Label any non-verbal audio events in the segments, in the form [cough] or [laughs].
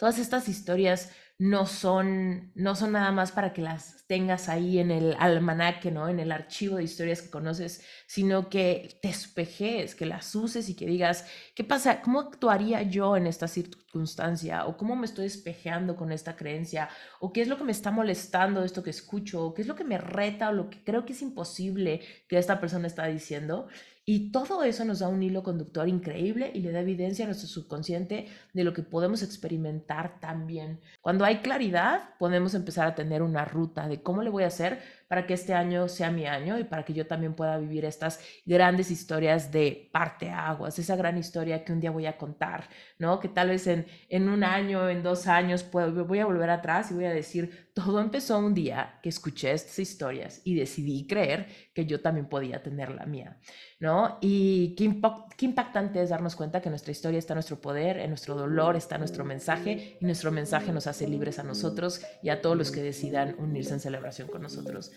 todas estas historias no son, no son nada más para que las tengas ahí en el almanaque, ¿no? En el archivo de historias que conoces, sino que te espejes, que las uses y que digas, ¿qué pasa? ¿Cómo actuaría yo en esta circunstancia? ¿O cómo me estoy espejeando con esta creencia? ¿O qué es lo que me está molestando esto que escucho? ¿O qué es lo que me reta o lo que creo que es imposible que esta persona está diciendo? Y todo eso nos da un hilo conductor increíble y le da evidencia a nuestro subconsciente de lo que podemos experimentar también. Cuando hay claridad, podemos empezar a tener una ruta de cómo le voy a hacer para que este año sea mi año y para que yo también pueda vivir estas grandes historias de parte aguas, esa gran historia que un día voy a contar, ¿no? Que tal vez en, en un año, en dos años, puedo, voy a volver atrás y voy a decir, todo empezó un día que escuché estas historias y decidí creer que yo también podía tener la mía, ¿no? Y qué, qué impactante es darnos cuenta que nuestra historia está nuestro poder, en nuestro dolor está nuestro mensaje y nuestro mensaje nos hace libres a nosotros y a todos los que decidan unirse en celebración con nosotros.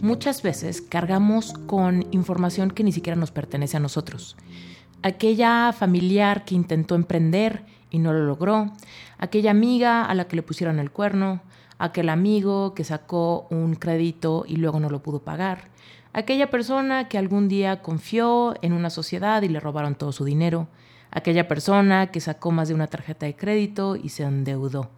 muchas veces cargamos con información que ni siquiera nos pertenece a nosotros aquella familiar que intentó emprender y no lo logró, aquella amiga a la que le pusieron el cuerno, aquel amigo que sacó un crédito y luego no lo pudo pagar, aquella persona que algún día confió en una sociedad y le robaron todo su dinero, aquella persona que sacó más de una tarjeta de crédito y se endeudó.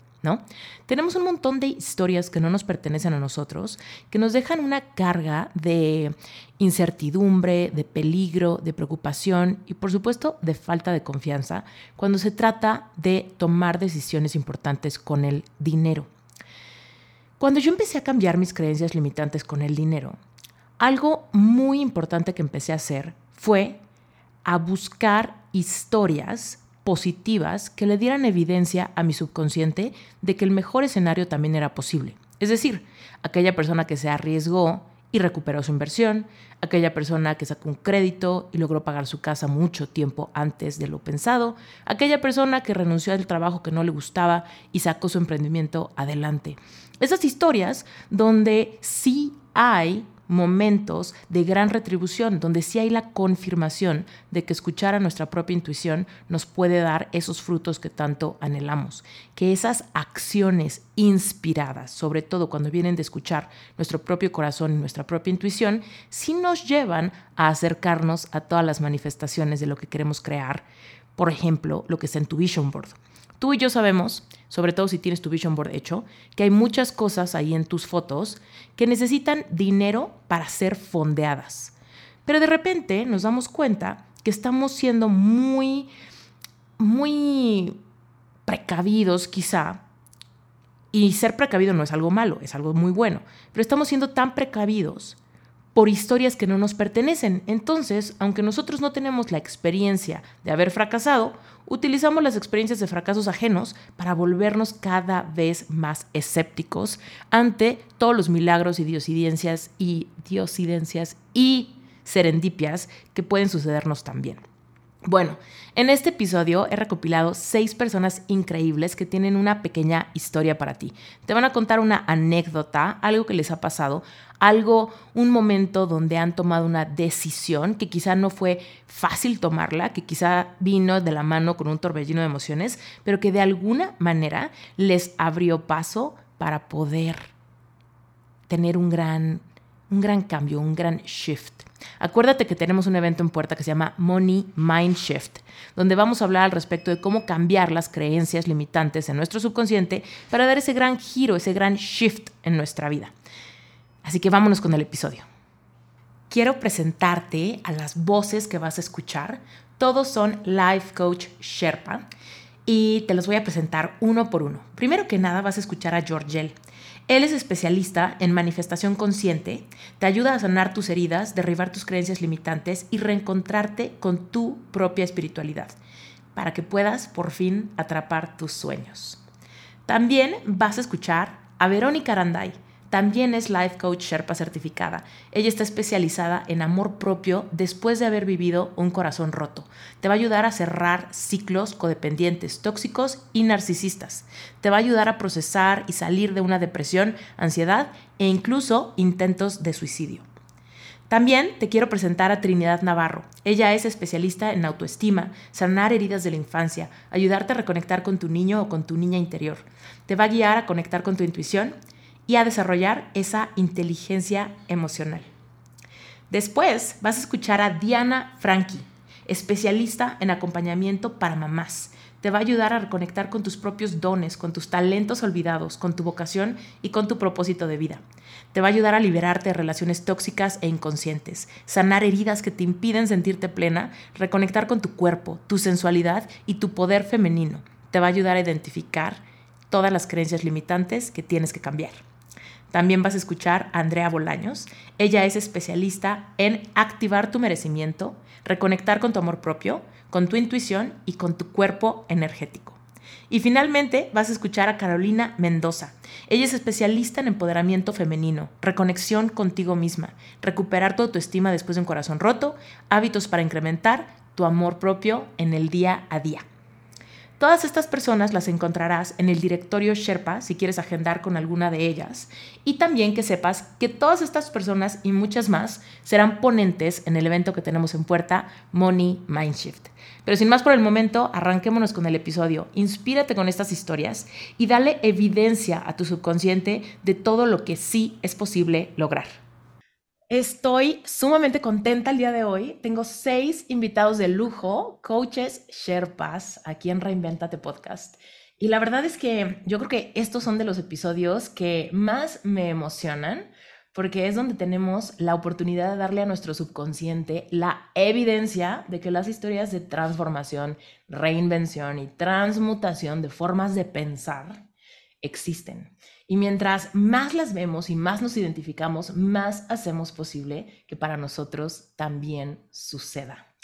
Tenemos un montón de historias que no nos pertenecen a nosotros, que nos dejan una carga de incertidumbre, de peligro, de preocupación y por supuesto de falta de confianza cuando se trata de tomar decisiones importantes con el dinero. Cuando yo empecé a cambiar mis creencias limitantes con el dinero, algo muy importante que empecé a hacer fue a buscar historias positivas que le dieran evidencia a mi subconsciente de que el mejor escenario también era posible. Es decir, aquella persona que se arriesgó y recuperó su inversión, aquella persona que sacó un crédito y logró pagar su casa mucho tiempo antes de lo pensado, aquella persona que renunció al trabajo que no le gustaba y sacó su emprendimiento adelante. Esas historias donde sí hay momentos de gran retribución, donde sí hay la confirmación de que escuchar a nuestra propia intuición nos puede dar esos frutos que tanto anhelamos. Que esas acciones inspiradas, sobre todo cuando vienen de escuchar nuestro propio corazón y nuestra propia intuición, sí nos llevan a acercarnos a todas las manifestaciones de lo que queremos crear. Por ejemplo, lo que está en tu vision board. Tú y yo sabemos, sobre todo si tienes tu vision board hecho, que hay muchas cosas ahí en tus fotos que necesitan dinero para ser fondeadas. Pero de repente nos damos cuenta que estamos siendo muy, muy precavidos quizá. Y ser precavido no es algo malo, es algo muy bueno. Pero estamos siendo tan precavidos por historias que no nos pertenecen. Entonces, aunque nosotros no tenemos la experiencia de haber fracasado, utilizamos las experiencias de fracasos ajenos para volvernos cada vez más escépticos ante todos los milagros y diosidencias y diosidencias y serendipias que pueden sucedernos también. Bueno, en este episodio he recopilado seis personas increíbles que tienen una pequeña historia para ti. Te van a contar una anécdota, algo que les ha pasado, algo, un momento donde han tomado una decisión que quizá no fue fácil tomarla, que quizá vino de la mano con un torbellino de emociones, pero que de alguna manera les abrió paso para poder tener un gran, un gran cambio, un gran shift. Acuérdate que tenemos un evento en puerta que se llama Money Mind Shift, donde vamos a hablar al respecto de cómo cambiar las creencias limitantes en nuestro subconsciente para dar ese gran giro, ese gran shift en nuestra vida. Así que vámonos con el episodio. Quiero presentarte a las voces que vas a escuchar Todos son Life Coach Sherpa y te los voy a presentar uno por uno. Primero que nada vas a escuchar a Georgel. Él es especialista en manifestación consciente, te ayuda a sanar tus heridas, derribar tus creencias limitantes y reencontrarte con tu propia espiritualidad, para que puedas por fin atrapar tus sueños. También vas a escuchar a Verónica Aranday. También es Life Coach Sherpa certificada. Ella está especializada en amor propio después de haber vivido un corazón roto. Te va a ayudar a cerrar ciclos codependientes, tóxicos y narcisistas. Te va a ayudar a procesar y salir de una depresión, ansiedad e incluso intentos de suicidio. También te quiero presentar a Trinidad Navarro. Ella es especialista en autoestima, sanar heridas de la infancia, ayudarte a reconectar con tu niño o con tu niña interior. Te va a guiar a conectar con tu intuición y a desarrollar esa inteligencia emocional. Después vas a escuchar a Diana Frankie, especialista en acompañamiento para mamás. Te va a ayudar a reconectar con tus propios dones, con tus talentos olvidados, con tu vocación y con tu propósito de vida. Te va a ayudar a liberarte de relaciones tóxicas e inconscientes, sanar heridas que te impiden sentirte plena, reconectar con tu cuerpo, tu sensualidad y tu poder femenino. Te va a ayudar a identificar todas las creencias limitantes que tienes que cambiar. También vas a escuchar a Andrea Bolaños. Ella es especialista en activar tu merecimiento, reconectar con tu amor propio, con tu intuición y con tu cuerpo energético. Y finalmente vas a escuchar a Carolina Mendoza. Ella es especialista en empoderamiento femenino, reconexión contigo misma, recuperar tu autoestima después de un corazón roto, hábitos para incrementar tu amor propio en el día a día. Todas estas personas las encontrarás en el directorio Sherpa si quieres agendar con alguna de ellas. Y también que sepas que todas estas personas y muchas más serán ponentes en el evento que tenemos en puerta, Money Mindshift. Pero sin más por el momento, arranquémonos con el episodio. Inspírate con estas historias y dale evidencia a tu subconsciente de todo lo que sí es posible lograr. Estoy sumamente contenta el día de hoy. Tengo seis invitados de lujo, coaches Sherpas, aquí en Reinventate Podcast. Y la verdad es que yo creo que estos son de los episodios que más me emocionan porque es donde tenemos la oportunidad de darle a nuestro subconsciente la evidencia de que las historias de transformación, reinvención y transmutación de formas de pensar existen. Y mientras más las vemos y más nos identificamos, más hacemos posible que para nosotros también suceda.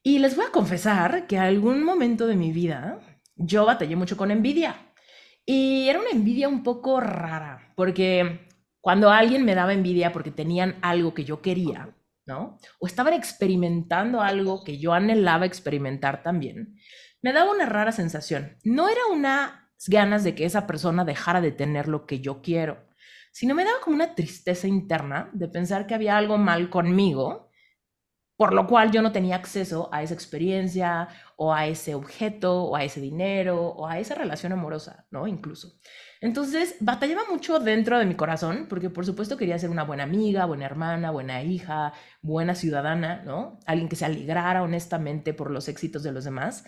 Y les voy a confesar que algún momento de mi vida yo batallé mucho con envidia. Y era una envidia un poco rara, porque cuando alguien me daba envidia porque tenían algo que yo quería, ¿no? O estaban experimentando algo que yo anhelaba experimentar también, me daba una rara sensación. No era una ganas de que esa persona dejara de tener lo que yo quiero, sino me daba como una tristeza interna de pensar que había algo mal conmigo, por lo cual yo no tenía acceso a esa experiencia o a ese objeto o a ese dinero o a esa relación amorosa, ¿no? Incluso. Entonces, batallaba mucho dentro de mi corazón, porque por supuesto quería ser una buena amiga, buena hermana, buena hija, buena ciudadana, ¿no? Alguien que se alegrara honestamente por los éxitos de los demás.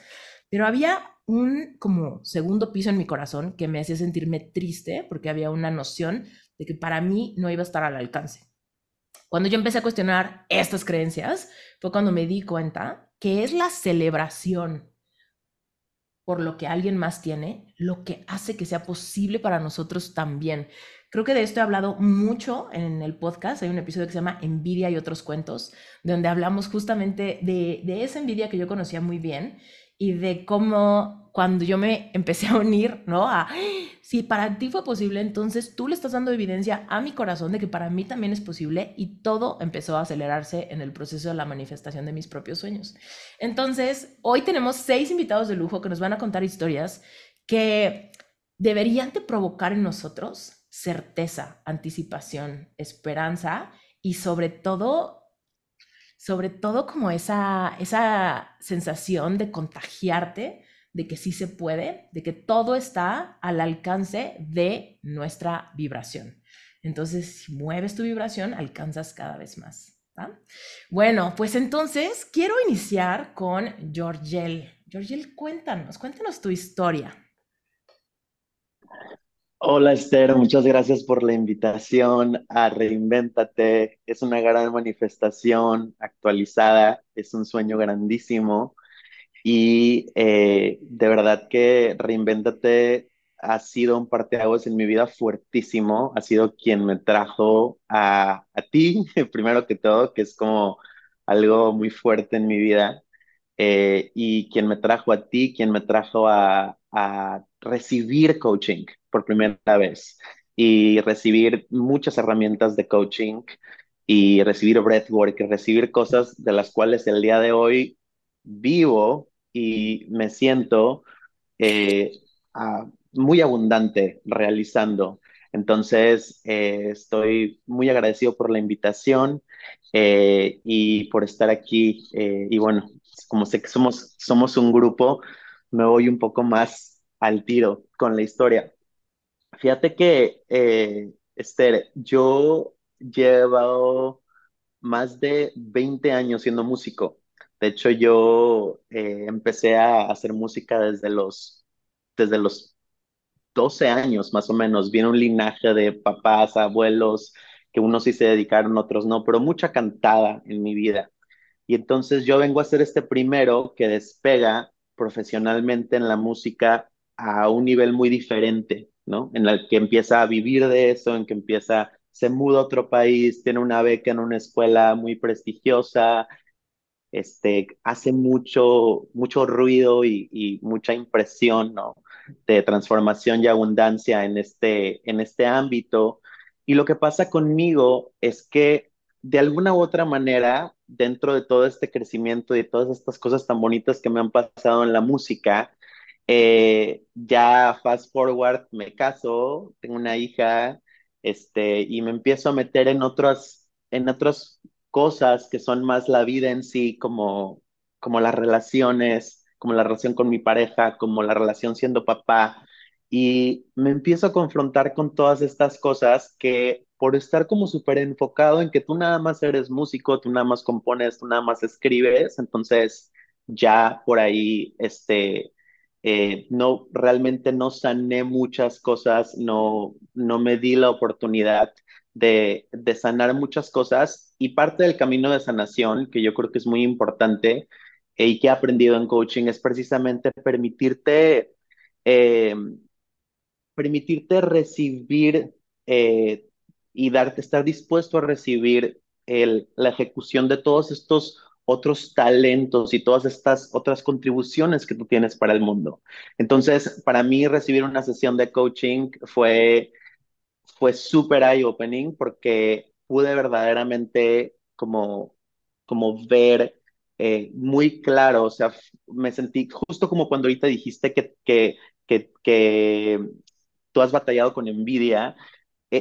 Pero había un como segundo piso en mi corazón que me hacía sentirme triste porque había una noción de que para mí no iba a estar al alcance. Cuando yo empecé a cuestionar estas creencias, fue cuando me di cuenta que es la celebración por lo que alguien más tiene, lo que hace que sea posible para nosotros también. Creo que de esto he hablado mucho en el podcast. Hay un episodio que se llama Envidia y otros cuentos, donde hablamos justamente de, de esa envidia que yo conocía muy bien y de cómo cuando yo me empecé a unir, ¿no? A, si para ti fue posible, entonces tú le estás dando evidencia a mi corazón de que para mí también es posible y todo empezó a acelerarse en el proceso de la manifestación de mis propios sueños. Entonces, hoy tenemos seis invitados de lujo que nos van a contar historias que deberían de provocar en nosotros certeza, anticipación, esperanza y sobre todo sobre todo como esa, esa sensación de contagiarte, de que sí se puede, de que todo está al alcance de nuestra vibración. Entonces, si mueves tu vibración, alcanzas cada vez más. Bueno, pues entonces quiero iniciar con Georgel. Georgel, cuéntanos, cuéntanos tu historia. Hola Esther, muchas gracias por la invitación a Reinvéntate. Es una gran manifestación actualizada, es un sueño grandísimo y eh, de verdad que Reinvéntate ha sido un parteaguas en mi vida fuertísimo, ha sido quien me trajo a, a ti, [laughs] primero que todo, que es como algo muy fuerte en mi vida, eh, y quien me trajo a ti, quien me trajo a, a recibir coaching por primera vez y recibir muchas herramientas de coaching y recibir breathwork recibir cosas de las cuales el día de hoy vivo y me siento eh, ah, muy abundante realizando. Entonces, eh, estoy muy agradecido por la invitación eh, y por estar aquí. y bueno, como sé que somos, somos un grupo, me voy un poco más al tiro con la historia. Fíjate que, eh, Esther, yo llevo más de 20 años siendo músico. De hecho, yo eh, empecé a hacer música desde los, desde los 12 años, más o menos. Viene un linaje de papás, abuelos, que unos sí se dedicaron, otros no, pero mucha cantada en mi vida. Y entonces yo vengo a ser este primero que despega profesionalmente en la música a un nivel muy diferente, ¿no? En el que empieza a vivir de eso, en que empieza, se muda a otro país, tiene una beca en una escuela muy prestigiosa, este, hace mucho, mucho ruido y, y mucha impresión, ¿no? De transformación y abundancia en este, en este ámbito. Y lo que pasa conmigo es que de alguna u otra manera, dentro de todo este crecimiento y de todas estas cosas tan bonitas que me han pasado en la música, eh, ya fast forward, me caso, tengo una hija, este, y me empiezo a meter en otras, en otras cosas que son más la vida en sí, como, como las relaciones, como la relación con mi pareja, como la relación siendo papá, y me empiezo a confrontar con todas estas cosas que por estar como súper enfocado en que tú nada más eres músico, tú nada más compones, tú nada más escribes, entonces ya por ahí, este, eh, no, realmente no sané muchas cosas, no, no me di la oportunidad de, de sanar muchas cosas. Y parte del camino de sanación, que yo creo que es muy importante eh, y que he aprendido en coaching, es precisamente permitirte, eh, permitirte recibir y darte, estar dispuesto a recibir la ejecución de todos estos otros talentos y todas estas otras contribuciones que tú tienes para el mundo. Entonces, para mí recibir una sesión de coaching fue, fue súper eye-opening porque pude verdaderamente como, como ver eh, muy claro, o sea, me sentí justo como cuando ahorita dijiste que, que, que, que tú has batallado con envidia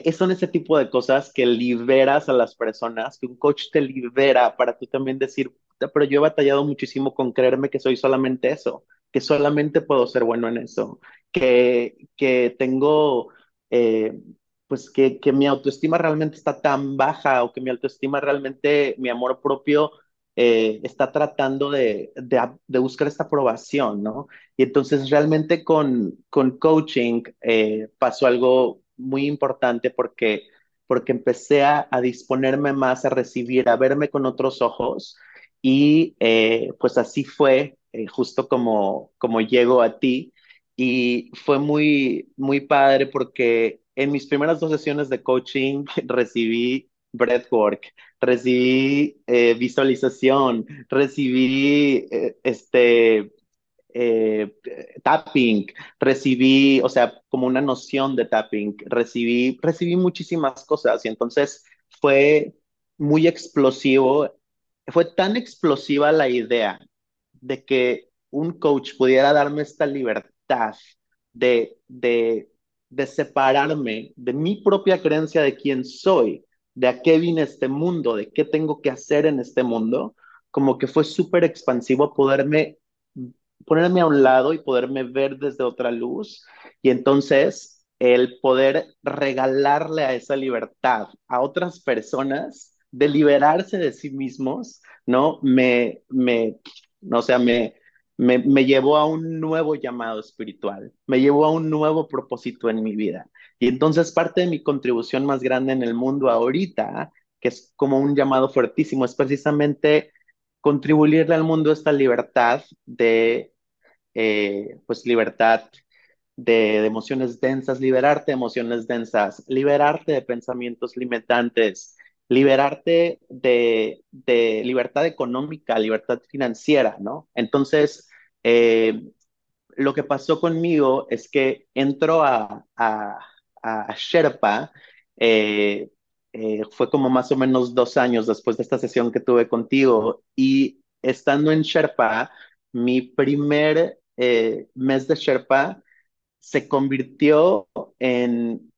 eh, son ese tipo de cosas que liberas a las personas, que un coach te libera para tú también decir, pero yo he batallado muchísimo con creerme que soy solamente eso, que solamente puedo ser bueno en eso, que, que tengo, eh, pues que, que mi autoestima realmente está tan baja o que mi autoestima realmente, mi amor propio eh, está tratando de, de, buscar esta aprobación, ¿no? Y entonces realmente con, con coaching pasó algo muy importante porque, porque empecé a, disponerme más a recibir, a verme con otros ojos y eh, pues así fue, eh, justo como, como llego a ti. Y fue muy, muy padre porque en mis primeras dos sesiones de coaching [laughs] recibí breathwork, recibí eh, visualización, recibí este eh, tapping, recibí, o sea, como una noción de tapping, recibí, recibí muchísimas cosas y entonces fue muy explosivo, fue tan explosiva la idea de que un coach pudiera darme esta libertad de, de, de separarme de mi propia creencia de quién soy, de a qué vine este mundo, de qué tengo que hacer en este mundo, como que fue súper expansivo poderme ponerme a un lado y poderme ver desde otra luz y entonces el poder regalarle a esa libertad a otras personas de liberarse de sí mismos, ¿no? Me, me, o sea, me, me, me llevó a un nuevo llamado espiritual, me llevó a un nuevo propósito en mi vida. Y entonces parte de mi contribución más grande en el mundo ahorita, que es como un llamado fuertísimo, es precisamente contribuirle al mundo esta libertad de, eh, pues libertad de, emociones densas, liberarte de emociones densas, liberarte de pensamientos limitantes, liberarte de, de libertad económica, libertad financiera, ¿no? Entonces, eh, lo que pasó conmigo es que entro a, a, Sherpa, eh, fue como más o menos dos años después de esta sesión que tuve contigo y estando en Sherpa, mi primer mes de Sherpa se convirtió en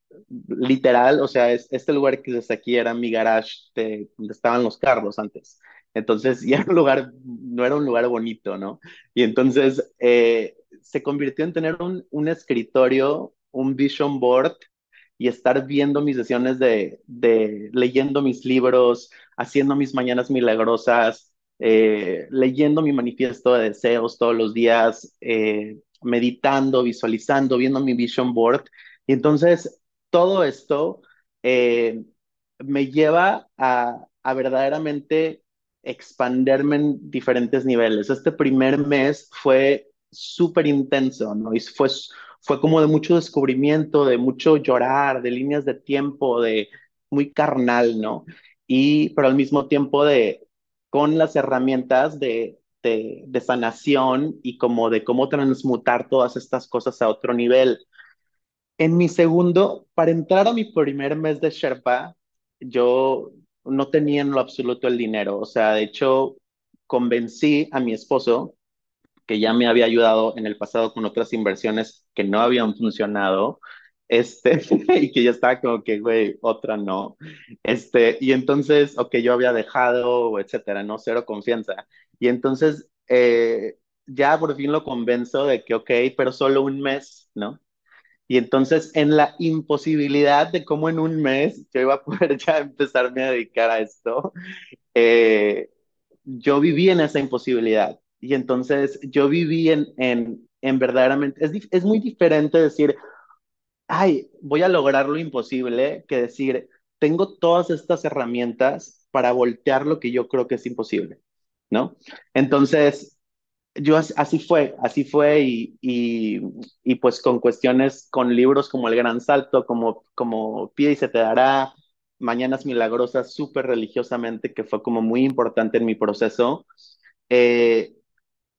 literal, o sea, es, este lugar que desde aquí era mi garage de, donde estaban los carros antes. Entonces, [laughs] ya un lugar, no era un lugar bonito, ¿no? Y entonces eh, se convirtió en tener un, escritorio, un vision board y estar viendo mis sesiones de leyendo mis libros, haciendo mis mañanas milagrosas, eh, leyendo mi manifiesto de deseos todos los días, eh, meditando, visualizando, viendo mi vision board. Y entonces todo esto eh, me lleva a, verdaderamente expanderme en diferentes niveles. Este primer mes fue súper intenso, ¿no? Y fue, fue como de mucho descubrimiento, de mucho llorar, de líneas de tiempo, de muy carnal, ¿no? Y pero al mismo tiempo de, con las herramientas de, de, sanación y como de cómo transmutar todas estas cosas a otro nivel. En mi segundo, para entrar a mi primer mes de Sherpa, yo no tenía en lo absoluto el dinero. O sea, de hecho, convencí a mi esposo, que ya me había ayudado en el pasado con otras inversiones que no habían funcionado, este, [laughs] y que ya estaba como que, güey, otra no. Este, y entonces, o que yo había dejado, etcétera, no, cero confianza. Y entonces eh, ya por fin lo convenzo de que, ok, pero solo un mes, ¿no? Y entonces en la imposibilidad de cómo en un mes yo iba a poder [laughs] ya empezarme a dedicar a esto, eh, yo viví en esa imposibilidad. Y entonces yo viví en, en, en verdaderamente, es, es muy diferente decir, ay, voy a lograr lo imposible, que decir, tengo todas estas herramientas para voltear lo que yo creo que es imposible. ¿no? Entonces, yo así fue, así fue y, y, pues con cuestiones, con libros como El Gran Salto, como, como Pide y se te dará, Mañanas Milagrosas, súper religiosamente, que fue como muy importante en mi proceso, eh,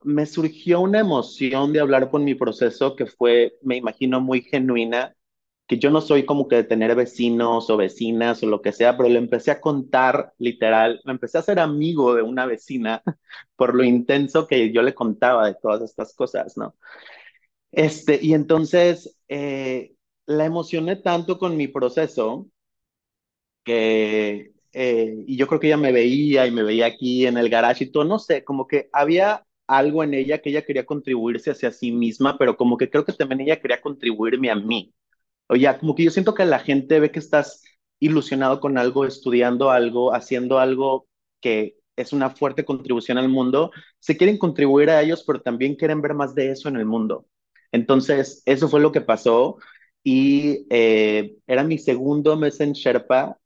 me surgió una emoción de hablar con mi proceso que fue, me imagino, muy genuina que yo no soy como que de tener vecinos o vecinas o lo que sea, pero le empecé a contar literal, me empecé a ser amigo de una vecina [laughs] por lo intenso que yo le contaba de todas estas cosas, ¿no? Este, y entonces eh, la emocioné tanto con mi proceso que, eh, y yo creo que ella me veía y me veía aquí en el garage y todo, no sé, como que había algo en ella que ella quería contribuirse hacia sí misma, pero como que creo que también ella quería contribuirme a mí, Oye, como que yo siento que la gente ve que estás ilusionado con algo, estudiando algo, haciendo algo que es una fuerte contribución al mundo, se quieren contribuir a ellos, pero también quieren ver más de eso en el mundo. Entonces, eso fue lo que pasó. Y eh, era mi segundo mes en Sherpa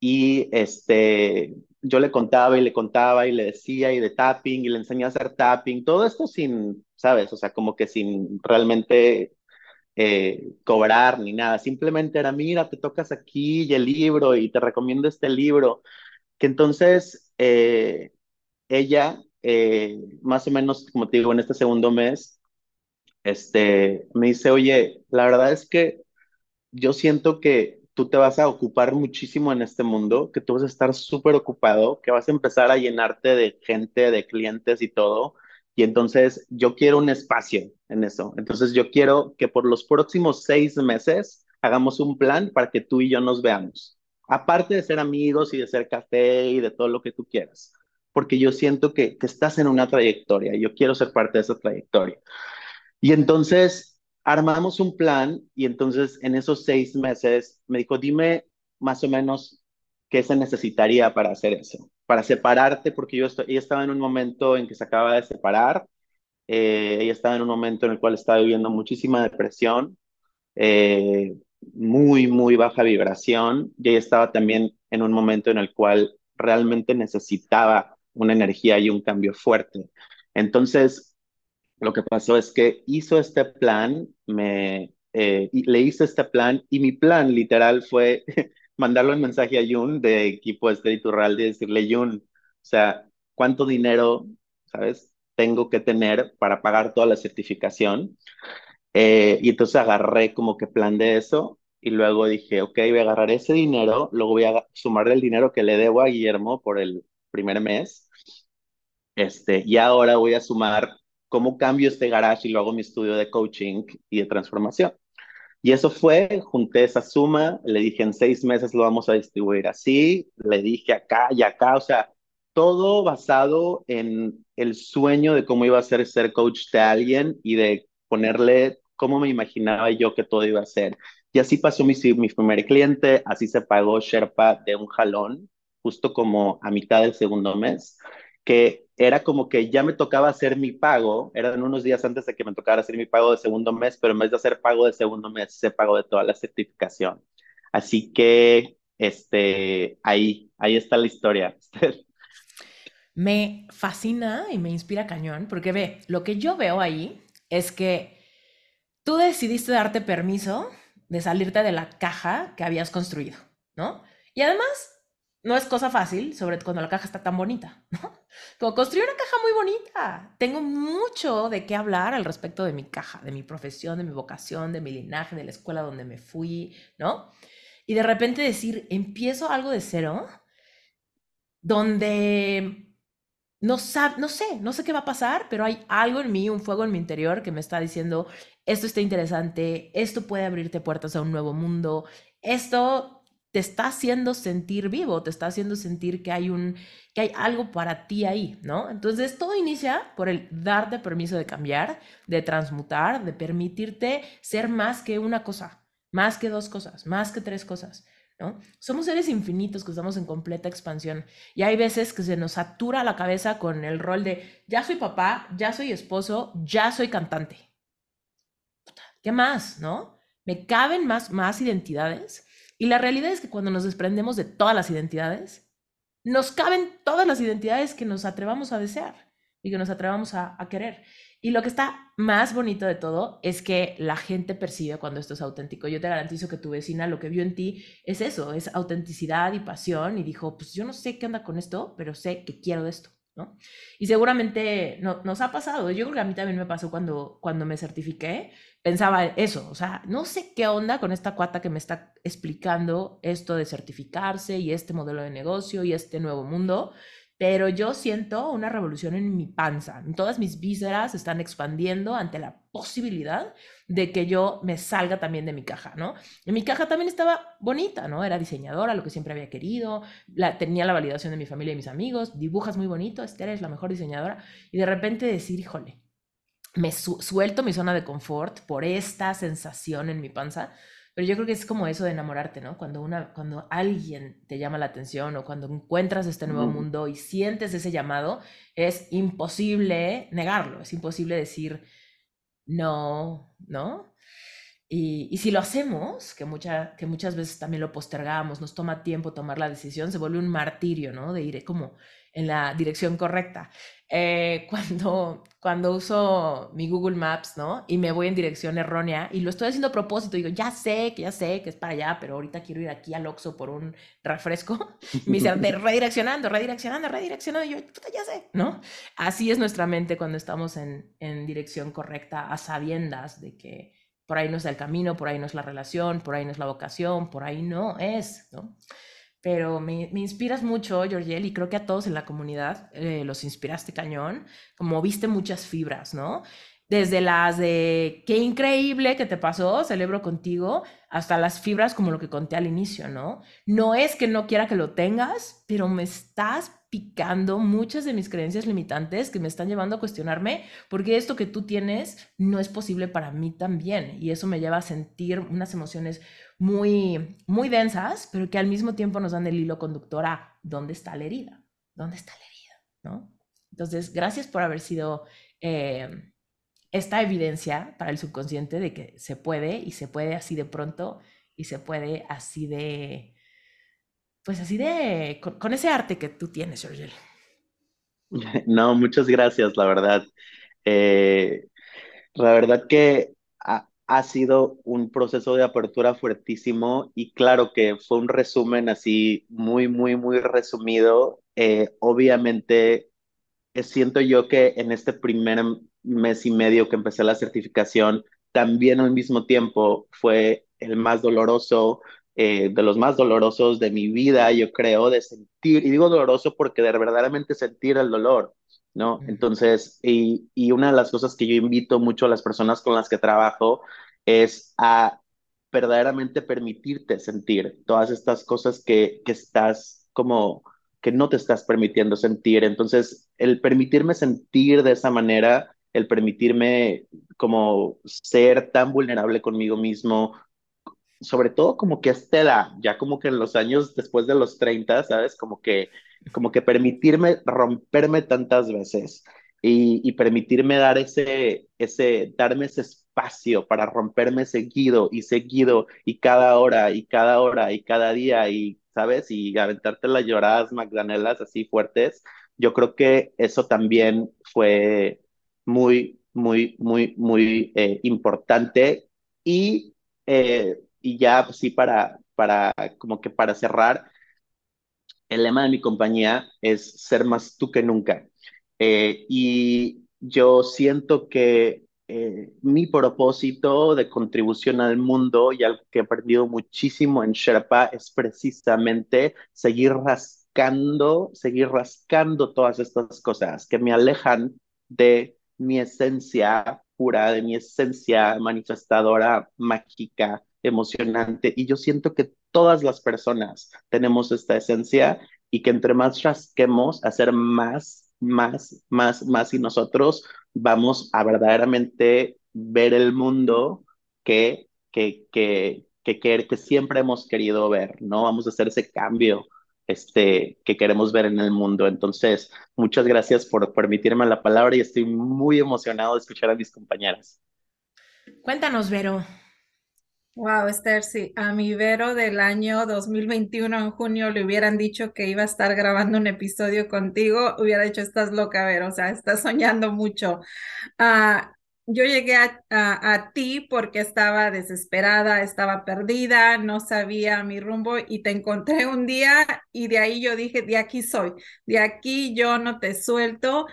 y este, yo le contaba y le contaba y le decía y de tapping y le enseñé a hacer tapping, todo esto sin, ¿sabes? O sea, como que sin realmente eh, cobrar ni nada, simplemente era, mira, te tocas aquí y el libro y te recomiendo este libro, que entonces eh, ella, eh, más o menos, como te digo, en este segundo mes, este, me dice, oye, la verdad es que yo siento que tú te vas a ocupar muchísimo en este mundo, que tú vas a estar súper ocupado, que vas a empezar a llenarte de gente, de clientes y todo, y entonces yo quiero un espacio en eso. Entonces yo quiero que por los próximos seis meses hagamos un plan para que tú y yo nos veamos. Aparte de ser amigos y de ser café y de todo lo que tú quieras. Porque yo siento que, que estás en una trayectoria y yo quiero ser parte de esa trayectoria. Y entonces armamos un plan y entonces en esos seis meses me dijo, dime más o menos qué se necesitaría para hacer eso para separarte, porque yo ella estaba en un momento en que se acaba de separar eh, ella estaba en un momento en el cual estaba viviendo muchísima depresión, eh, muy, muy baja vibración, y ella estaba también en un momento en el cual realmente necesitaba una energía y un cambio fuerte. Entonces, lo que pasó es que hizo este plan, me, eh, le hice este plan y mi plan literal fue [laughs] mandarle un mensaje a Jun de equipo Espiriturral y decirle, Jun, o sea, ¿cuánto dinero, sabes, tengo que tener para pagar toda la certificación? Eh, y entonces agarré como que plan de eso y luego dije, ok, voy a agarrar ese dinero, luego voy a sumarle el dinero que le debo a Guillermo por el primer mes. Este, y ahora voy a sumar cómo cambio este garage y luego mi estudio de coaching y de transformación. Y eso fue, junté esa suma, le dije en seis meses lo vamos a distribuir así, le dije acá y acá, o sea, todo basado en el sueño de cómo iba a ser ser coach de alguien y de ponerle cómo me imaginaba yo que todo iba a ser. Y así pasó mi, mi primer cliente, así se pagó Sherpa de un jalón, justo como a mitad del segundo mes, que era como que ya me tocaba hacer mi pago, eran unos días antes de que me tocara hacer mi pago de segundo mes, pero en vez de hacer pago de segundo mes, se pago de toda la certificación. Así que, este, ahí, ahí está la historia. [laughs] Me fascina y me inspira cañón, porque ve, lo que yo veo ahí es que tú decidiste darte permiso de salirte de la caja que habías construido, ¿no? Y además, no es cosa fácil, sobre todo cuando la caja está tan bonita, ¿no? Como construir una caja muy bonita. Tengo mucho de qué hablar al respecto de mi caja, de mi profesión, de mi vocación, de mi linaje, de la escuela donde me fui, ¿no? Y de repente decir, empiezo algo de cero, donde no, no sé, no sé qué va a pasar, pero hay algo en mí, un fuego en mi interior que me está diciendo, esto está interesante, esto puede abrirte puertas a un nuevo mundo, esto te está haciendo sentir vivo, te está haciendo sentir que hay un que hay algo para ti ahí, ¿no? Entonces todo inicia por el darte permiso de cambiar, de transmutar, de permitirte ser más que una cosa, más que dos cosas, más que tres cosas. ¿No? Somos seres infinitos que estamos en completa expansión y hay veces que se nos satura la cabeza con el rol de ya soy papá, ya soy esposo, ya soy cantante. ¿Qué más, no? Me caben más, más identidades. Y la realidad es que cuando nos desprendemos de todas las identidades, nos caben todas las identidades que nos atrevamos a desear y que nos atrevamos a, a querer. Y lo que está más bonito de todo es que la gente percibe cuando esto es auténtico. Yo te garantizo que tu vecina lo que vio en ti es eso, es autenticidad y pasión y dijo, pues yo no sé qué anda con esto, pero sé que quiero de esto. ¿no? Y seguramente no, nos ha pasado, yo creo que a mí también me pasó cuando, cuando me certifiqué, pensaba eso, o sea, no sé qué onda con esta cuata que me está explicando esto de certificarse y este modelo de negocio y este nuevo mundo, pero yo siento una revolución en mi panza, todas mis vísceras están expandiendo ante la posibilidad de que yo me salga también de mi caja, ¿no? En mi caja también estaba bonita, ¿no? Era diseñadora, lo que siempre había querido, tenía la validación de mi familia y mis amigos, dibujas muy bonito, Esther es la mejor diseñadora, y de repente decir, híjole, me suelto mi zona de confort por esta sensación en mi panza. Pero yo creo que es como eso de enamorarte, ¿no? Cuando, una, cuando alguien te llama la atención o cuando encuentras este nuevo mundo y sientes ese llamado, es imposible negarlo, es imposible decir no, ¿no? Y, y si lo hacemos, que, mucha, que muchas veces también lo postergamos, nos toma tiempo tomar la decisión, se vuelve un martirio, ¿no? De ir como en la dirección correcta. Eh, [laughs] cuando, cuando uso mi Google Maps, ¿no? Y me voy en dirección errónea y lo estoy haciendo a propósito, digo, ya sé que ya sé que es para allá, pero ahorita quiero ir aquí al Oxxo por un refresco. Y [laughs] me dicen, redireccionando, redireccionando, redireccionando. Y yo, puta, ya sé, ¿no? Así es nuestra mente cuando estamos en, en dirección correcta, a sabiendas de que por ahí no es el camino, por ahí no es la relación, por ahí no es la vocación, por ahí no es, ¿no? Pero me, inspiras mucho, Georgiel, y creo que a todos en la comunidad eh, los inspiraste cañón, como viste muchas fibras, ¿no? Desde las de qué increíble que te pasó, celebro contigo, hasta las fibras como lo que conté al inicio, ¿no? No es que no quiera que lo tengas, pero me estás picando muchas de mis creencias limitantes que me están llevando a cuestionarme porque esto que tú tienes no es posible para mí también. Y eso me lleva a sentir unas emociones muy, muy densas, pero que al mismo tiempo nos dan el hilo conductor a dónde está la herida, dónde está la herida, ¿no? Entonces, gracias por haber sido eh, esta evidencia para el subconsciente de que se puede y se puede así de pronto y se puede así de, pues así de, con, ese arte que tú tienes, Georgel. [laughs] No, muchas gracias, la verdad. Eh, la verdad que ha, ha, sido un proceso de apertura fuertísimo y claro que fue un resumen así muy, muy, muy resumido. Eh, obviamente, eh, siento yo que en este primer mes y medio que empecé la certificación, también al mismo tiempo fue el más doloroso, eh, de los más dolorosos de mi vida, yo creo, de sentir, y digo doloroso porque de verdaderamente sentir el dolor, ¿no? Entonces, y, y una de las cosas que yo invito mucho a las personas con las que trabajo es a verdaderamente permitirte sentir todas estas cosas que, que estás como que no te estás permitiendo sentir. Entonces, el permitirme sentir de esa manera el permitirme como ser tan vulnerable conmigo mismo, sobre todo como que a esta edad, ya como que en los años después de los 30, ¿sabes? Como que, como que permitirme romperme tantas veces y, y permitirme dar ese, ese, darme ese espacio para romperme seguido y seguido y cada hora y cada hora y cada día y, ¿sabes? Y aventarte las lloradas magdanelas así fuertes. Yo creo que eso también fue muy, muy, muy, muy eh, importante. Y, eh, y ya, pues, sí, para, para, como que para cerrar, el lema de mi compañía es ser más tú que nunca. Eh, y yo siento que mi propósito de contribución al mundo y al que he aprendido muchísimo en Sherpa es precisamente seguir rascando, seguir rascando todas estas cosas que me alejan de mi esencia pura, de mi esencia manifestadora, mágica, emocionante. Y yo siento que todas las personas tenemos esta esencia y que entre más rasquemos, hacer más, más, más, más y nosotros vamos a verdaderamente ver el mundo que, que, que, que, que siempre hemos querido ver, ¿no? Vamos a hacer ese cambio este, que queremos ver en el mundo. Entonces, muchas gracias por permitirme la palabra y estoy muy emocionado de escuchar a mis compañeras. Cuéntanos, Vero. Wow, Esther, sí, a mi Vero del año 2021 en junio le hubieran dicho que iba a estar grabando un episodio contigo, hubiera dicho, estás loca, Vero, o sea, estás soñando mucho. Uh, yo llegué a, ti porque estaba desesperada, estaba perdida, no sabía mi rumbo y te encontré un día y de ahí yo dije, de aquí soy, de aquí yo no te suelto.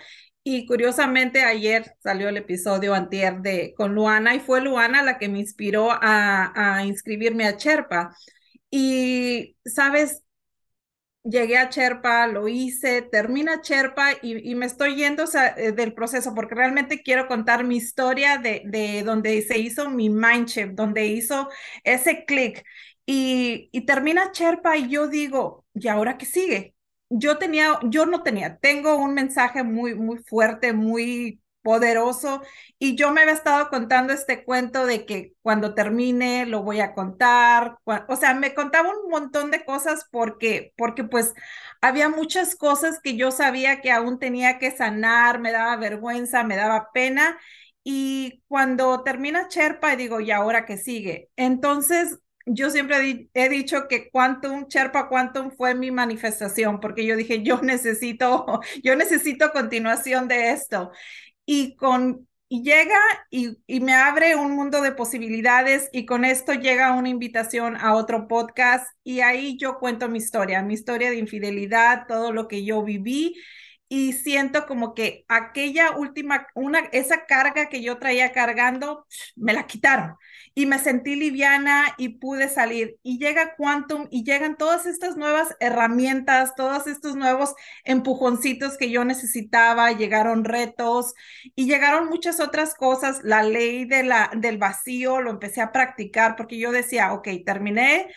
Y curiosamente ayer salió el episodio antier de con Luana y fue Luana la que me inspiró a, a inscribirme a Cherpa. Y, sabes, llegué a Cherpa, lo hice, termina Cherpa y, me estoy yendo eh, del proceso porque realmente quiero contar mi historia de, de donde se hizo mi mindship, donde hizo ese clic. Y, y termina Cherpa y yo digo, ¿y ahora qué sigue? Yo tenía, yo no tenía, tengo un mensaje muy, muy fuerte, muy poderoso. Y yo me había estado contando este cuento de que cuando termine lo voy a contar. O sea, me contaba un montón de cosas porque, porque pues había muchas cosas que yo sabía que aún tenía que sanar, me daba vergüenza, me daba pena. Y cuando termina Cherpa, digo, ¿y ahora qué sigue? Entonces, yo siempre he dicho que Quantum, Sherpa Quantum fue mi manifestación, porque yo dije, yo necesito, [laughs] yo necesito continuación de esto. Y con llega y, y, me abre un mundo de posibilidades y con esto llega una invitación a otro podcast y ahí yo cuento mi historia, mi historia de infidelidad, todo lo que yo viví y siento como que aquella última, una, esa carga que yo traía cargando, me la quitaron y me sentí liviana y pude salir. Y llega Quantum y llegan todas estas nuevas herramientas, todos estos nuevos empujoncitos que yo necesitaba, llegaron retos y llegaron muchas otras cosas. La ley de la, del vacío lo empecé a practicar porque yo decía, ok, terminé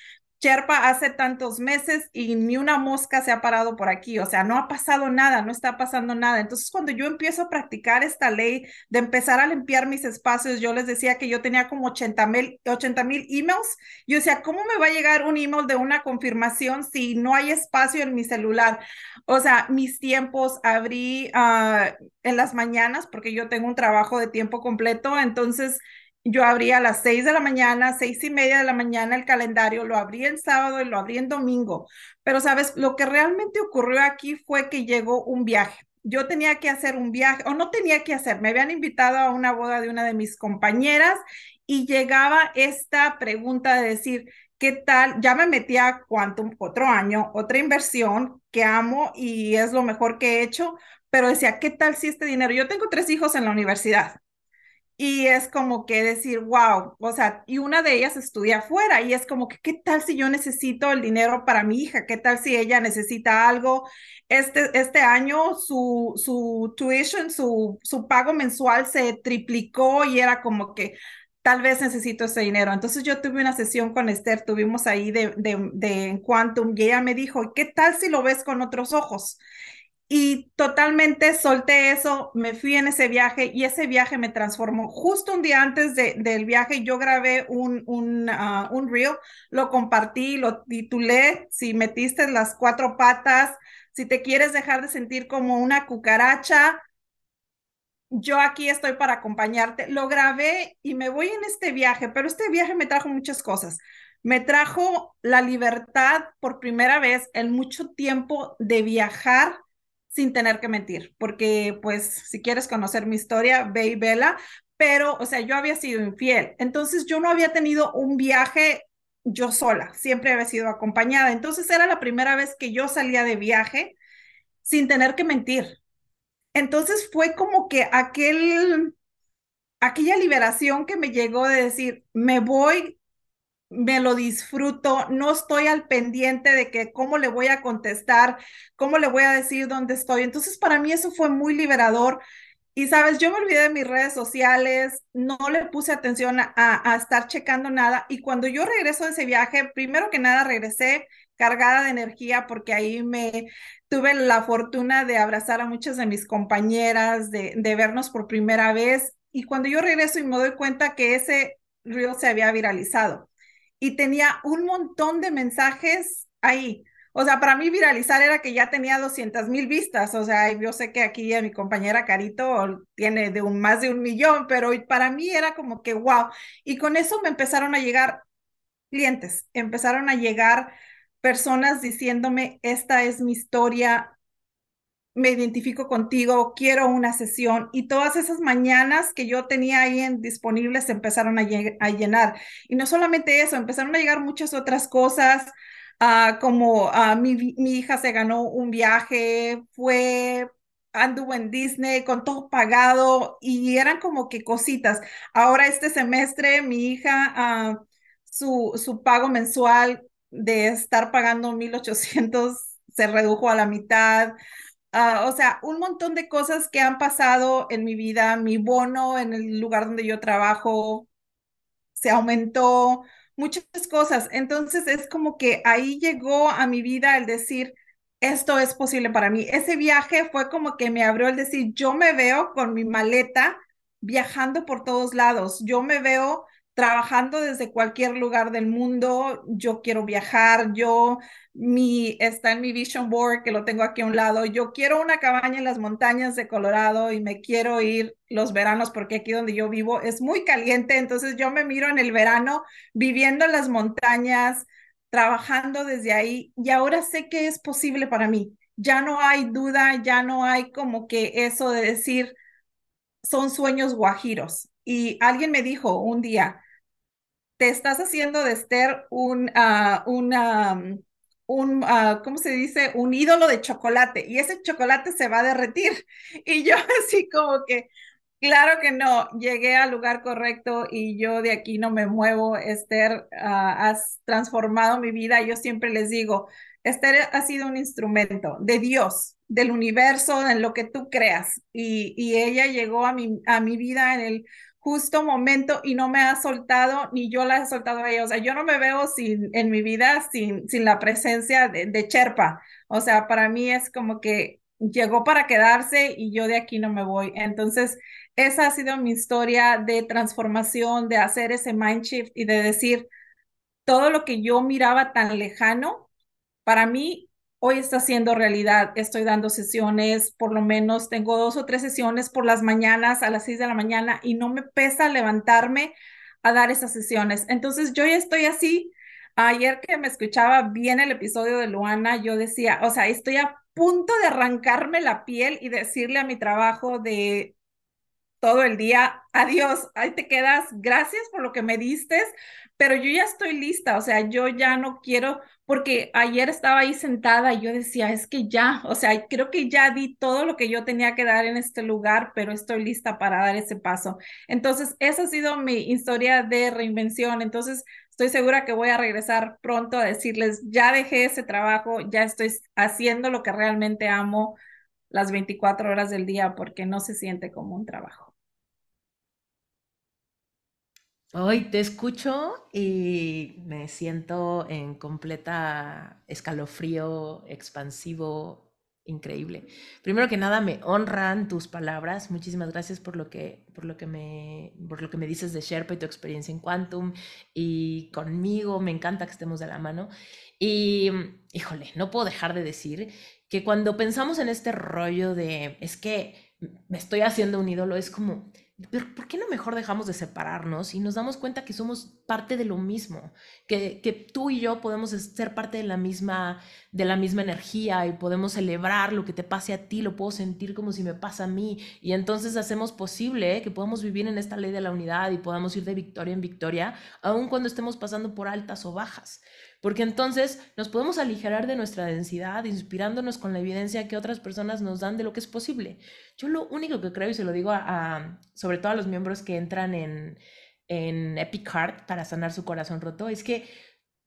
Sherpa hace tantos meses y ni una mosca se ha parado por aquí, o sea, no ha pasado nada, no está pasando nada. Entonces, cuando yo empiezo a practicar esta ley de empezar a limpiar mis espacios, yo les decía que yo tenía como 80 mil 80 mil emails. Yo decía, ¿cómo me va a llegar un email de una confirmación si no hay espacio en mi celular? O sea, mis tiempos abrí uh, en las mañanas porque yo tengo un trabajo de tiempo completo, entonces yo abría a las seis de la mañana, seis y media de la mañana el calendario, lo abrí el sábado y lo abrí en domingo. Pero, ¿sabes? Lo que realmente ocurrió aquí fue que llegó un viaje. Yo tenía que hacer un viaje, o no tenía que hacer, me habían invitado a una boda de una de mis compañeras y llegaba esta pregunta de decir, ¿qué tal? Ya me metí a otro año, otra inversión que amo y es lo mejor que he hecho, pero decía, ¿qué tal si este dinero? Yo tengo tres hijos en la universidad y es como que decir, wow, o sea, y una de ellas estudia afuera y es como que, ¿qué tal si yo necesito el dinero para mi hija? ¿Qué tal si ella necesita algo? Este, este año su, su tuition, su, su pago mensual se triplicó y era como que tal vez necesito ese dinero. Entonces yo tuve una sesión con Esther, tuvimos ahí de, de, de Quantum y ella me dijo, ¿qué tal si lo ves con otros ojos? Y totalmente solté eso, me fui en ese viaje y ese viaje me transformó. Justo un día antes de, del viaje yo grabé un, un, uh, un reel, lo compartí, lo titulé, si metiste las cuatro patas, si te quieres dejar de sentir como una cucaracha, yo aquí estoy para acompañarte. Lo grabé y me voy en este viaje, pero este viaje me trajo muchas cosas. Me trajo la libertad por primera vez en mucho tiempo de viajar sin tener que mentir, porque pues si quieres conocer mi historia, ve y vela, pero o sea, yo había sido infiel, entonces yo no había tenido un viaje yo sola, siempre había sido acompañada, entonces era la primera vez que yo salía de viaje sin tener que mentir. Entonces fue como que aquel, aquella liberación que me llegó de decir, me voy me lo disfruto, no estoy al pendiente de que cómo le voy a contestar, cómo le voy a decir dónde estoy. Entonces, para mí eso fue muy liberador. Y sabes, yo me olvidé de mis redes sociales, no le puse atención a, a, estar checando nada. Y cuando yo regreso de ese viaje, primero que nada regresé cargada de energía porque ahí me tuve la fortuna de abrazar a muchas de mis compañeras, de, de vernos por primera vez. Y cuando yo regreso y me doy cuenta que ese reel se había viralizado y tenía un montón de mensajes ahí. O sea, para mí viralizar era que ya tenía 200 mil vistas. O sea, yo sé que aquí mi compañera Carito tiene de un, más de un millón, pero para mí era como que wow. Y con eso me empezaron a llegar clientes, empezaron a llegar personas diciéndome, esta es mi historia, me identifico contigo, quiero una sesión y todas esas mañanas que yo tenía ahí en, disponibles empezaron a, a, llenar. Y no solamente eso, empezaron a llegar muchas otras cosas, uh, como uh, mi, mi, hija se ganó un viaje, fue, anduvo en Disney con todo pagado y eran como que cositas. Ahora este semestre mi hija, uh, su, su pago mensual de estar pagando 1.800 se redujo a la mitad. Uh, o sea, un montón de cosas que han pasado en mi vida. Mi bono en el lugar donde yo trabajo se aumentó, muchas cosas. Entonces es como que ahí llegó a mi vida el decir, esto es posible para mí. Ese viaje fue como que me abrió el decir, yo me veo con mi maleta viajando por todos lados. Yo me veo trabajando desde cualquier lugar del mundo. Yo quiero viajar, yo, mi, está en mi vision board que lo tengo aquí a un lado. Yo quiero una cabaña en las montañas de Colorado y me quiero ir los veranos porque aquí donde yo vivo es muy caliente. Entonces yo me miro en el verano viviendo en las montañas, trabajando desde ahí y ahora sé que es posible para mí. Ya no hay duda, ya no hay como que eso de decir son sueños guajiros. Y alguien me dijo un día, te estás haciendo de Esther un, uh, un, uh, ¿cómo se dice? Un ídolo de chocolate y ese chocolate se va a derretir. [laughs] Y yo así como que, claro que no, llegué al lugar correcto y yo de aquí no me muevo. Esther, uh, has transformado mi vida. Yo siempre les digo, Esther ha sido un instrumento de Dios, del universo, en lo que tú creas. Y, y ella llegó a mi, a mi vida en el justo momento y no me ha soltado ni yo la he soltado a ella. O sea, yo no me veo sin, en mi vida sin, sin la presencia de, de Cherpa. O sea, para mí es como que llegó para quedarse y yo de aquí no me voy. Entonces, esa ha sido mi historia de transformación, de hacer ese mind shift y de decir todo lo que yo miraba tan lejano, para mí hoy está siendo realidad. Estoy dando sesiones, por lo menos tengo dos o tres sesiones por las mañanas a las seis de la mañana y no me pesa levantarme a dar esas sesiones. Entonces yo ya estoy así. Ayer que me escuchaba bien el episodio de Luana, yo decía, o sea, estoy a punto de arrancarme la piel y decirle a mi trabajo de todo el día, adiós, ahí te quedas, gracias por lo que me diste, pero yo ya estoy lista, o sea, yo ya no quiero, porque ayer estaba ahí sentada y yo decía, es que ya, o sea, creo que ya di todo lo que yo tenía que dar en este lugar, pero estoy lista para dar ese paso. Entonces, esa ha sido mi historia de reinvención. Entonces, estoy segura que voy a regresar pronto a decirles, ya dejé ese trabajo, ya estoy haciendo lo que realmente amo las 24 horas del día porque no se siente como un trabajo. Hoy te escucho y me siento en completa escalofrío expansivo, increíble. Primero que nada, me honran tus palabras. Muchísimas gracias por lo que, por lo que, me, por lo que me dices de Sherpa y tu experiencia en Quantum y conmigo. Me encanta que estemos de la mano. Y, híjole, no puedo dejar de decir que cuando pensamos en este rollo de, es que me estoy haciendo un ídolo, es como pero ¿por qué no mejor dejamos de separarnos y nos damos cuenta que somos parte de lo mismo? Que, que, tú y yo podemos ser parte de la, misma, de la misma energía y podemos celebrar lo que te pase a ti, lo puedo sentir como si me pasa a mí. Y entonces hacemos posible que podamos vivir en esta ley de la unidad y podamos ir de victoria en victoria, aun cuando estemos pasando por altas o bajas porque entonces nos podemos aligerar de nuestra densidad, inspirándonos con la evidencia que otras personas nos dan de lo que es posible. Yo lo único que creo, y se lo digo a, sobre todo a los miembros que entran en, en Epic Heart para sanar su corazón roto, es que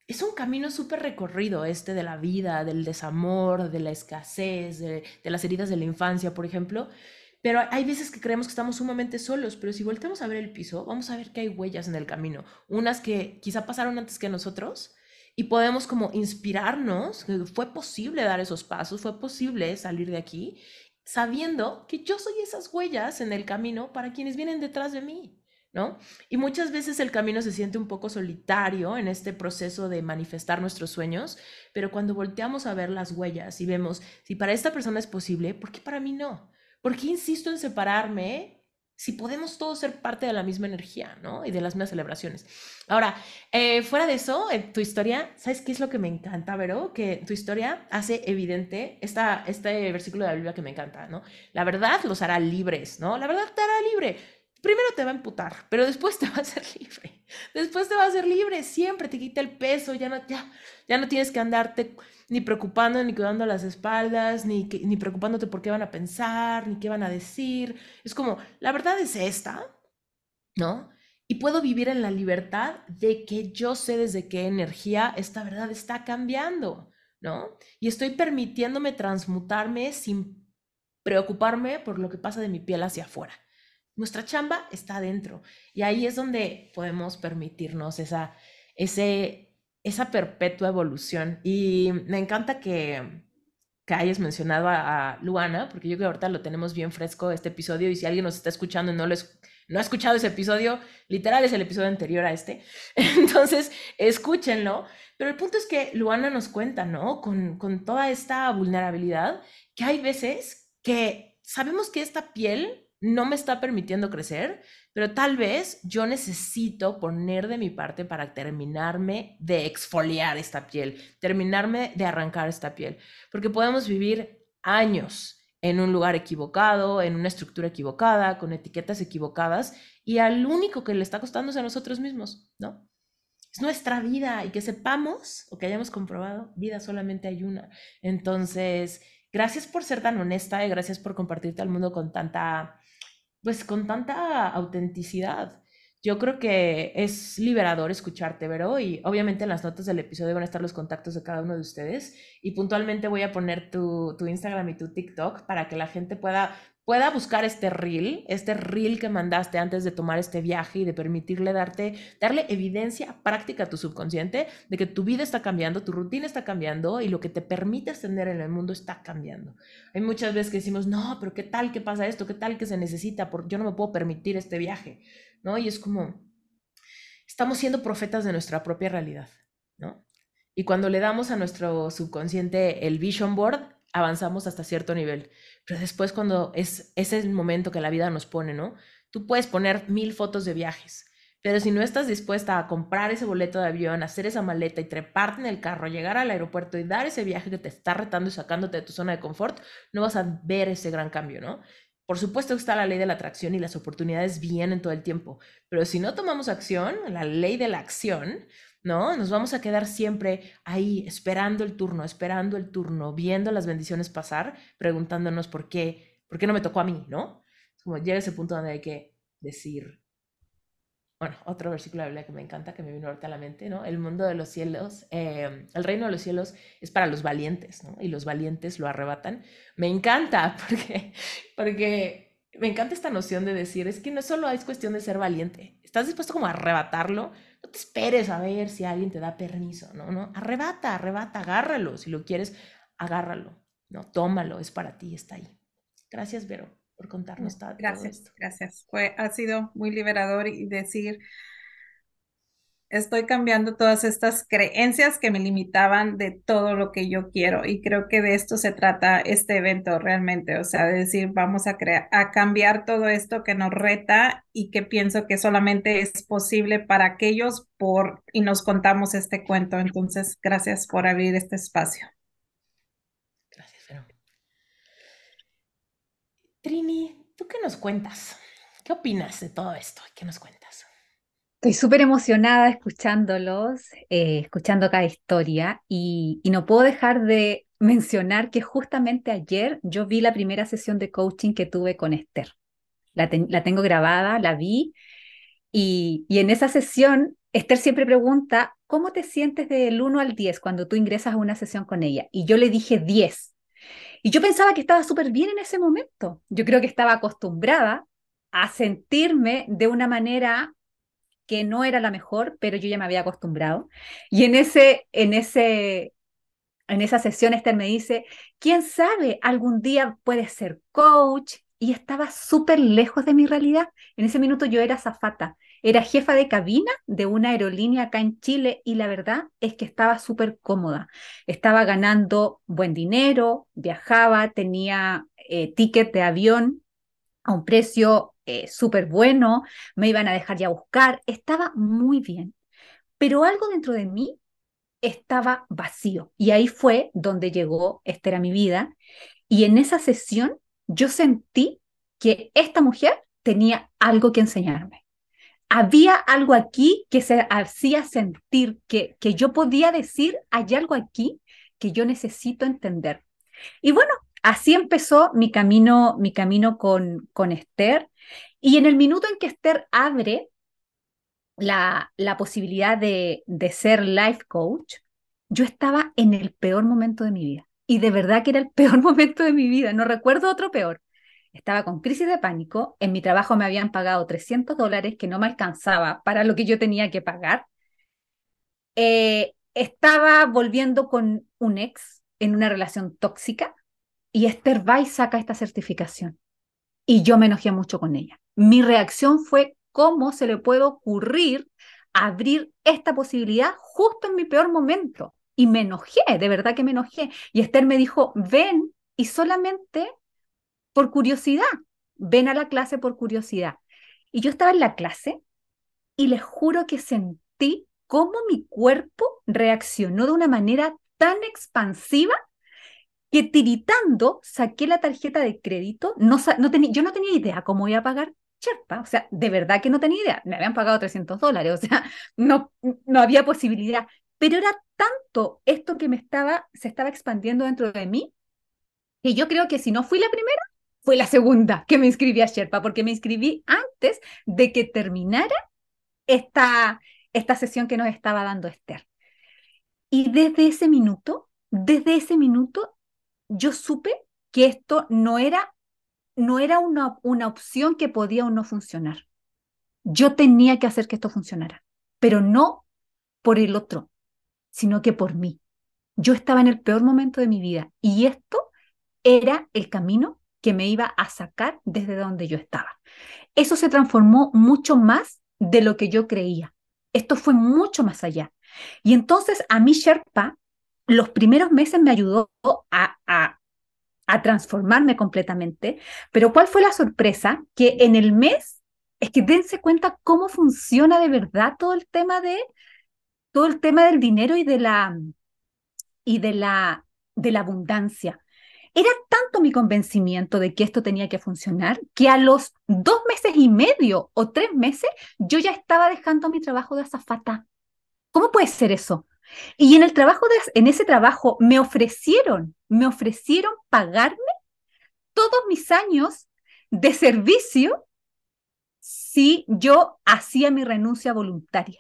es un camino súper recorrido este de la vida, del desamor, de la escasez, de, de las heridas de la infancia, por ejemplo. Pero hay veces que creemos que estamos sumamente solos, pero si volteamos a ver el piso, vamos a ver que hay huellas en el camino. Unas que quizá pasaron antes que nosotros, y podemos como inspirarnos, que fue posible dar esos pasos, fue posible salir de aquí, sabiendo que yo soy esas huellas en el camino para quienes vienen detrás de mí, ¿no? Y muchas veces el camino se siente un poco solitario en este proceso de manifestar nuestros sueños, pero cuando volteamos a ver las huellas y vemos, si para esta persona es posible, ¿por qué para mí no? ¿Por qué insisto en separarme si podemos todos ser parte de la misma energía, ¿no? Y de las mismas celebraciones. Ahora, eh, fuera de eso, en tu historia, ¿sabes qué es lo que me encanta, Vero? Que tu historia hace evidente esta, este versículo de la Biblia que me encanta, ¿no? La verdad los hará libres, ¿no? La verdad te hará libre. Primero te va a emputar, pero después te va a hacer libre. Después te va a hacer libre, siempre te quita el peso, ya no, ya, ya no tienes que andarte ni preocupando, ni cuidando las espaldas, ni, ni preocupándote por qué van a pensar, ni qué van a decir. Es como, la verdad es esta, ¿no? Y puedo vivir en la libertad de que yo sé desde qué energía esta verdad está cambiando, ¿no? Y estoy permitiéndome transmutarme sin preocuparme por lo que pasa de mi piel hacia afuera. Nuestra chamba está adentro y ahí es donde podemos permitirnos esa, ese esa perpetua evolución. Y me encanta que, que hayas mencionado a, Luana, porque yo creo que ahorita lo tenemos bien fresco este episodio y si alguien nos está escuchando y no, lo no ha escuchado ese episodio, literal es el episodio anterior a este, [laughs] entonces escúchenlo. Pero el punto es que Luana nos cuenta, ¿no? Con, con toda esta vulnerabilidad, que hay veces que sabemos que esta piel no me está permitiendo crecer, pero tal vez yo necesito poner de mi parte para terminarme de exfoliar esta piel, terminarme de arrancar esta piel, porque podemos vivir años en un lugar equivocado, en una estructura equivocada, con etiquetas equivocadas, y al único que le está costando es a nosotros mismos, ¿no? Es nuestra vida y que sepamos o que hayamos comprobado, vida solamente hay una. Entonces, gracias por ser tan honesta y gracias por compartirte al mundo con tanta pues con tanta autenticidad. Yo creo que es liberador escucharte, Vero, y obviamente en las notas del episodio van a estar los contactos de cada uno de ustedes y puntualmente voy a poner tu, tu Instagram y tu TikTok para que la gente pueda pueda buscar este reel, este reel que mandaste antes de tomar este viaje y de permitirle darte, darle evidencia práctica a tu subconsciente de que tu vida está cambiando, tu rutina está cambiando y lo que te permite ascender en el mundo está cambiando. Hay muchas veces que decimos, no, pero ¿qué tal que pasa esto? ¿Qué tal que se necesita? Porque yo no me puedo permitir este viaje, ¿no? Y es como, estamos siendo profetas de nuestra propia realidad, ¿no? Y cuando le damos a nuestro subconsciente el vision board, avanzamos hasta cierto nivel. Pero después cuando es, ese es el momento que la vida nos pone, ¿no? Tú puedes poner mil fotos de viajes, pero si no estás dispuesta a comprar ese boleto de avión, hacer esa maleta y treparte en el carro, llegar al aeropuerto y dar ese viaje que te está retando y sacándote de tu zona de confort, no vas a ver ese gran cambio, ¿no? Por supuesto está la ley de la atracción y las oportunidades vienen todo el tiempo, pero si no tomamos acción, la ley de la acción, ¿no? Nos vamos a quedar siempre ahí, esperando el turno, esperando el turno, viendo las bendiciones pasar, preguntándonos por qué, por qué no me tocó a mí, ¿no? Como llega ese punto donde hay que decir, bueno, otro versículo de la Biblia que me encanta, que me vino ahorita a la mente, ¿no? El mundo de los cielos, em, el reino de los cielos es para los valientes, ¿no? Y los valientes lo arrebatan. Me encanta [laughs] porque, porque me encanta esta noción de decir, es que no solo es cuestión de ser valiente, estás dispuesto como a arrebatarlo, no te esperes a ver si alguien te da permiso, ¿no? ¿no? Arrebata, arrebata, agárralo. Si lo quieres, agárralo, ¿no? Tómalo, es para ti, está ahí. Gracias, Vero, por contarnos todo, gracias, esto. Gracias, Fue, ha sido muy liberador y decir, estoy cambiando todas estas creencias que me limitaban de todo lo que yo quiero y creo que de esto se trata este evento realmente, o sea, de decir, vamos a a cambiar todo esto que nos reta y que pienso que solamente es posible para aquellos por y nos contamos este cuento, entonces gracias por abrir este espacio. Gracias, Vero. Trini, ¿tú qué nos cuentas? ¿Qué opinas de todo esto? ¿Qué nos cuentas? Estoy súper emocionada escuchándolos, eh, escuchando cada historia y, no puedo dejar de [laughs] mencionar que justamente ayer yo vi la primera sesión de coaching que tuve con Esther. La, tengo grabada, la vi y, y, en esa sesión Esther siempre pregunta, ¿cómo te sientes del 1 al 10 cuando tú ingresas a una sesión con ella? Y yo le dije 10. Y yo pensaba que estaba súper bien en ese momento. Yo creo que estaba acostumbrada a sentirme de una manera que no era la mejor, pero yo ya me había acostumbrado. Y en, ese, en, ese, en esa sesión Esther me dice, ¿quién sabe? Algún día puedes ser coach. Y estaba súper lejos de mi realidad. En ese minuto yo era zafata, era jefa de cabina de una aerolínea acá en Chile y la verdad es que estaba súper cómoda. Estaba ganando buen dinero, viajaba, tenía eh, ticket de avión a un precio eh, súper bueno, me iban a dejar ya buscar, estaba muy bien. Pero algo dentro de mí estaba vacío. Y ahí fue donde llegó Esther a mi vida. Y en esa sesión yo sentí que esta mujer tenía algo que enseñarme. Había algo aquí que se hacía sentir que, que yo podía decir, hay algo aquí que yo necesito entender. Y bueno, así empezó mi camino, mi camino con, con Esther. Y en el minuto en que Esther abre la, la posibilidad de, de ser life coach, yo estaba en el peor momento de mi vida. Y de verdad que era el [laughs] peor momento de mi vida. No recuerdo otro peor. Estaba con crisis de pánico. En mi trabajo me habían pagado 300 dólares que no me alcanzaba para lo que yo tenía que pagar. Eh, estaba volviendo con un ex en una relación tóxica y Esther va y saca esta certificación. Y yo me enojé mucho con ella. Mi reacción fue, ¿cómo se le puede ocurrir abrir esta posibilidad justo en mi peor momento? Y me enojé, de verdad que me enojé. Y Esther me dijo, ven y solamente por curiosidad, ven a la clase por curiosidad. Y yo estaba en la clase y les juro que sentí cómo mi cuerpo reaccionó de una manera tan expansiva que tiritando saqué la tarjeta de crédito, no, no yo no tenía idea cómo iba a pagar Sherpa, o sea, de verdad que no tenía idea, me habían pagado 300 dólares, [laughs] o sea, no, no había posibilidad, pero era tanto esto que me estaba, se estaba expandiendo dentro de mí, que yo creo que si no fui la primera, fue la segunda que me inscribí a Sherpa, porque me inscribí antes de que terminara esta, esta sesión que nos estaba dando Esther. Y desde ese minuto, desde ese minuto yo supe que esto no era, no era una, una opción que podía o no funcionar. Yo tenía que hacer que esto funcionara, pero no por el otro, sino que por mí. Yo estaba en el peor momento de mi vida y esto era el camino que me iba a sacar desde donde yo estaba. Eso se transformó mucho más de lo que yo creía. Esto fue mucho más allá. Y entonces a mí Sherpa, los primeros meses me ayudó a, a, transformarme completamente, pero ¿cuál fue la sorpresa? Que en el mes, es que dense cuenta cómo funciona de verdad todo el tema de, todo el tema del dinero y de la, y de la, de la abundancia. Era tanto mi convencimiento de que esto tenía que funcionar que a los dos meses y medio o tres meses yo ya estaba dejando mi trabajo de azafata. ¿Cómo puede ser eso? Y en el trabajo en ese trabajo me ofrecieron, me ofrecieron pagarme todos mis años de servicio si yo hacía mi renuncia voluntaria.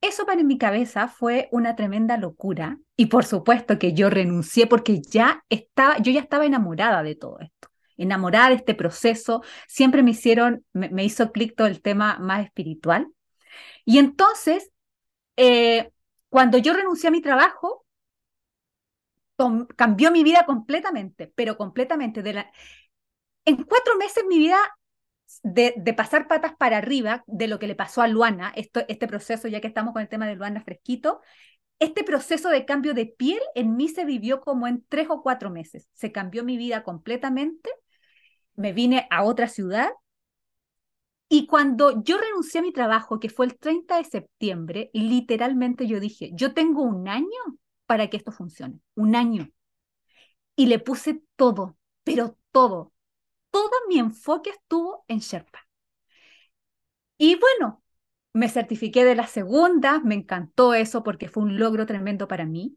Eso para mi cabeza fue una tremenda locura y por supuesto que yo renuncié porque ya estaba, yo ya estaba enamorada de todo esto, enamorada de este proceso. Siempre me hicieron, me, hizo clic todo el tema más espiritual. Y entonces, eh, cuando yo renuncié a mi trabajo, cambió mi vida completamente, pero completamente. De la... En cuatro meses mi vida de, pasar patas para arriba de lo que le pasó a Luana, este proceso, ya que estamos con el tema de Luana fresquito, este proceso de cambio de piel en mí se vivió como en tres o cuatro meses. Se cambió mi vida completamente, me vine a otra ciudad y cuando yo renuncié a mi trabajo, que fue el 30 de septiembre, literalmente yo dije, yo tengo un año para que esto funcione, un año. Y le puse todo, pero todo, todo mi enfoque estuvo en Sherpa. Y bueno, me certifiqué de la segunda, me encantó eso porque fue un logro tremendo para mí.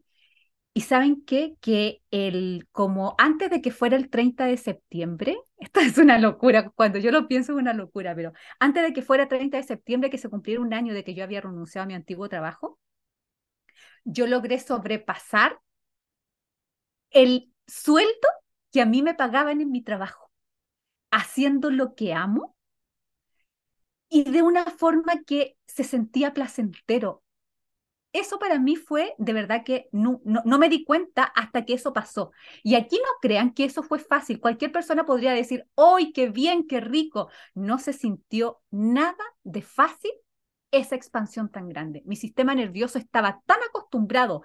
Y saben qué? Que el, como antes de que fuera el 30 de septiembre, [laughs] esto es una locura, cuando yo lo pienso es una locura, pero antes de que fuera 30 de septiembre, que se cumpliera un año de que yo había renunciado a mi antiguo trabajo, yo logré sobrepasar el sueldo que a mí me pagaban en mi trabajo haciendo lo que amo y de una forma que se sentía placentero. Eso para mí fue de verdad que no, no, me di cuenta hasta que eso pasó. Y aquí no crean que eso fue fácil. Cualquier persona podría decir, ¡ay, qué bien, qué rico! No se sintió nada de fácil esa expansión tan grande. Mi sistema nervioso estaba tan acostumbrado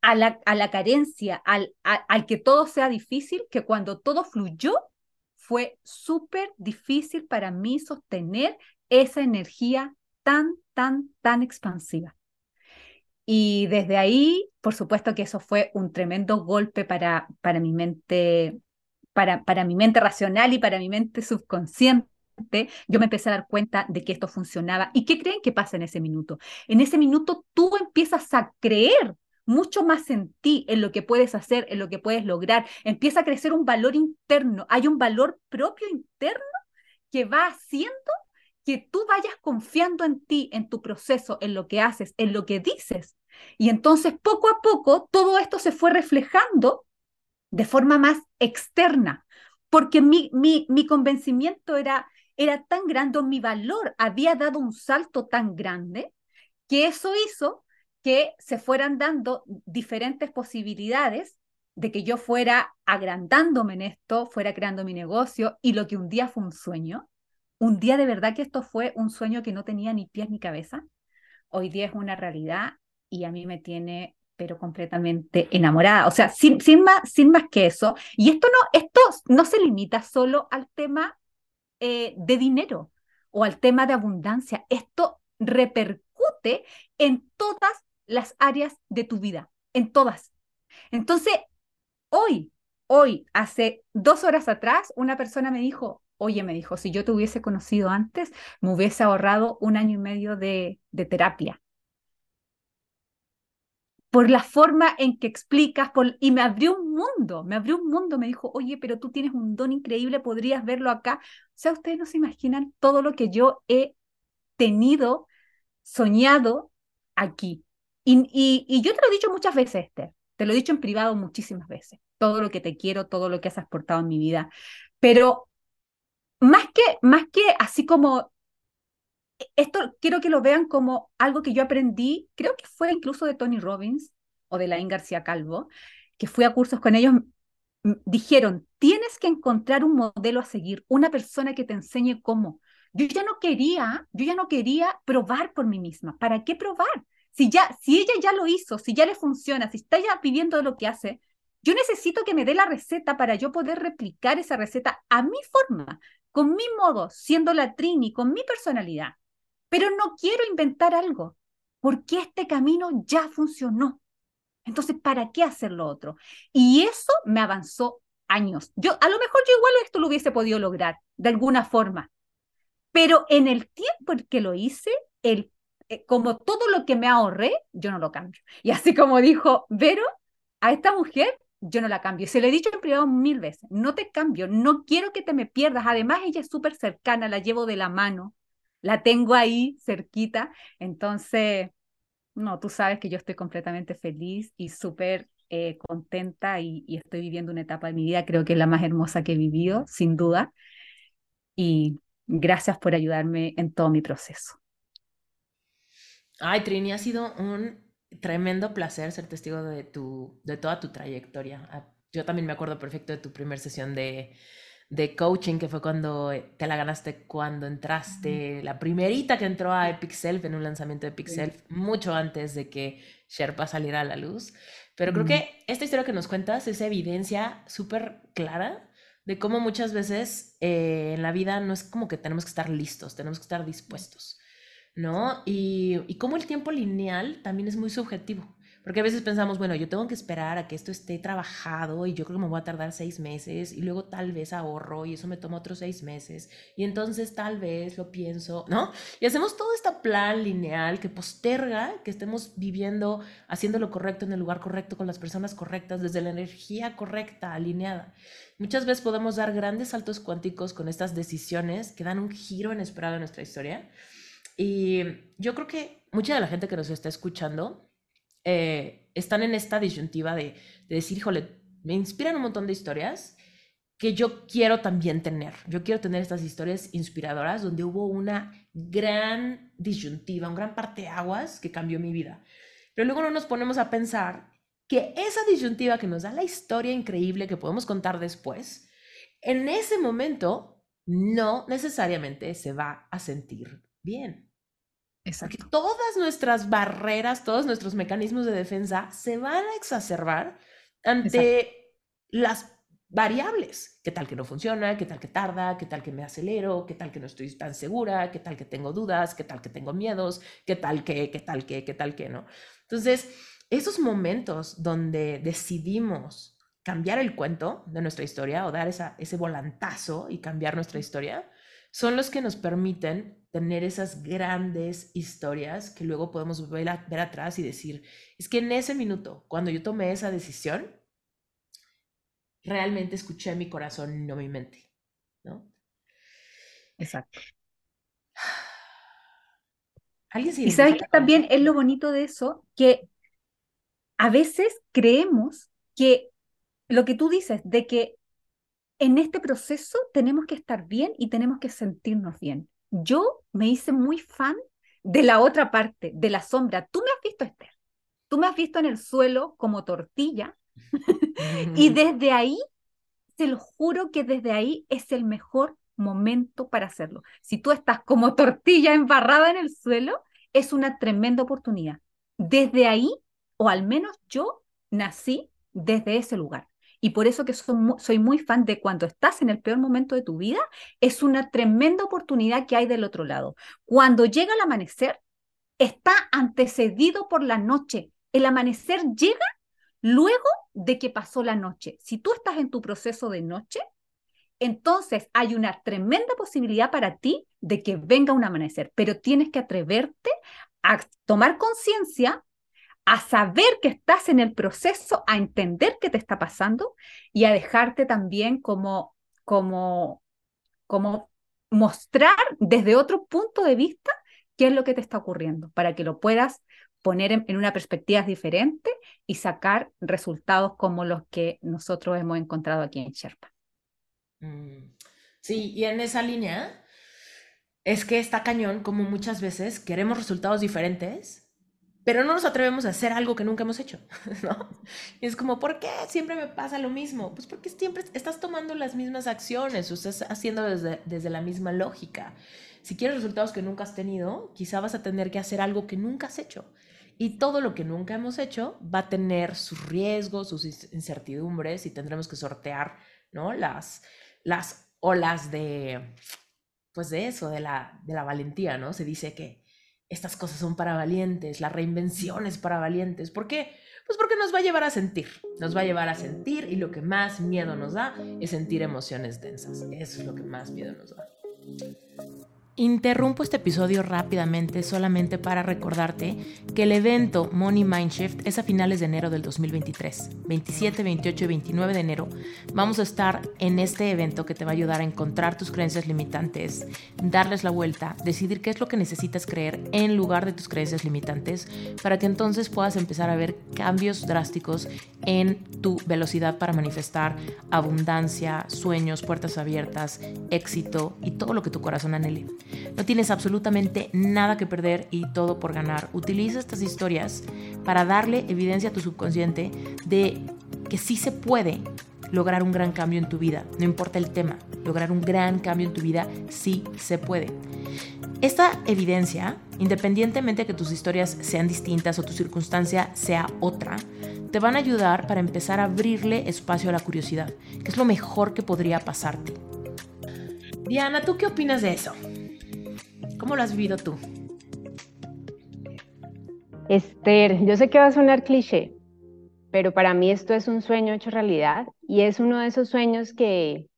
a la, a la carencia, al, al que todo sea difícil, que cuando todo fluyó, fue súper difícil para mí sostener esa energía tan, tan, tan expansiva. Y desde ahí, por supuesto que eso fue un tremendo golpe para, para mi mente, para, para mi mente racional y para mi mente subconsciente. Yo me empecé a dar cuenta de que esto funcionaba. ¿Y qué creen que pasa en ese minuto? En ese minuto tú empiezas a creer mucho más en ti, en lo que puedes hacer, en lo que puedes lograr. Empieza a crecer un valor interno. Hay un valor propio interno que va haciendo que tú vayas confiando en ti, en tu proceso, en lo que haces, en lo que dices. Y entonces poco a poco todo esto se fue reflejando de forma más externa, porque mi, mi, mi convencimiento era, era tan grande, mi valor había dado un salto tan grande, que eso hizo que se fueran dando diferentes posibilidades de que yo fuera agrandándome en esto, fuera creando mi negocio y lo que un día fue un sueño, un día de verdad que esto fue un sueño que no tenía ni pies ni cabeza, hoy día es una realidad y a mí me tiene pero completamente enamorada, o sea, sin, sin, más, sin más que eso. Y esto no, esto no se limita solo al tema eh, de dinero o al tema de abundancia, esto repercute en todas las áreas de tu vida, en todas. Entonces, hoy, hoy, hace dos horas atrás, una persona me dijo, oye, me dijo, si yo te hubiese conocido antes, me hubiese ahorrado un año y medio de, terapia. Por la forma en que explicas, y me abrió un mundo, me abrió un mundo, me dijo, oye, pero tú tienes un don increíble, podrías verlo acá. O sea, ustedes no se imaginan todo lo que yo he tenido, soñado aquí. Y, yo te lo he dicho muchas veces, Esther, te lo he dicho en privado muchísimas veces, todo lo que te quiero, todo lo que has aportado en mi vida, Pero más que, más que así como, esto quiero que lo vean como algo que yo aprendí, creo que fue incluso de Tony Robbins o de Laín García Calvo, que fui a cursos con ellos, dijeron, tienes que encontrar un modelo a seguir, una persona que te enseñe cómo. Yo ya no quería, yo ya no quería probar por mí misma. ¿Para qué probar? Si ya, si ella ya lo hizo, si ya le funciona, si está ya viviendo de lo que hace, yo necesito que me dé la receta para yo poder replicar esa receta a mi forma, con mi modo, siendo la Trini, con mi personalidad. Pero no quiero inventar algo, porque este camino ya funcionó. Entonces, ¿para qué hacer lo otro? Y eso me avanzó años. Yo, a lo mejor yo igual esto lo hubiese podido lograr de alguna forma, pero en el tiempo en que lo hice, el, eh, como todo lo que me ahorré, yo no lo cambio. Y así como dijo Vero, a esta mujer yo no la cambio. Se lo he dicho en privado mil veces, no te cambio, no quiero que te me pierdas. Además, ella es súper cercana, la llevo de la mano, la tengo ahí cerquita. Entonces, no, tú sabes que yo estoy completamente feliz y súper eh, contenta y, y, estoy viviendo una etapa de mi vida, creo que es la más hermosa que he vivido, sin duda. Y gracias por ayudarme en todo mi proceso. Ay, Trini, ha sido un tremendo placer ser testigo de, tu, de toda tu trayectoria. Ah, yo también me acuerdo perfecto de tu primera sesión de, de coaching, que fue cuando te la ganaste cuando entraste, la primerita que entró a Epic Self en un lanzamiento de Epic Self, mucho antes de que Sherpa saliera a la luz. Pero creo que esta historia que nos cuentas es evidencia súper clara de cómo muchas veces eh, en la vida no es como que tenemos que estar listos, tenemos que estar dispuestos, ¿no? Y, y cómo el tiempo lineal también es muy subjetivo. Porque a veces pensamos, bueno, yo tengo que esperar a que esto esté trabajado y yo creo que me voy a tardar seis meses y luego tal vez ahorro y eso me toma otros seis meses y entonces tal vez lo pienso, ¿no? Y hacemos todo este plan lineal que posterga que estemos viviendo, haciendo lo correcto en el lugar correcto, con las personas correctas, desde la energía correcta, alineada. Muchas veces podemos dar grandes saltos cuánticos con estas decisiones que dan un giro inesperado en nuestra historia. Y yo creo que mucha de la gente que nos está escuchando eh, están en esta disyuntiva de, decir, híjole, me inspiran un montón de historias que yo quiero también tener. Yo quiero tener estas historias inspiradoras donde hubo una gran disyuntiva, un gran parteaguas que cambió mi vida. Pero luego no nos ponemos a pensar que esa disyuntiva que nos da la historia increíble que podemos contar después, en ese momento no necesariamente se va a sentir bien. Exacto. todas nuestras barreras, todos nuestros mecanismos de defensa se van a exacerbar ante las variables. ¿Qué tal que no funciona? ¿Qué tal que tarda? ¿Qué tal que me acelero? ¿Qué tal que no estoy tan segura? ¿Qué tal que tengo dudas? ¿Qué tal que tengo miedos? ¿Qué tal que? ¿Qué tal que? ¿Qué tal que? ¿No? Entonces, esos momentos donde decidimos cambiar el cuento de nuestra historia o dar esa, ese volantazo y cambiar nuestra historia, son los que nos permiten tener esas grandes historias que luego podemos ver, ver atrás y decir, es que en ese minuto, cuando yo tomé esa decisión, realmente escuché mi corazón y no mi mente, ¿no? Exacto. [sighs] ¿Alguien y sabes que también es lo bonito de eso, que a veces creemos que lo que tú dices, de que en este proceso tenemos que estar bien y tenemos que sentirnos bien. Yo me hice muy fan de la otra parte, de la sombra. Tú me has visto, Esther. Tú me has visto en el suelo como tortilla [laughs] y desde ahí, te lo juro que desde ahí es el mejor momento para hacerlo. Si tú estás como tortilla embarrada en el suelo, es una tremenda oportunidad. Desde ahí, o al menos yo nací desde ese lugar. Y por eso que soy muy, fan de cuando estás en el peor momento de tu vida, es una tremenda oportunidad que hay del otro lado. Cuando llega el amanecer, está antecedido por la noche. El amanecer llega luego de que pasó la noche. Si tú estás en tu proceso de noche, entonces hay una tremenda posibilidad para ti de que venga un amanecer, pero tienes que atreverte a tomar conciencia a saber que estás en el proceso, a entender qué te está pasando y a dejarte también como, como, como mostrar desde otro punto de vista qué es lo que te está ocurriendo, para que lo puedas poner en, una perspectiva diferente y sacar resultados como los que nosotros hemos encontrado aquí en Sherpa. Mm, sí, y en esa línea es que está cañón como muchas veces queremos resultados diferentes pero no nos atrevemos a hacer algo que nunca hemos hecho, [laughs] ¿no? Y es como, ¿por qué siempre me pasa lo mismo? Pues porque siempre estás tomando las mismas acciones, o estás haciendo desde, desde la misma lógica. Si quieres resultados que nunca has tenido, quizá vas a tener que hacer algo que nunca has hecho. Y todo lo que nunca hemos hecho va a tener sus riesgos, sus incertidumbres y tendremos que sortear, ¿no? Las, las olas de, pues de eso, de la, de la valentía, ¿no? Se dice que estas cosas son para valientes, la reinvención es para valientes. ¿Por qué? Pues porque nos va a llevar a sentir, nos va a llevar a sentir y lo que más miedo nos da es sentir emociones densas. Eso es lo que más miedo nos da. Interrumpo este episodio rápidamente solamente para recordarte que el evento Money Mindshift es a finales de enero del 2023. 27, 28 y 29 de enero vamos a estar en este evento que te va a ayudar a encontrar tus creencias limitantes, darles la vuelta, decidir qué es lo que necesitas creer en lugar de tus creencias limitantes para que entonces puedas empezar a ver cambios drásticos en tu velocidad para manifestar abundancia, sueños, puertas abiertas, éxito y todo lo que tu corazón anhele. No tienes absolutamente nada que perder y todo por ganar. Utiliza estas historias para darle evidencia a tu subconsciente de que sí se puede lograr un gran cambio en tu vida. No importa el tema, lograr un gran cambio en tu vida sí se puede. Esta evidencia, independientemente de que tus historias sean distintas o tu circunstancia sea otra, te van a ayudar para empezar a abrirle espacio a la curiosidad, que es lo mejor que podría pasarte. Diana, ¿tú qué opinas de eso? ¿Cómo lo has vivido tú? Esther, yo sé que va a sonar cliché, pero para mí esto es un sueño hecho realidad y es uno de esos sueños que,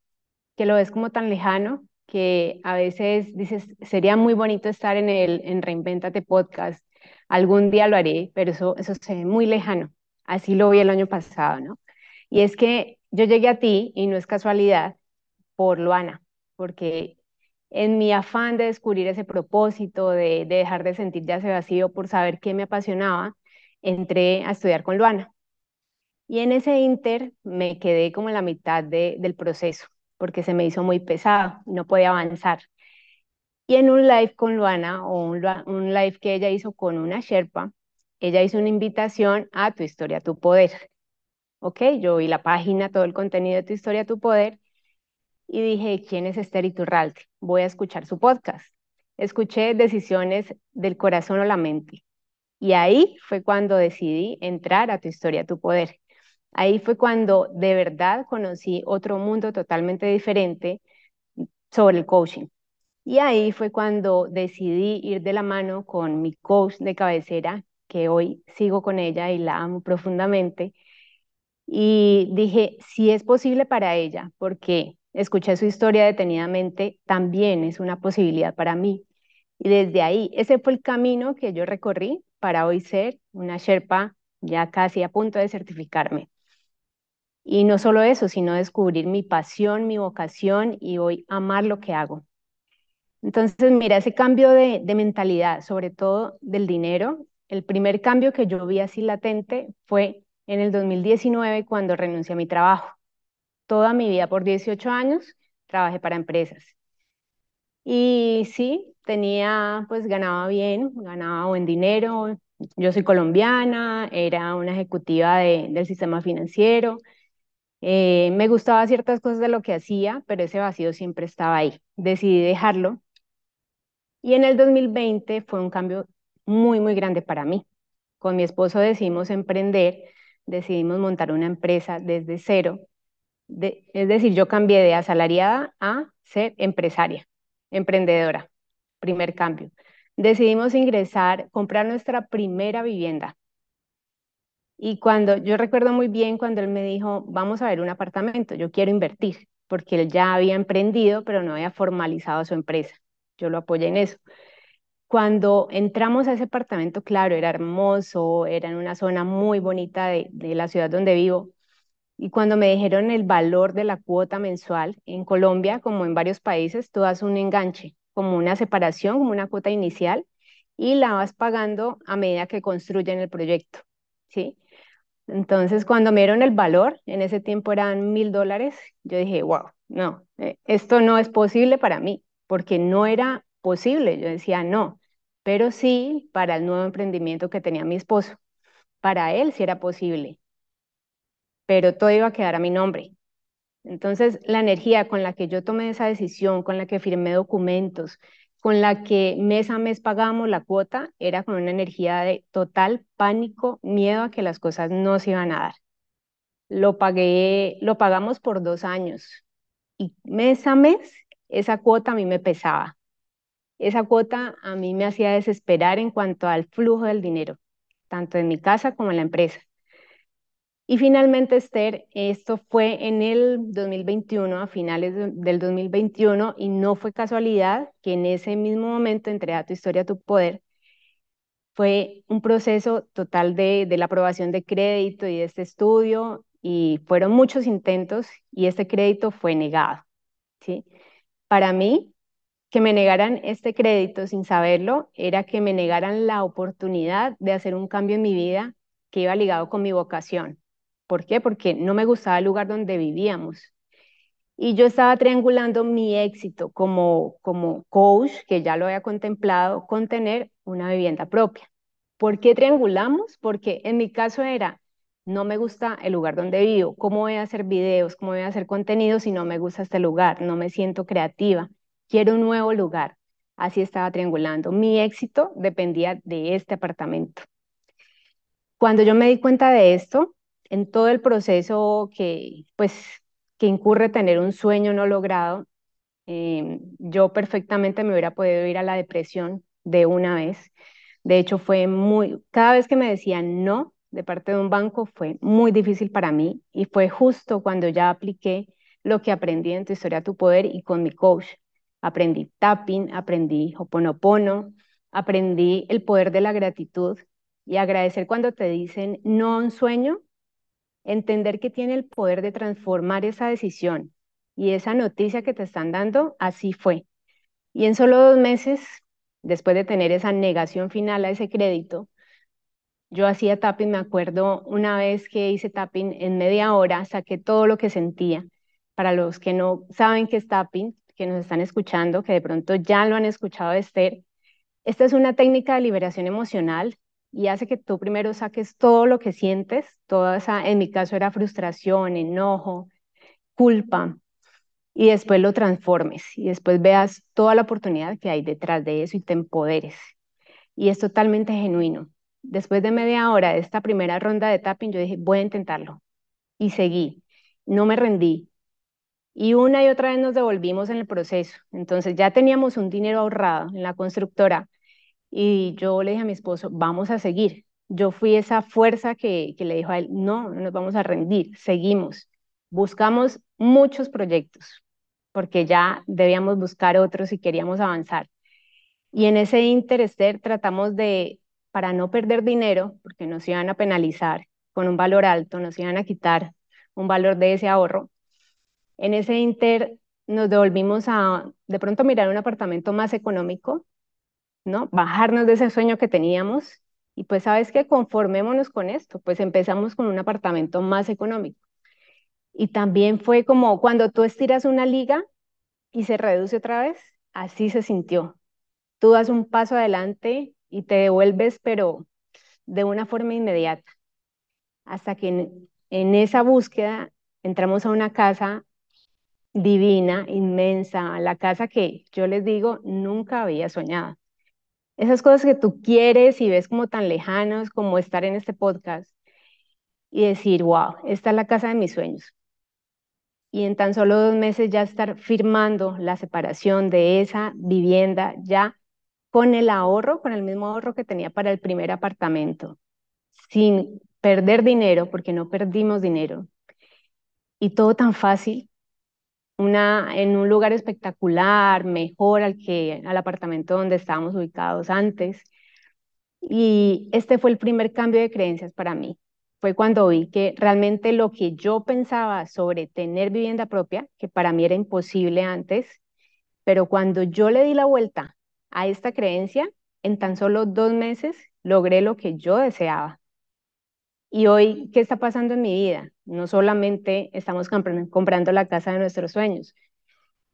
que lo ves como tan lejano que a veces dices, sería muy bonito estar en el en Reinventate Podcast, algún día lo haré, pero eso, eso se ve muy lejano. Así lo vi el año pasado, ¿no? Y es que yo llegué a ti, y no es casualidad, por Luana, porque en mi afán de descubrir ese propósito, de, dejar de sentir ya ese vacío por saber qué me apasionaba, entré a estudiar con Luana. Y en ese inter me quedé como en la mitad del proceso, porque se me hizo muy pesado, no podía avanzar. Y en un live con Luana, o un, un live que ella hizo con una Sherpa, ella hizo una invitación a Tu Historia, Tu Poder. Ok, yo vi la página, todo el contenido de Tu Historia, Tu Poder, y dije, ¿quién es Esther Iturralde? Voy a escuchar su podcast. Escuché Decisiones del Corazón o la Mente. Y ahí fue cuando decidí entrar a Tu Historia, Tu Poder. Ahí fue cuando de verdad conocí otro mundo totalmente diferente sobre el coaching. Y ahí fue cuando decidí ir de la mano con mi coach de cabecera, que hoy sigo con ella y la amo profundamente. Y dije, si es posible para ella, porque escuché su historia detenidamente, también es una posibilidad para mí. Y desde ahí, ese fue el camino que yo recorrí para hoy ser una Sherpa ya casi a punto de certificarme. Y no solo eso, sino descubrir mi pasión, mi vocación y hoy amar lo que hago. Entonces, mira, ese cambio de, de mentalidad, sobre todo del dinero, el primer cambio que yo vi así latente fue en el 2019 cuando renuncié a mi trabajo toda mi vida, por 18 años, trabajé para empresas. Y sí, tenía, pues ganaba bien, ganaba buen dinero. Yo soy colombiana, era una ejecutiva del sistema financiero. Eh, me gustaba ciertas cosas de lo que hacía, pero ese vacío siempre estaba ahí. Decidí dejarlo. Y en el 2020 fue un cambio muy, muy grande para mí. Con mi esposo decidimos emprender, decidimos montar una empresa desde cero es decir, yo cambié de asalariada a ser empresaria, emprendedora, primer cambio. Decidimos ingresar, comprar nuestra primera vivienda. Y cuando, yo recuerdo muy bien cuando él me dijo, vamos a ver un apartamento, yo quiero invertir, porque él ya había emprendido, pero no había formalizado su empresa. Yo lo apoyé en eso. Cuando entramos a ese apartamento, claro, era hermoso, era en una zona muy bonita de, de la ciudad donde vivo, y cuando me dijeron el valor de la cuota mensual, en Colombia, como en varios países, tú das un enganche, como una separación, como una cuota inicial, y la vas pagando a medida que construyen el proyecto, ¿sí? Entonces, cuando me dieron el valor, en ese tiempo eran mil dólares, yo dije, wow, no, eh, esto no es posible para mí, porque no era posible. Yo decía, no, pero sí para el nuevo emprendimiento que tenía mi esposo. Para él sí era posible, pero todo iba a quedar a mi nombre. Entonces, la energía con la que yo tomé esa decisión, con la que firmé documentos, con la que mes a mes pagamos la cuota, era con una energía de total pánico, miedo a que las cosas no se iban a dar. Lo pagué, lo pagamos por dos años y mes a mes esa cuota a mí me pesaba. Esa cuota a mí me hacía desesperar en cuanto al flujo del dinero, tanto en mi casa como en la empresa. Y finalmente, Esther, esto fue en el 2021, a finales del 2021, y no fue casualidad que en ese mismo momento, entre a tu historia, tu poder, fue un proceso total de, de la aprobación de crédito y de este estudio, y fueron muchos intentos y este crédito fue negado. ¿sí? Para mí, que me negaran este crédito sin saberlo era que me negaran la oportunidad de hacer un cambio en mi vida que iba ligado con mi vocación. ¿Por qué? Porque no me gustaba el lugar donde vivíamos. Y yo estaba triangulando mi éxito como, como coach, que ya lo había contemplado, con tener una vivienda propia. ¿Por qué triangulamos? Porque en mi caso era, no me gusta el lugar donde vivo, cómo voy a hacer videos, cómo voy a hacer contenido si no me gusta este lugar, no me siento creativa, quiero un nuevo lugar. Así estaba triangulando. Mi éxito dependía de este apartamento. Cuando yo me di cuenta de esto, en todo el proceso que, pues, que incurre tener un sueño no logrado, em, yo perfectamente me hubiera podido ir a la depresión de una vez. De hecho, fue muy, cada vez que me decían no de parte de un banco fue muy difícil para mí y fue justo cuando ya apliqué lo que aprendí en tu historia tu poder y con mi coach. Aprendí tapping, aprendí hoponopono, aprendí el poder de la gratitud y agradecer cuando te dicen no a un sueño entender que tiene el poder de transformar esa decisión y esa noticia que te están dando, así fue. Y en solo dos meses, después de tener esa negación final a ese crédito, yo hacía tapping, me acuerdo una vez que hice tapping en media hora, saqué todo lo que sentía. Para los que no saben qué es tapping, que nos están escuchando, que de pronto ya lo han escuchado Esther, esta es una técnica de liberación emocional y hace que tú primero saques todo lo que sientes, toda esa, en mi caso era frustración, enojo, culpa, y después lo transformes y después veas toda la oportunidad que hay detrás de eso y te empoderes. Y es totalmente genuino. Después de media hora de esta primera ronda de tapping, yo dije, voy a intentarlo. Y seguí. No me rendí. Y una y otra vez nos devolvimos en el proceso. Entonces ya teníamos un dinero ahorrado en la constructora y yo le dije a mi esposo, vamos a seguir. Yo fui esa fuerza que, que le dijo a él, no, no nos vamos a rendir, seguimos. Buscamos muchos proyectos, porque ya debíamos buscar otros y queríamos avanzar. Y en ese interester tratamos de, para no perder dinero, porque nos iban a penalizar con un valor alto, nos iban a quitar un valor de ese ahorro, en ese inter nos devolvimos a de pronto mirar un apartamento más económico ¿no? Bajarnos de ese sueño que teníamos y pues sabes que conformémonos con esto, pues empezamos con un apartamento más económico. Y también fue como cuando tú estiras una liga y se reduce otra vez, así se sintió. Tú das un paso adelante y te devuelves, pero de una forma inmediata. Hasta que en, en esa búsqueda entramos a una casa divina, inmensa, la casa que yo les digo nunca había soñado esas cosas que tú quieres y ves como tan lejanos como estar en este podcast y decir, wow, esta es la casa de mis sueños. Y en tan solo dos meses ya estar firmando la separación de esa vivienda ya con el ahorro, con el mismo ahorro que tenía para el primer apartamento, sin perder dinero, porque no perdimos dinero. Y todo tan fácil, una, en un lugar espectacular, mejor al, que, al apartamento donde estábamos ubicados antes. Y este fue el primer cambio de creencias para mí. Fue cuando vi que realmente lo que yo pensaba sobre tener vivienda propia, que para mí era imposible antes, pero cuando yo le di la vuelta a esta creencia, en tan solo dos meses logré lo que yo deseaba. Y hoy, ¿qué está pasando en mi vida? No solamente estamos comprando la casa de nuestros sueños.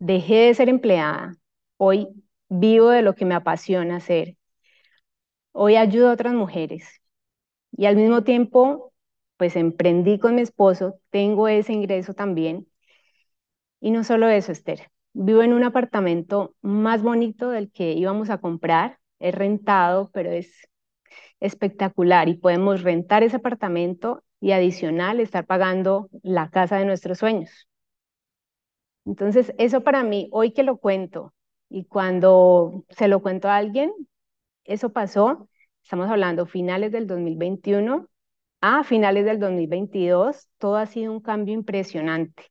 Dejé de ser empleada. Hoy vivo de lo que me apasiona hacer. Hoy ayudo a otras mujeres. Y al mismo tiempo, pues emprendí con mi esposo, tengo ese ingreso también. Y no solo eso, Esther. Vivo en un apartamento más bonito del que íbamos a comprar. Es rentado, pero es espectacular y podemos rentar ese apartamento y adicional estar pagando la casa de nuestros sueños. Entonces, eso para mí, hoy que lo cuento y cuando se lo cuento a alguien, eso pasó, estamos hablando finales del 2021 a finales del 2022, todo ha sido un cambio impresionante.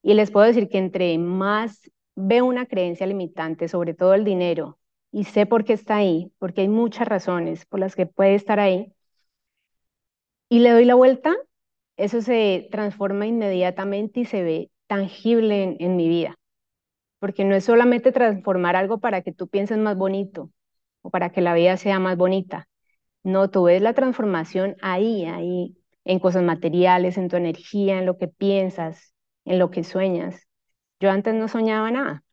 Y les puedo decir que entre más veo una creencia limitante, sobre todo el dinero, y sé por qué está ahí, porque hay muchas razones por las que puede estar ahí, y le doy la vuelta, eso se transforma inmediatamente y se ve tangible en, mi vida. Porque no es solamente transformar algo para que tú pienses más bonito o para que la vida sea más bonita. No, tú ves la transformación ahí, ahí, en cosas materiales, en tu energía, en lo que piensas, en lo que sueñas. Yo antes no soñaba nada.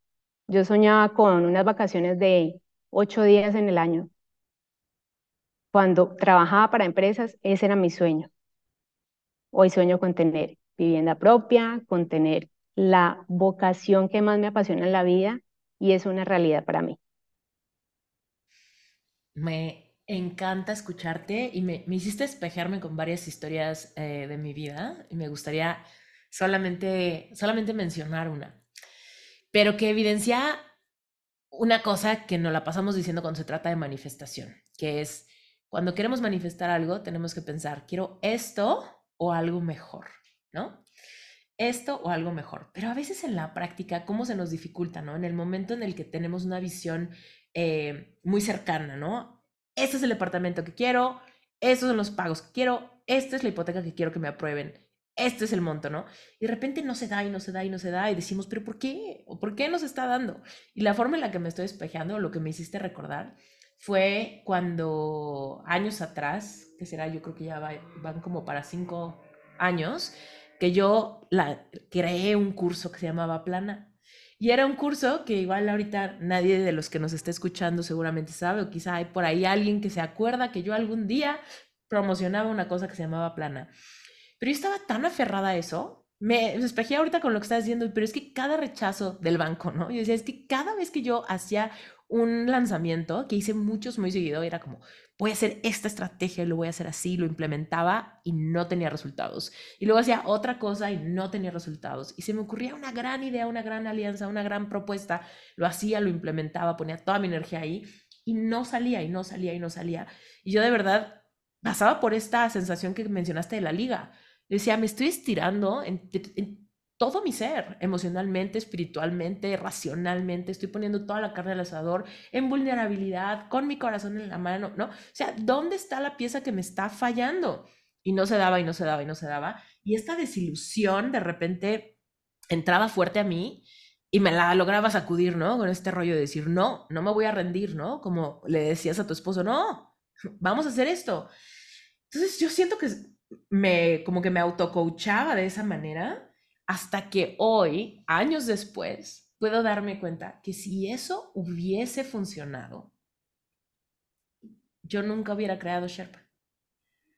Yo soñaba con unas vacaciones de ocho días en el año. Cuando trabajaba para empresas, ese era mi sueño. Hoy sueño con tener vivienda propia, con tener la vocación que más me apasiona en la vida y es una realidad para mí. Me encanta escucharte y me, hiciste espejarme con varias historias eh, de mi vida y me gustaría solamente, solamente mencionar una, pero que evidencia una cosa que nos la pasamos diciendo cuando se trata de manifestación, que es cuando queremos manifestar algo, tenemos que pensar, quiero esto o algo mejor, ¿no? Esto o algo mejor. Pero a veces en la práctica, ¿cómo se nos dificulta, ¿no? En el momento en el que tenemos una visión eh, muy cercana, ¿no? Este es el departamento que quiero, estos son los pagos que quiero, esta es la hipoteca que quiero que me aprueben este es el monto, ¿no? Y de repente no se da y no se da y no se da y decimos, pero ¿por qué? ¿O por qué nos está dando? Y la forma en la que me estoy despejando, lo que me hiciste recordar, fue cuando años atrás, que será, yo creo que ya van como para cinco años, que yo la, creé un curso que se llamaba Plana. Y era un curso que igual ahorita nadie de los que nos está escuchando seguramente sabe, o quizá hay por ahí alguien que se acuerda que yo algún día promocionaba una cosa que se llamaba Plana. Pero yo estaba tan aferrada a eso, me despejé ahorita con lo que estás diciendo, pero es que cada rechazo del banco, ¿no? Yo decía, es que cada vez que yo hacía un lanzamiento, que hice muchos muy seguido, era como, voy a hacer esta estrategia, lo voy a hacer así, lo implementaba y no tenía resultados. Y luego hacía otra cosa y no tenía resultados. Y se me ocurría una gran idea, una gran alianza, una gran propuesta, lo hacía, lo implementaba, ponía toda mi energía ahí y no salía y no salía y no salía. Y yo de verdad pasaba por esta sensación que mencionaste de la liga decía, me estoy estirando en, todo mi ser, emocionalmente, espiritualmente, racionalmente, estoy poniendo toda la carne al asador, en vulnerabilidad, con mi corazón en la mano, ¿no? O sea, ¿dónde está la pieza que me está fallando? Y no se daba y no se daba y no se daba. Y esta desilusión de repente entraba fuerte a mí y me la lograba sacudir, ¿no? Con este rollo de decir, no, no me voy a rendir, ¿no? Como le decías a tu esposo, no, vamos a hacer esto. Entonces yo siento que me, como que me autocoachaba de esa manera hasta que hoy, años después, puedo darme cuenta que si eso hubiese funcionado, yo nunca hubiera creado Sherpa.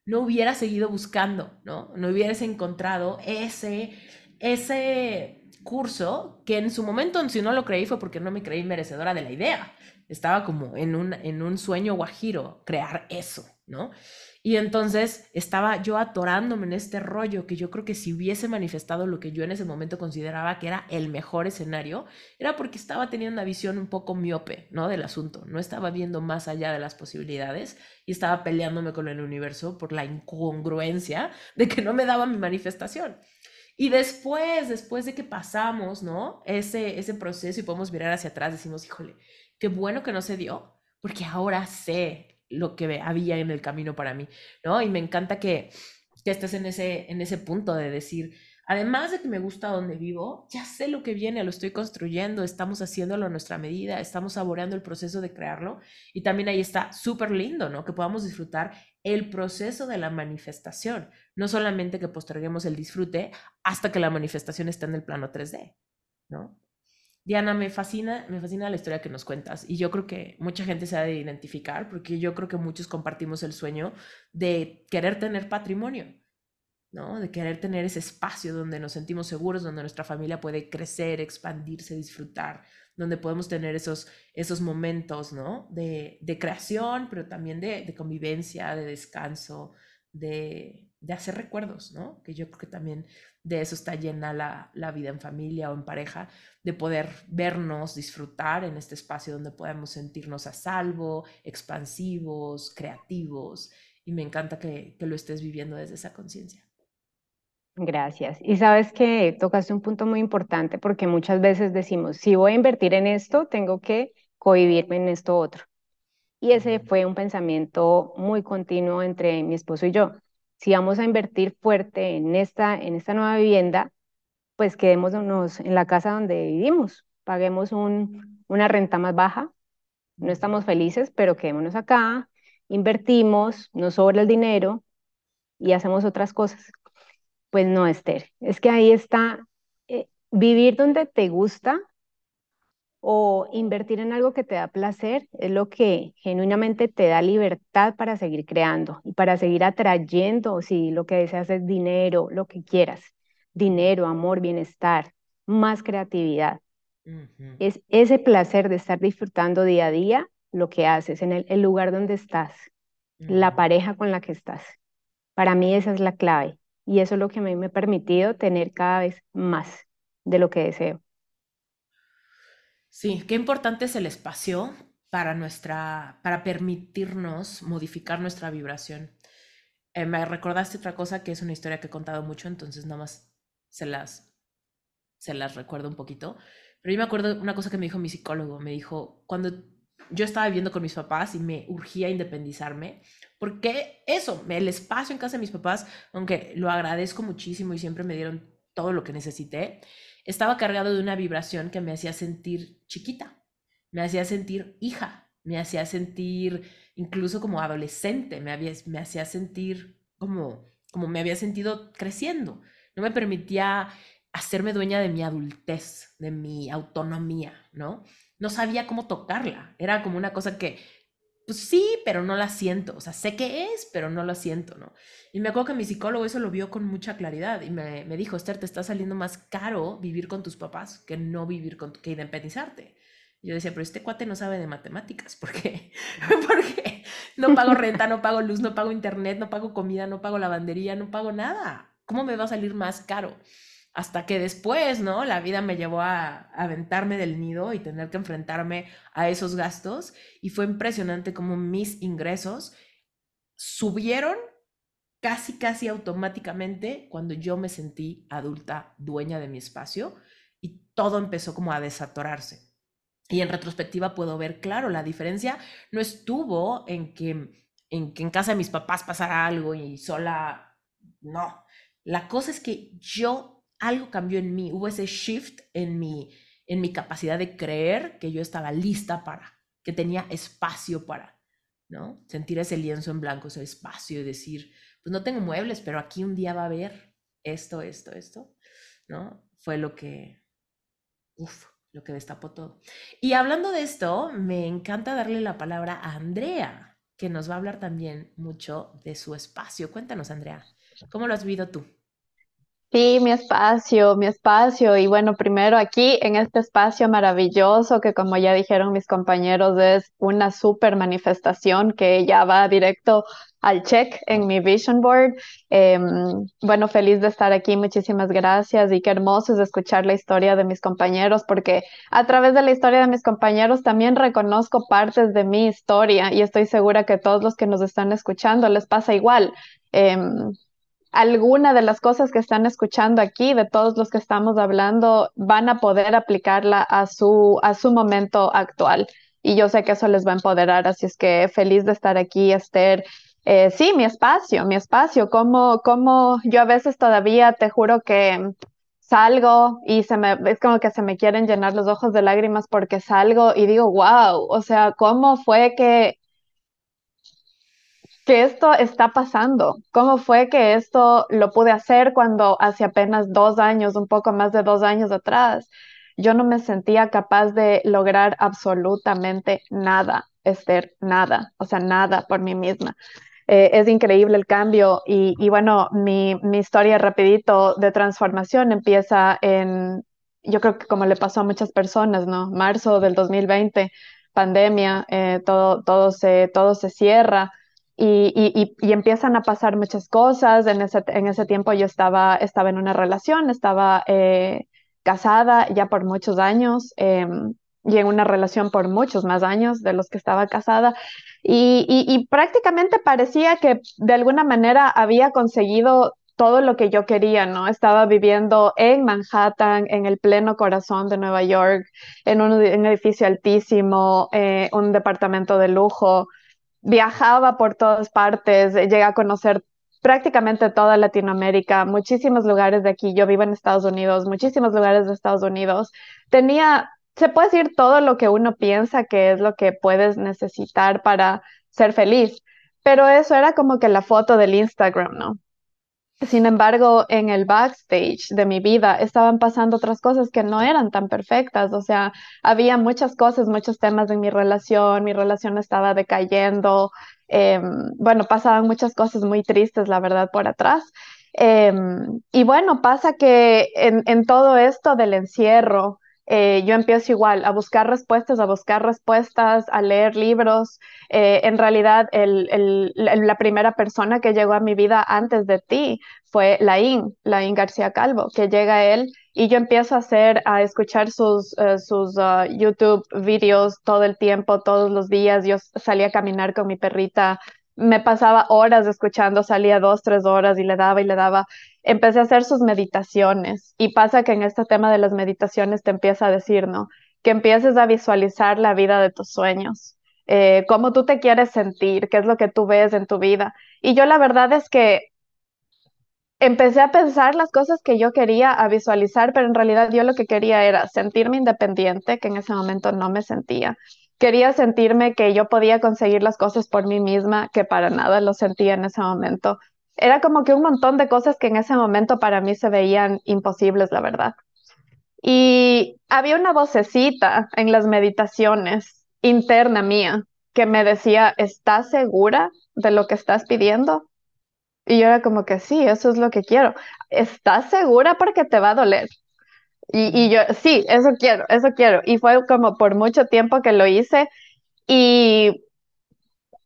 No hubiera seguido buscando, ¿no? No hubieras encontrado ese, ese curso que en su momento, si no lo creí, fue porque no me creí merecedora de la idea. Estaba como en un, en un sueño guajiro, crear eso, ¿no? Y entonces estaba yo atorándome en este rollo que yo creo que si hubiese manifestado lo que yo en ese momento consideraba que era el mejor escenario, era porque estaba teniendo una visión un poco miope, ¿no? Del asunto. No estaba viendo más allá de las posibilidades y estaba peleándome con el universo por la incongruencia de que no me daba mi manifestación. Y después, después de que pasamos, ¿no? Ese, ese proceso y podemos mirar hacia atrás, decimos, híjole, qué bueno que no se dio, porque ahora sé lo que había en el camino para mí, ¿no? Y me encanta que, que estés en ese, en ese punto de decir, además de que me gusta donde vivo, ya sé lo que viene, lo estoy construyendo, estamos haciéndolo a nuestra medida, estamos saboreando el proceso de crearlo y también ahí está súper lindo, ¿no? Que podamos disfrutar el proceso de la manifestación, no solamente que posterguemos el disfrute hasta que la manifestación esté en el plano 3D, ¿no? Diana, me fascina, me fascina la historia que nos cuentas y yo creo que mucha gente se ha de identificar porque yo creo que muchos compartimos el sueño de querer tener patrimonio, ¿no? De querer tener ese espacio donde nos sentimos seguros, donde nuestra familia puede crecer, expandirse, disfrutar, donde podemos tener esos, esos momentos, ¿no? De, creación, pero también de, convivencia, de descanso, de, hacer recuerdos, ¿no? Que yo creo que también de eso está llena la, la, vida en familia o en pareja, de poder vernos, disfrutar en este espacio donde podemos sentirnos a salvo, expansivos, creativos. Y me encanta que, que lo estés viviendo desde esa conciencia. Gracias. Y sabes que tocaste un punto muy importante porque muchas veces decimos, si voy a invertir en esto, tengo que cohibirme en esto otro. Y ese fue un pensamiento muy continuo entre mi esposo y yo. Si vamos a invertir fuerte en esta, en esta nueva vivienda, pues quedémonos en la casa donde vivimos, paguemos un, una renta más baja, no estamos felices, pero quedémonos acá, invertimos, nos sobra el dinero y hacemos otras cosas. Pues no, Esther, es que ahí está eh, vivir donde te gusta o invertir en algo que te da placer es lo que genuinamente te da libertad para seguir creando y para seguir atrayendo, si lo que deseas es dinero, lo que quieras, dinero, amor, bienestar, más creatividad. Es ese placer de estar disfrutando día a día lo que haces en el, lugar donde estás, la pareja con la que estás. Para mí esa es la clave. Y eso es lo que me ha permitido tener cada vez más de lo que deseo. Sí, qué importante es el espacio para nuestra, para permitirnos modificar nuestra vibración. Eh, me recordaste otra cosa que es una historia que he contado mucho, entonces nada más se las, se las recuerdo un poquito. Pero yo me acuerdo una cosa que me dijo mi psicólogo, me dijo, cuando yo estaba viviendo con mis papás y me urgía independizarme, porque eso, el espacio en casa de mis papás, aunque lo agradezco muchísimo y siempre me dieron todo lo que necesité, estaba cargado de una vibración que me hacía sentir chiquita, me hacía sentir hija, me hacía sentir incluso como adolescente, me, había, me hacía sentir como, como me había sentido creciendo. No me permitía hacerme dueña de mi adultez, de mi autonomía, ¿no? No sabía cómo tocarla. Era como una cosa que pues sí, pero no la siento. O sea, sé que es, pero no la siento, ¿no? Y me acuerdo que mi psicólogo eso lo vio con mucha claridad y me, me dijo, Esther, te está saliendo más caro vivir con tus papás que no vivir con, que independizarte. Yo decía, pero este cuate no sabe de matemáticas. ¿Por qué? [laughs] Porque no pago renta, no pago luz, no pago internet, no pago comida, no pago lavandería, no pago nada. ¿Cómo me va a salir más caro? Hasta que después, ¿no? La vida me llevó a, aventarme del nido y tener que enfrentarme a esos gastos y fue impresionante cómo mis ingresos subieron casi, casi automáticamente cuando yo me sentí adulta, dueña de mi espacio y todo empezó como a desatorarse. Y en retrospectiva puedo ver, claro, la diferencia no estuvo en que en, que en casa de mis papás pasara algo y sola, no. La cosa es que yo algo cambió en mí, hubo ese shift en mi, en mi capacidad de creer que yo estaba lista para, que tenía espacio para, ¿no? Sentir ese lienzo en blanco, ese espacio y decir, pues no tengo muebles, pero aquí un día va a haber esto, esto, esto, ¿no? Fue lo que, uff, lo que destapó todo. Y hablando de esto, me encanta darle la palabra a Andrea, que nos va a hablar también mucho de su espacio. Cuéntanos, Andrea, ¿cómo lo has vivido tú? Sí, mi espacio, mi espacio. Y bueno, primero aquí en este espacio maravilloso que como ya dijeron mis compañeros es una super manifestación que ya va directo al check en mi vision board. Em, bueno, feliz de estar aquí, muchísimas gracias y qué hermoso es escuchar la historia de mis compañeros porque a través de la historia de mis compañeros también reconozco partes de mi historia y estoy segura que todos los que nos están escuchando les pasa igual. Em, alguna de las cosas que están escuchando aquí, de todos los que estamos hablando, van a poder aplicarla a su, a su momento actual. Y yo sé que eso les va a empoderar, así es que feliz de estar aquí, Esther. Eh, sí, mi espacio, mi espacio, como, como yo a veces todavía te juro que salgo y se me, es como que se me quieren llenar los ojos de lágrimas porque salgo y digo, wow, o sea, ¿cómo fue que que esto está pasando. ¿Cómo fue que esto lo pude hacer cuando hace apenas dos años, un poco más de dos años atrás, yo no me sentía capaz de lograr absolutamente nada, Esther, nada, o sea, nada por mí misma. Eh, es increíble el cambio y, bueno, mi, mi, historia rapidito de transformación empieza en, yo creo que como le pasó a muchas personas, ¿no? Marzo del 2020, pandemia, eh, todo, todo, se, todo se cierra y, y, empiezan a pasar muchas cosas. En ese, en ese tiempo yo estaba, estaba en una relación, estaba eh, casada ya por muchos años em, y en una relación por muchos más años de los que estaba casada. Y, y, prácticamente parecía que de alguna manera había conseguido todo lo que yo quería, ¿no? Estaba viviendo en Manhattan, en el pleno corazón de Nueva York, en un, edificio altísimo, eh, un departamento de lujo. Viajaba por todas partes, llegué a conocer prácticamente toda Latinoamérica, muchísimos lugares de aquí. Yo vivo en Estados Unidos, muchísimos lugares de Estados Unidos. Tenía se puede decir todo lo que uno piensa que es lo que puedes necesitar para ser feliz, pero eso era como que la foto del Instagram, ¿no? Sin embargo, en el backstage de mi vida estaban pasando otras cosas que no eran tan perfectas, o sea, había muchas cosas, muchos temas en mi relación, mi relación estaba decayendo, em, bueno, pasaban muchas cosas muy tristes, la verdad, por atrás. Em, y bueno, pasa que en, en todo esto del encierro, eh, yo empiezo igual a buscar respuestas, a buscar respuestas, a leer libros. Eh, en realidad, el, la primera persona que llegó a mi vida antes de ti fue Laín, Laín García Calvo, que llega él y yo empiezo a hacer, a escuchar sus, eh, sus uh, YouTube videos todo el tiempo, todos los días. Yo salía a caminar con mi perrita me pasaba horas escuchando, salía dos, tres horas y le daba y le daba. Empecé a hacer sus meditaciones y pasa que en este tema de las meditaciones te empieza a decir, ¿no? Que empieces a visualizar la vida de tus sueños, eh, cómo tú te quieres sentir, qué es lo que tú ves en tu vida. Y yo la verdad es que empecé a pensar las cosas que yo quería, a visualizar, pero en realidad yo lo que quería era sentirme independiente, que en ese momento no me sentía quería sentirme que yo podía conseguir las cosas por mí misma, que para nada lo sentía en ese momento. Era como que un montón de cosas que en ese momento para mí se veían imposibles, la verdad. Y había una vocecita en las meditaciones interna mía que me decía, ¿estás segura de lo que estás pidiendo? Y yo era como que sí, eso es lo que quiero. ¿Estás segura porque te va a doler? Y, yo, sí, eso quiero, eso quiero. Y fue como por mucho tiempo que lo hice y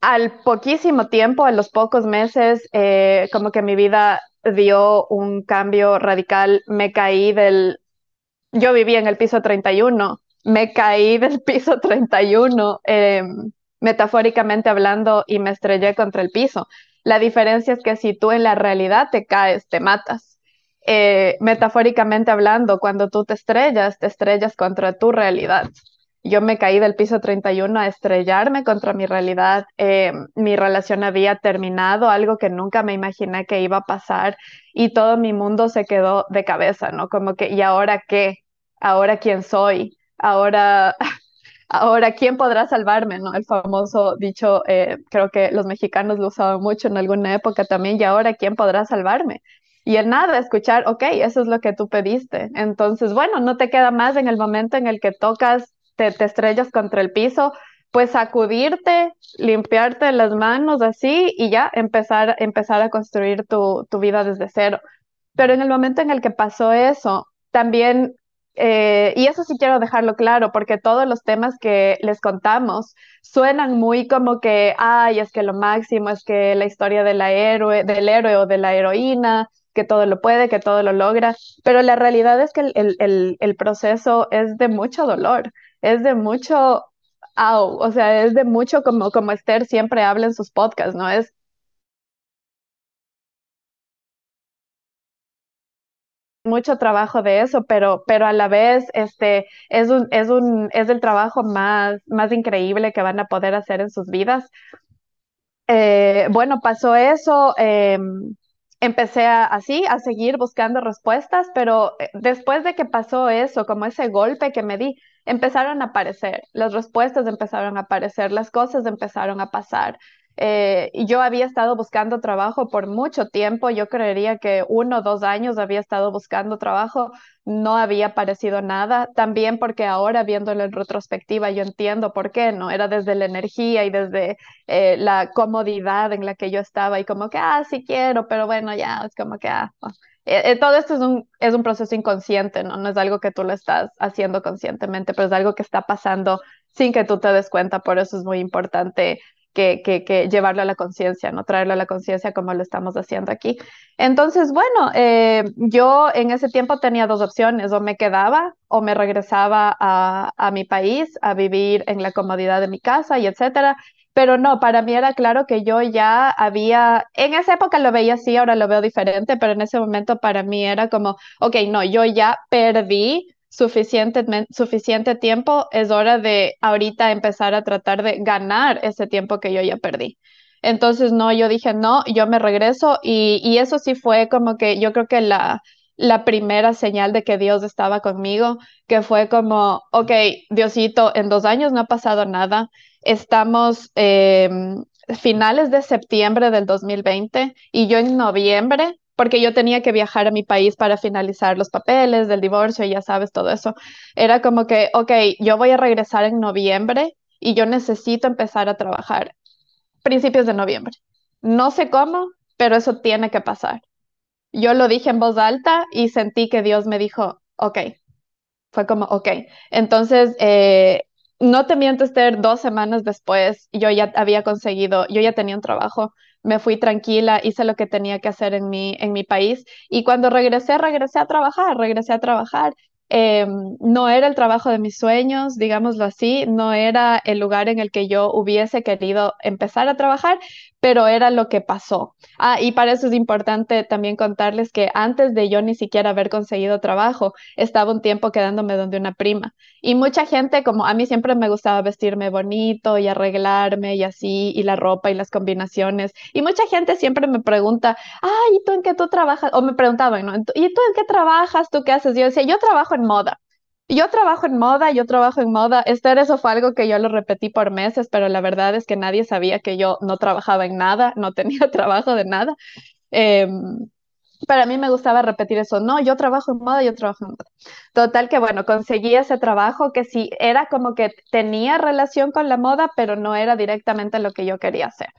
al poquísimo tiempo, a los pocos meses, eh, como que mi vida dio un cambio radical. Me caí del, yo vivía en el piso 31, me caí [laughs] del piso 31, em, metafóricamente hablando, y me estrellé contra el piso. La diferencia es que si tú en la realidad te caes, te matas. Eh, metafóricamente hablando, cuando tú te estrellas, te estrellas contra tu realidad. Yo me caí del piso 31 a estrellarme contra mi realidad. Eh, mi relación había terminado, algo que nunca me imaginé que iba a pasar y todo mi mundo se quedó de cabeza, ¿no? Como que, ¿y ahora qué? ¿Ahora quién soy? Ahora, [laughs] ahora quién podrá salvarme, ¿no? El famoso dicho, eh, creo que los mexicanos lo usaban mucho en alguna época también, ¿y ahora quién podrá salvarme? Y el nada, escuchar, ok, eso es lo que tú pediste. Entonces, bueno, no te queda más en el momento en el que tocas, te, estrellas contra el piso, pues sacudirte, limpiarte las manos así y ya empezar, empezar a construir tu, tu vida desde cero. Pero en el momento en el que pasó eso, también, eh, y eso sí quiero dejarlo claro, porque todos los temas que les contamos suenan muy como que, ay, es que lo máximo es que la historia de héroe, del héroe o de la heroína, que todo lo puede, que todo lo logra, pero la realidad es que el, proceso es de mucho dolor, es de mucho, au, o sea, es de mucho como, como Esther siempre habla en sus podcasts, ¿no? Es mucho trabajo de eso, pero, pero a la vez este, es, un, es, un, es el trabajo más, más increíble que van a poder hacer en sus vidas. Eh, bueno, pasó eso. Em, empecé a, así a seguir buscando respuestas, pero eh, después de que pasó eso, como ese golpe que me di, empezaron a aparecer, las respuestas empezaron a aparecer, las cosas empezaron a pasar. Eh, yo había estado buscando trabajo por mucho tiempo, yo creería que uno o dos años había estado buscando trabajo, no había aparecido nada, también porque ahora viéndolo en retrospectiva yo entiendo por qué, ¿no? Era desde la energía y desde eh, la comodidad en la que yo estaba y como que, ah, sí quiero, pero bueno, ya, es como que, ah, oh. eh, todo esto es un, es un proceso inconsciente, ¿no? No es algo que tú lo estás haciendo conscientemente, pero es algo que está pasando sin que tú te des cuenta, por eso es muy importante que, que, llevarlo a la conciencia, no traerlo a la conciencia como lo estamos haciendo aquí. Entonces, bueno, eh, yo en ese tiempo tenía dos opciones, o me quedaba o me regresaba a, a mi país a vivir en la comodidad de mi casa y etcétera. Pero no, para mí era claro que yo ya había, en esa época lo veía así, ahora lo veo diferente, pero en ese momento para mí era como, ok, no, yo ya perdí suficiente, suficiente tiempo, es hora de ahorita empezar a tratar de ganar ese tiempo que yo ya perdí. Entonces, no, yo dije, no, yo me regreso y, y eso sí fue como que yo creo que la, la primera señal de que Dios estaba conmigo, que fue como, ok, Diosito, en dos años no ha pasado nada, estamos em, finales de septiembre del 2020 y yo en noviembre porque yo tenía que viajar a mi país para finalizar los papeles del divorcio ya sabes todo eso. Era como que, ok, yo voy a regresar en noviembre y yo necesito empezar a trabajar principios de noviembre. No sé cómo, pero eso tiene que pasar. Yo lo dije en voz alta y sentí que Dios me dijo, ok. Fue como, ok. Entonces, eh, no te miento, Esther, dos semanas después yo ya había conseguido, yo ya tenía un trabajo me fui tranquila, hice lo que tenía que hacer en mi, en mi país y cuando regresé, regresé a trabajar, regresé a trabajar. Em, no era el trabajo de mis sueños, digámoslo así, no era el lugar en el que yo hubiese querido empezar a trabajar, pero era lo que pasó. Ah, y para eso es importante también contarles que antes de yo ni siquiera haber conseguido trabajo, estaba un tiempo quedándome donde una prima. Y mucha gente, como a mí siempre me gustaba vestirme bonito y arreglarme y así, y la ropa y las combinaciones. Y mucha gente siempre me pregunta, ay, ¿y tú en qué tú trabajas? O me preguntaban. ¿Y tú en qué trabajas? ¿Tú qué haces? Yo decía, yo trabajo en moda. Yo trabajo en moda, yo trabajo en moda. Esther, eso fue algo que yo lo repetí por meses, pero la verdad es que nadie sabía que yo no trabajaba en nada, [laughs] no tenía [laughs] trabajo de nada. Em, para mí me gustaba repetir eso, no, yo trabajo en moda, yo trabajo en moda. Total que bueno, conseguí ese trabajo que sí era como que tenía relación con la moda, pero no era directamente lo que yo quería hacer.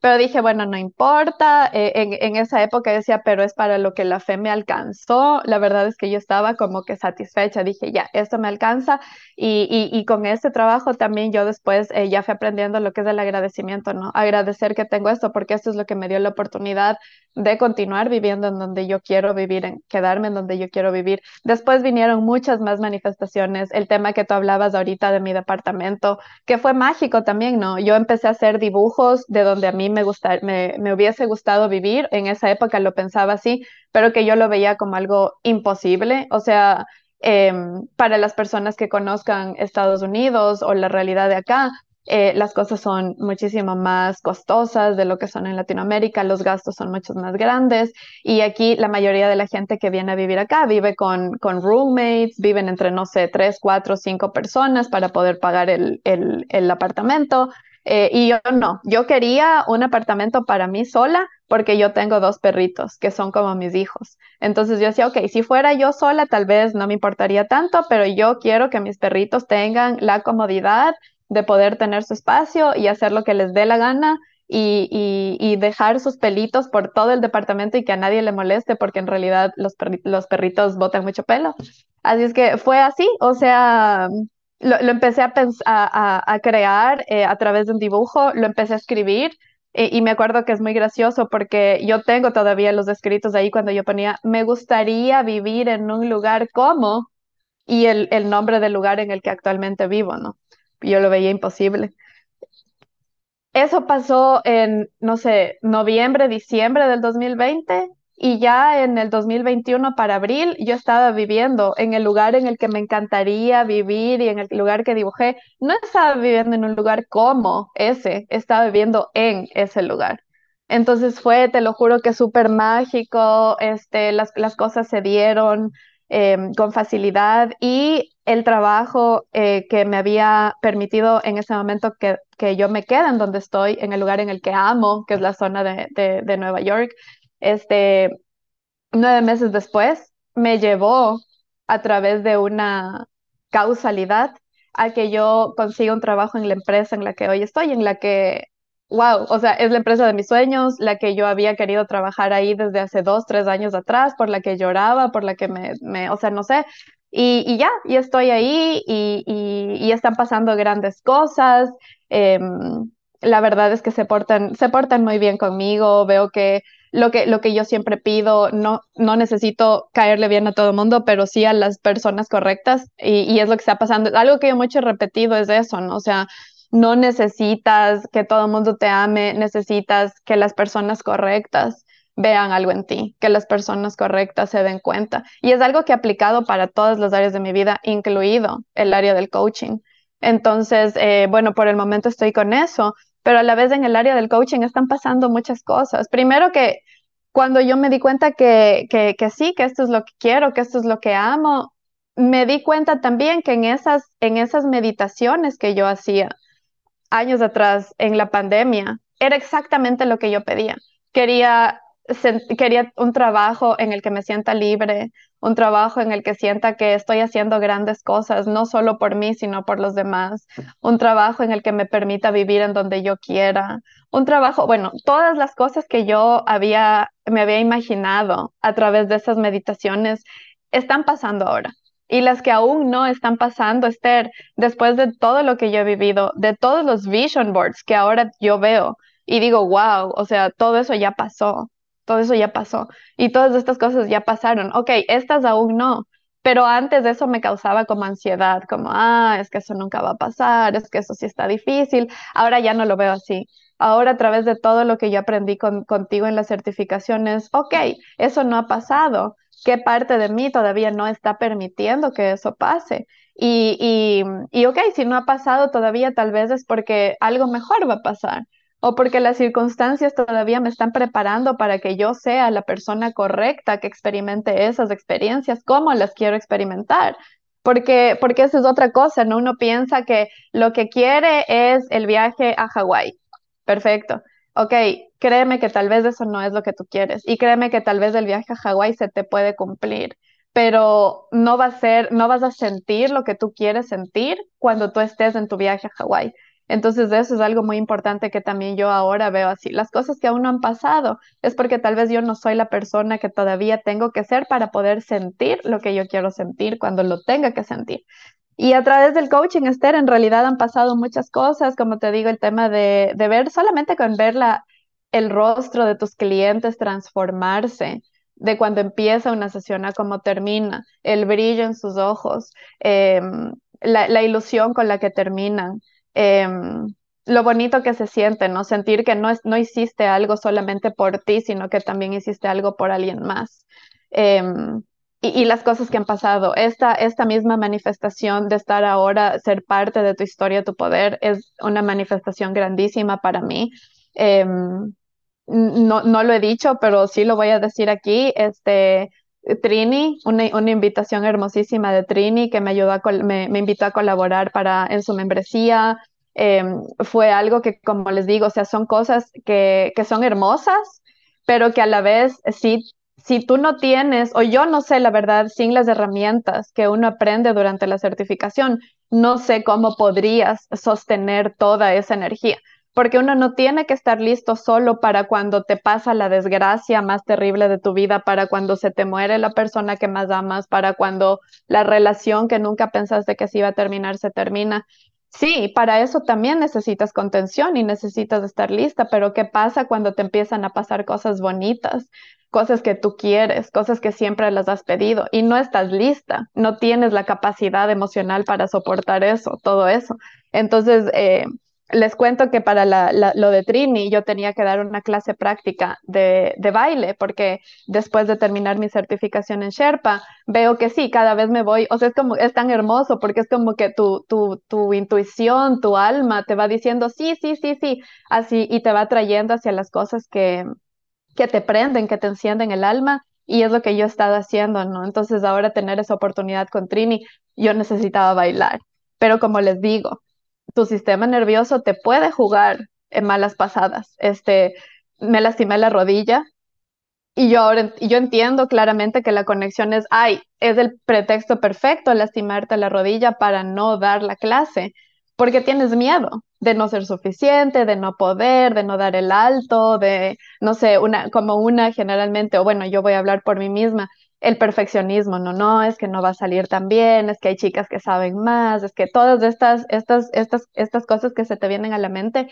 Pero dije, bueno, no importa. Eh, en, esa época decía, pero es para lo que la fe me alcanzó. La verdad es que yo estaba como que satisfecha. Dije, ya, esto me alcanza. Y, y, con este trabajo también yo después eh, ya fui aprendiendo lo que es el agradecimiento, ¿no? Agradecer que tengo esto, porque esto es lo que me dio la oportunidad de continuar viviendo en donde yo quiero vivir, en quedarme en donde yo quiero vivir. Después vinieron muchas más manifestaciones. El tema que tú hablabas ahorita de mi departamento, que fue mágico también, ¿no? Yo empecé a hacer dibujos de donde a mí me, gustar, me, me hubiese gustado vivir. En esa época lo pensaba así, pero que yo lo veía como algo imposible. O sea, Em, para las personas que conozcan Estados Unidos o la realidad de acá, eh, las cosas son muchísimo más costosas de lo que son en Latinoamérica, los gastos son mucho más grandes y aquí la mayoría de la gente que viene a vivir acá vive con, con roommates, viven entre, no sé, tres, cuatro, cinco personas para poder pagar el, el, el apartamento. Eh, y yo no, yo quería un apartamento para mí sola porque yo tengo dos perritos que son como mis hijos. Entonces yo decía, ok, si fuera yo sola tal vez no me importaría tanto, pero yo quiero que mis perritos tengan la comodidad de poder tener su espacio y hacer lo que les dé la gana y, y, dejar sus pelitos por todo el departamento y que a nadie le moleste porque en realidad los, los perritos botan mucho pelo. Así es que fue así, o sea, lo, empecé a, a, a, crear eh, a través de un dibujo, lo empecé a escribir eh, y me acuerdo que es muy gracioso porque yo tengo todavía los escritos ahí cuando yo ponía, me gustaría vivir en un lugar como y el, el nombre del lugar en el que actualmente vivo, ¿no? Yo lo veía imposible. Eso pasó en, no sé, noviembre, diciembre del 2020 y ya en el 2021 para abril yo estaba viviendo en el lugar en el que me encantaría vivir y en el lugar que dibujé. No estaba viviendo en un lugar como ese, estaba viviendo en ese lugar. Entonces fue, te lo juro que súper mágico, este, las, las cosas se dieron em, con facilidad y el trabajo eh, que me había permitido en ese momento que, que, yo me quede en donde estoy, en el lugar en el que amo, que es la zona de, de, de Nueva York, este, nueve meses después me llevó a través de una causalidad a que yo consiga un trabajo en la empresa en la que hoy estoy, en la que, wow, o sea, es la empresa de mis sueños, la que yo había querido trabajar ahí desde hace dos, tres años atrás, por la que lloraba, por la que me, me o sea, no sé. Y, ya, y estoy ahí y, y, están pasando grandes cosas. Em, la verdad es que se portan, se portan muy bien conmigo, veo que lo que, lo que yo siempre pido, no, no necesito caerle bien a todo el mundo, pero sí a las personas correctas y, y, es lo que está pasando. Algo que yo mucho he repetido es eso, ¿no? O sea, no necesitas que todo el mundo te ame, necesitas que las personas correctas vean algo en ti, que las personas correctas se den cuenta. Y es algo que he aplicado para todas las áreas de mi vida, incluido el área del coaching. Entonces, eh, bueno, por el momento estoy con eso, pero a la vez en el área del coaching están pasando muchas cosas. Primero que cuando yo me di cuenta que, que, que, sí, que esto es lo que quiero, que esto es lo que amo, me di cuenta también que en esas, en esas meditaciones que yo hacía años atrás en la pandemia, era exactamente lo que yo pedía. Quería quería un trabajo en el que me sienta libre, un trabajo en el que sienta que estoy haciendo grandes cosas, no solo por mí, sino por los demás, un trabajo en el que me permita vivir en donde yo quiera, un trabajo, bueno, todas las cosas que yo había, me había imaginado a través de esas meditaciones están pasando ahora. Y las que aún no están pasando, Esther, después de todo lo que yo he vivido, de todos los vision boards que ahora yo veo y digo, wow, o sea, todo eso ya pasó todo eso ya pasó y todas estas cosas ya pasaron. Ok, estas aún no, pero antes de eso me causaba como ansiedad, como, ah, es que eso nunca va a pasar, es que eso sí está difícil. Ahora ya no lo veo así. Ahora a través de todo lo que yo aprendí contigo en las certificaciones, ok, eso no ha pasado. ¿Qué parte de mí todavía no está permitiendo que eso pase? Y, y, y ok, si no ha pasado todavía, tal vez es porque algo mejor va a pasar o porque las circunstancias todavía me están preparando para que yo sea la persona correcta que experimente esas experiencias como las quiero experimentar. Porque, porque eso es otra cosa, ¿no? Uno piensa que lo que quiere es el viaje a Hawái. Perfecto. Ok, créeme que tal vez eso no es lo que tú quieres y créeme que tal vez el viaje a Hawái se te puede cumplir, pero no va a ser, no vas a sentir lo que tú quieres sentir cuando tú estés en tu viaje a Hawái. Entonces, eso es algo muy importante que también yo ahora veo así. Las cosas que aún no han pasado es porque tal vez yo no soy la persona que todavía tengo que ser para poder sentir lo que yo quiero sentir cuando lo tenga que sentir. Y a través del coaching, Esther, en realidad han pasado muchas cosas, como te digo, el tema de, ver solamente con ver el rostro de tus clientes transformarse, de cuando empieza una sesión a cómo termina, el brillo en sus ojos, em, la ilusión con la que terminan. Em, lo bonito que se siente, ¿no? Sentir que no, es, no hiciste algo solamente por ti, sino que también hiciste algo por alguien más. Em, y, las cosas que han pasado. Esta, esta misma manifestación de estar ahora, ser parte de tu historia, tu poder, es una manifestación grandísima para mí. Em, no, no lo he dicho, pero sí lo voy a decir aquí. Este, Trini, una, una, invitación hermosísima de Trini que me ayudó a me, me, invitó a colaborar para, en su membresía. Em, fue algo que, como les digo, o sea, son cosas que, que son hermosas, pero que a la vez, si, si tú no tienes, o yo no sé la verdad, sin las herramientas que uno aprende durante la certificación, no sé cómo podrías sostener toda esa energía porque uno no tiene que estar listo solo para cuando te pasa la desgracia más terrible de tu vida, para cuando se te muere la persona que más amas, para cuando la relación que nunca pensaste que se iba a terminar se termina. Sí, para eso también necesitas contención y necesitas estar lista, pero ¿qué pasa cuando te empiezan a pasar cosas bonitas, cosas que tú quieres, cosas que siempre las has pedido y no estás lista, no tienes la capacidad emocional para soportar eso, todo eso? Entonces, eh, les cuento que para lo de Trini yo tenía que dar una clase práctica de, baile, porque después de terminar mi certificación en Sherpa, veo que sí, cada vez me voy, o sea, es como, es tan hermoso, porque es como que tu, tu, tu intuición, tu alma te va diciendo sí, sí, sí, sí, así, y te va trayendo hacia las cosas que, que te prenden, que te encienden el alma. Y es lo que yo he estado haciendo, ¿no? Entonces ahora tener esa oportunidad con Trini, yo necesitaba bailar. Pero como les digo, tu sistema nervioso te puede jugar en malas pasadas. Este, me lastimé la rodilla y yo ahora yo entiendo claramente que la conexión es, ay, es el pretexto perfecto lastimarte la rodilla para no dar la clase, porque tienes miedo de no ser suficiente, de no poder, de no dar el alto, de, no sé, una, como una generalmente, o bueno, yo voy a hablar por mí misma, el perfeccionismo, no, no, es que no va a salir tan bien, es que hay chicas que saben más, es que todas estas, estas, estas, estas cosas que se te vienen a la mente,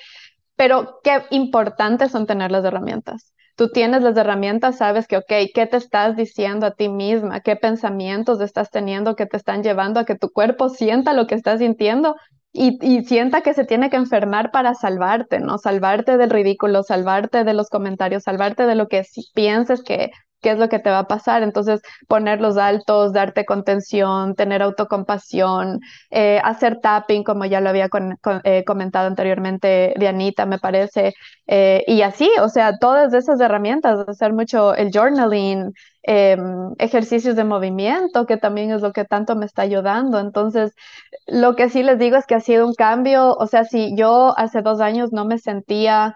pero qué importantes son tener las herramientas tú tienes las herramientas, sabes que, ok, ¿qué te estás diciendo a ti misma? ¿Qué pensamientos estás teniendo que te están llevando a que tu cuerpo sienta lo que estás sintiendo y, y, sienta que se tiene que enfermar para salvarte, ¿no? Salvarte del ridículo, salvarte de los comentarios, salvarte de lo que pienses que qué es lo que te va a pasar. Entonces, ponerlos altos, darte contención, tener autocompasión, eh, hacer tapping, como ya lo había eh, comentado anteriormente Dianita, me parece. Eh, y así, o sea, todas esas herramientas, hacer mucho el journaling, em, ejercicios de movimiento, que también es lo que tanto me está ayudando. Entonces, lo que sí les digo es que ha sido un cambio, o sea, si yo hace dos años no me sentía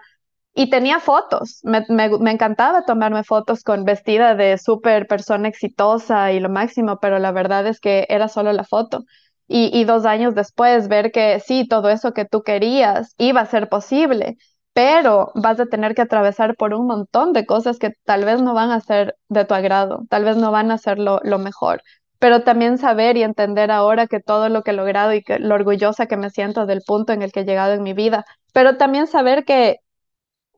y tenía fotos, me, encantaba tomarme fotos con vestida de súper persona exitosa y lo máximo, pero la verdad es que era solo la foto. Y, y dos años después ver que sí, todo eso que tú querías iba a ser posible, pero vas a tener que atravesar por un montón de cosas que tal vez no van a ser de tu agrado, tal vez no van a ser lo, lo mejor, pero también saber y entender ahora que todo lo que he logrado y lo orgullosa que me siento del punto en el que he llegado en mi vida, pero también saber que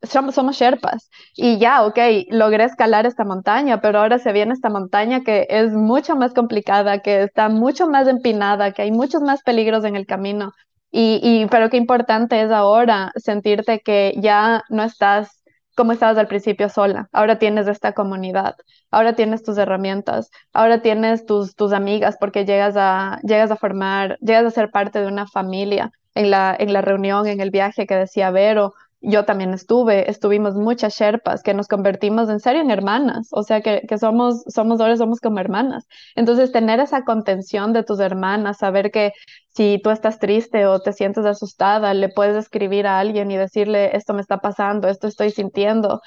somos, somos Sherpas y ya, ok, logré escalar esta montaña, pero ahora se viene esta montaña que es mucho más complicada, que está mucho más empinada, que hay muchos más peligros en el camino. Y, y pero qué importante es ahora sentirte que ya no estás como estabas al principio sola, ahora tienes esta comunidad, ahora tienes tus herramientas, ahora tienes tus, tus amigas porque llegas a, llegas a formar, llegas a ser parte de una familia. En la, en la reunión, en el viaje que decía Vero, yo también estuve, estuvimos muchas Sherpas que nos convertimos en serio en hermanas, o sea que, que, somos, somos ahora somos como hermanas. Entonces, tener esa contención de tus hermanas, saber que si tú estás triste o te sientes asustada, le puedes escribir a alguien y decirle, esto me está pasando, esto estoy sintiendo,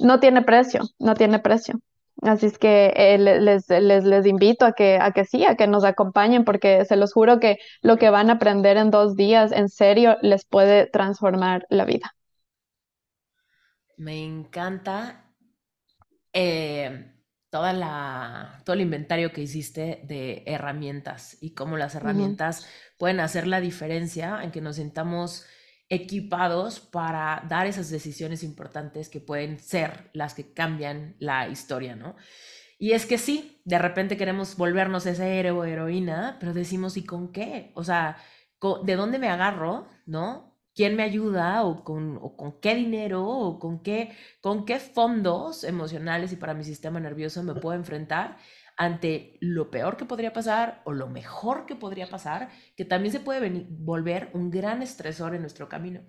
no tiene precio, no tiene precio. Así es que eh, les, les, les, invito a que, a que sí, a que nos acompañen, porque se los juro que lo que van a aprender en dos días, en serio, les puede transformar la vida. Me encanta eh, toda la, todo el inventario que hiciste de herramientas y cómo las herramientas pueden hacer la diferencia en que nos sintamos equipados para dar esas decisiones importantes que pueden ser las que cambian la historia, ¿no? Y es que sí, de repente queremos volvernos ese héroe o heroína, pero decimos, ¿y con qué? O sea, ¿de dónde me agarro? ¿No? Quién me ayuda o con, con qué dinero o con qué, con qué fondos emocionales y para mi sistema nervioso me puedo enfrentar ante lo peor que podría pasar o lo mejor que podría pasar, que también se puede venir, volver un gran estresor en nuestro camino.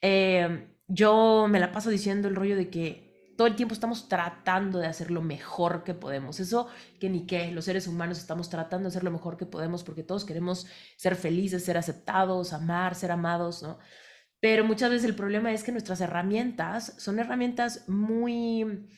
Em, yo me la paso diciendo el rollo de que todo el tiempo estamos tratando de hacer lo mejor que podemos. Eso que ni qué, los seres humanos estamos tratando de hacer lo mejor que podemos porque todos queremos ser felices, ser aceptados, amar, ser amados, ¿no? Pero muchas veces el problema es que nuestras herramientas son herramientas muy,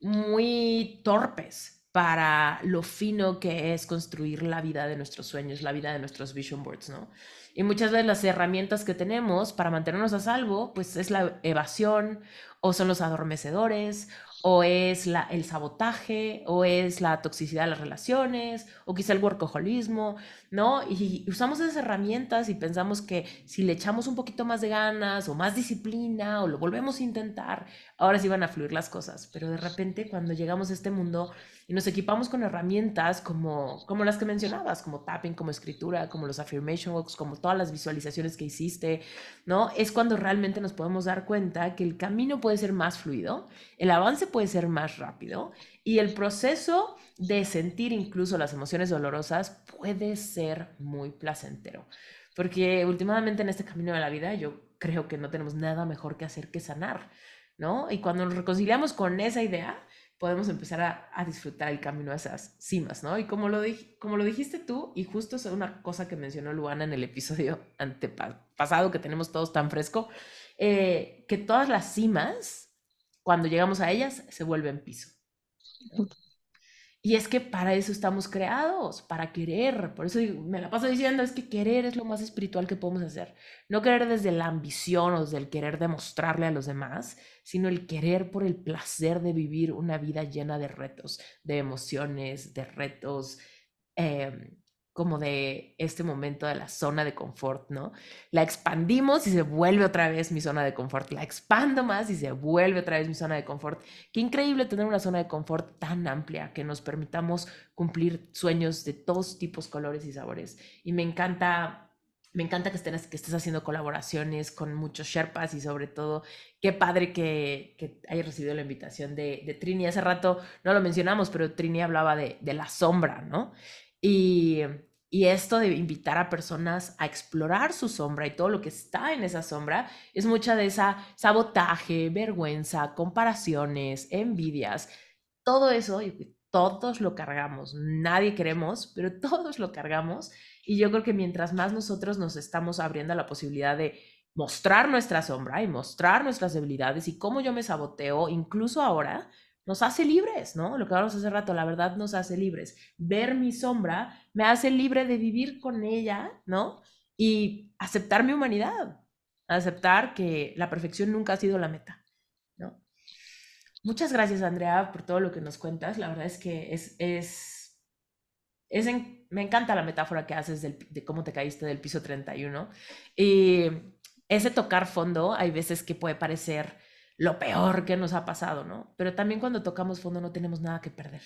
muy torpes para lo fino que es construir la vida de nuestros sueños, la vida de nuestros vision boards, ¿no? Y muchas veces las herramientas que tenemos para mantenernos a salvo, pues es la evasión o son los adormecedores o es el sabotaje, o es la toxicidad de las relaciones, o quizá el workaholismo, ¿no? Y usamos esas herramientas y pensamos que si le echamos un poquito más de ganas o más disciplina o lo volvemos a intentar, ahora sí van a fluir las cosas. Pero de repente cuando llegamos a este mundo y nos equipamos con herramientas como, como las que mencionabas, como tapping, como escritura, como los affirmation walks, como todas las visualizaciones que hiciste, ¿no? Es cuando realmente nos podemos dar cuenta que el camino puede ser más fluido, el avance puede ser más rápido y el proceso de sentir incluso las emociones dolorosas puede ser muy placentero. Porque últimamente en este camino de la vida yo creo que no tenemos nada mejor que hacer que sanar, ¿no? Y cuando nos reconciliamos con esa idea, podemos empezar a, disfrutar el camino a esas cimas, ¿no? Y como lo, dijiste tú, y justo es una cosa que mencionó Luana en el episodio [laughs] antepasado que tenemos todos tan fresco, eh, que todas las cimas, cuando llegamos a ellas, se vuelven piso. Y es que para eso estamos creados, para querer. Por eso me la paso diciendo, es que querer es lo más espiritual que podemos hacer. No querer desde la ambición o desde el querer demostrarle a los demás, sino el querer por el placer de vivir una vida llena de retos, de emociones, de retos, eh, como de este momento de la zona de confort, ¿no? La expandimos y se vuelve otra vez mi zona de confort. La expando más y se vuelve otra vez mi zona de confort. Qué increíble tener una zona de confort tan amplia que nos permitamos cumplir sueños de todos tipos, colores y sabores. Y me encanta me encanta que, estés, que estés haciendo colaboraciones con muchos Sherpas y sobre todo, qué padre que, que hayas recibido la invitación de, Trini. Hace rato no lo mencionamos, pero Trini hablaba de, de la sombra, ¿no? Y, esto de invitar a personas a explorar su sombra y todo lo que está en esa sombra es mucha de esa sabotaje, vergüenza, comparaciones, envidias, todo eso, todos lo cargamos, nadie queremos, pero [laughs] todos lo cargamos. Y yo creo que mientras más nosotros nos estamos abriendo la posibilidad de mostrar nuestra sombra y mostrar nuestras debilidades y cómo yo me saboteo, incluso ahora, nos hace libres, ¿no? Lo que hablamos hace rato, la verdad nos hace libres. Ver mi sombra me hace libre de vivir con ella, ¿no? Y aceptar mi humanidad, aceptar que la perfección nunca ha sido la meta, ¿no? Muchas gracias, Andrea, por todo lo que nos cuentas. La verdad es que es, es, es me encanta la metáfora que haces de cómo te caíste del piso 31. Y ese tocar fondo, hay veces que puede parecer lo peor que nos ha pasado, ¿no? Pero también cuando tocamos fondo no tenemos nada que perder.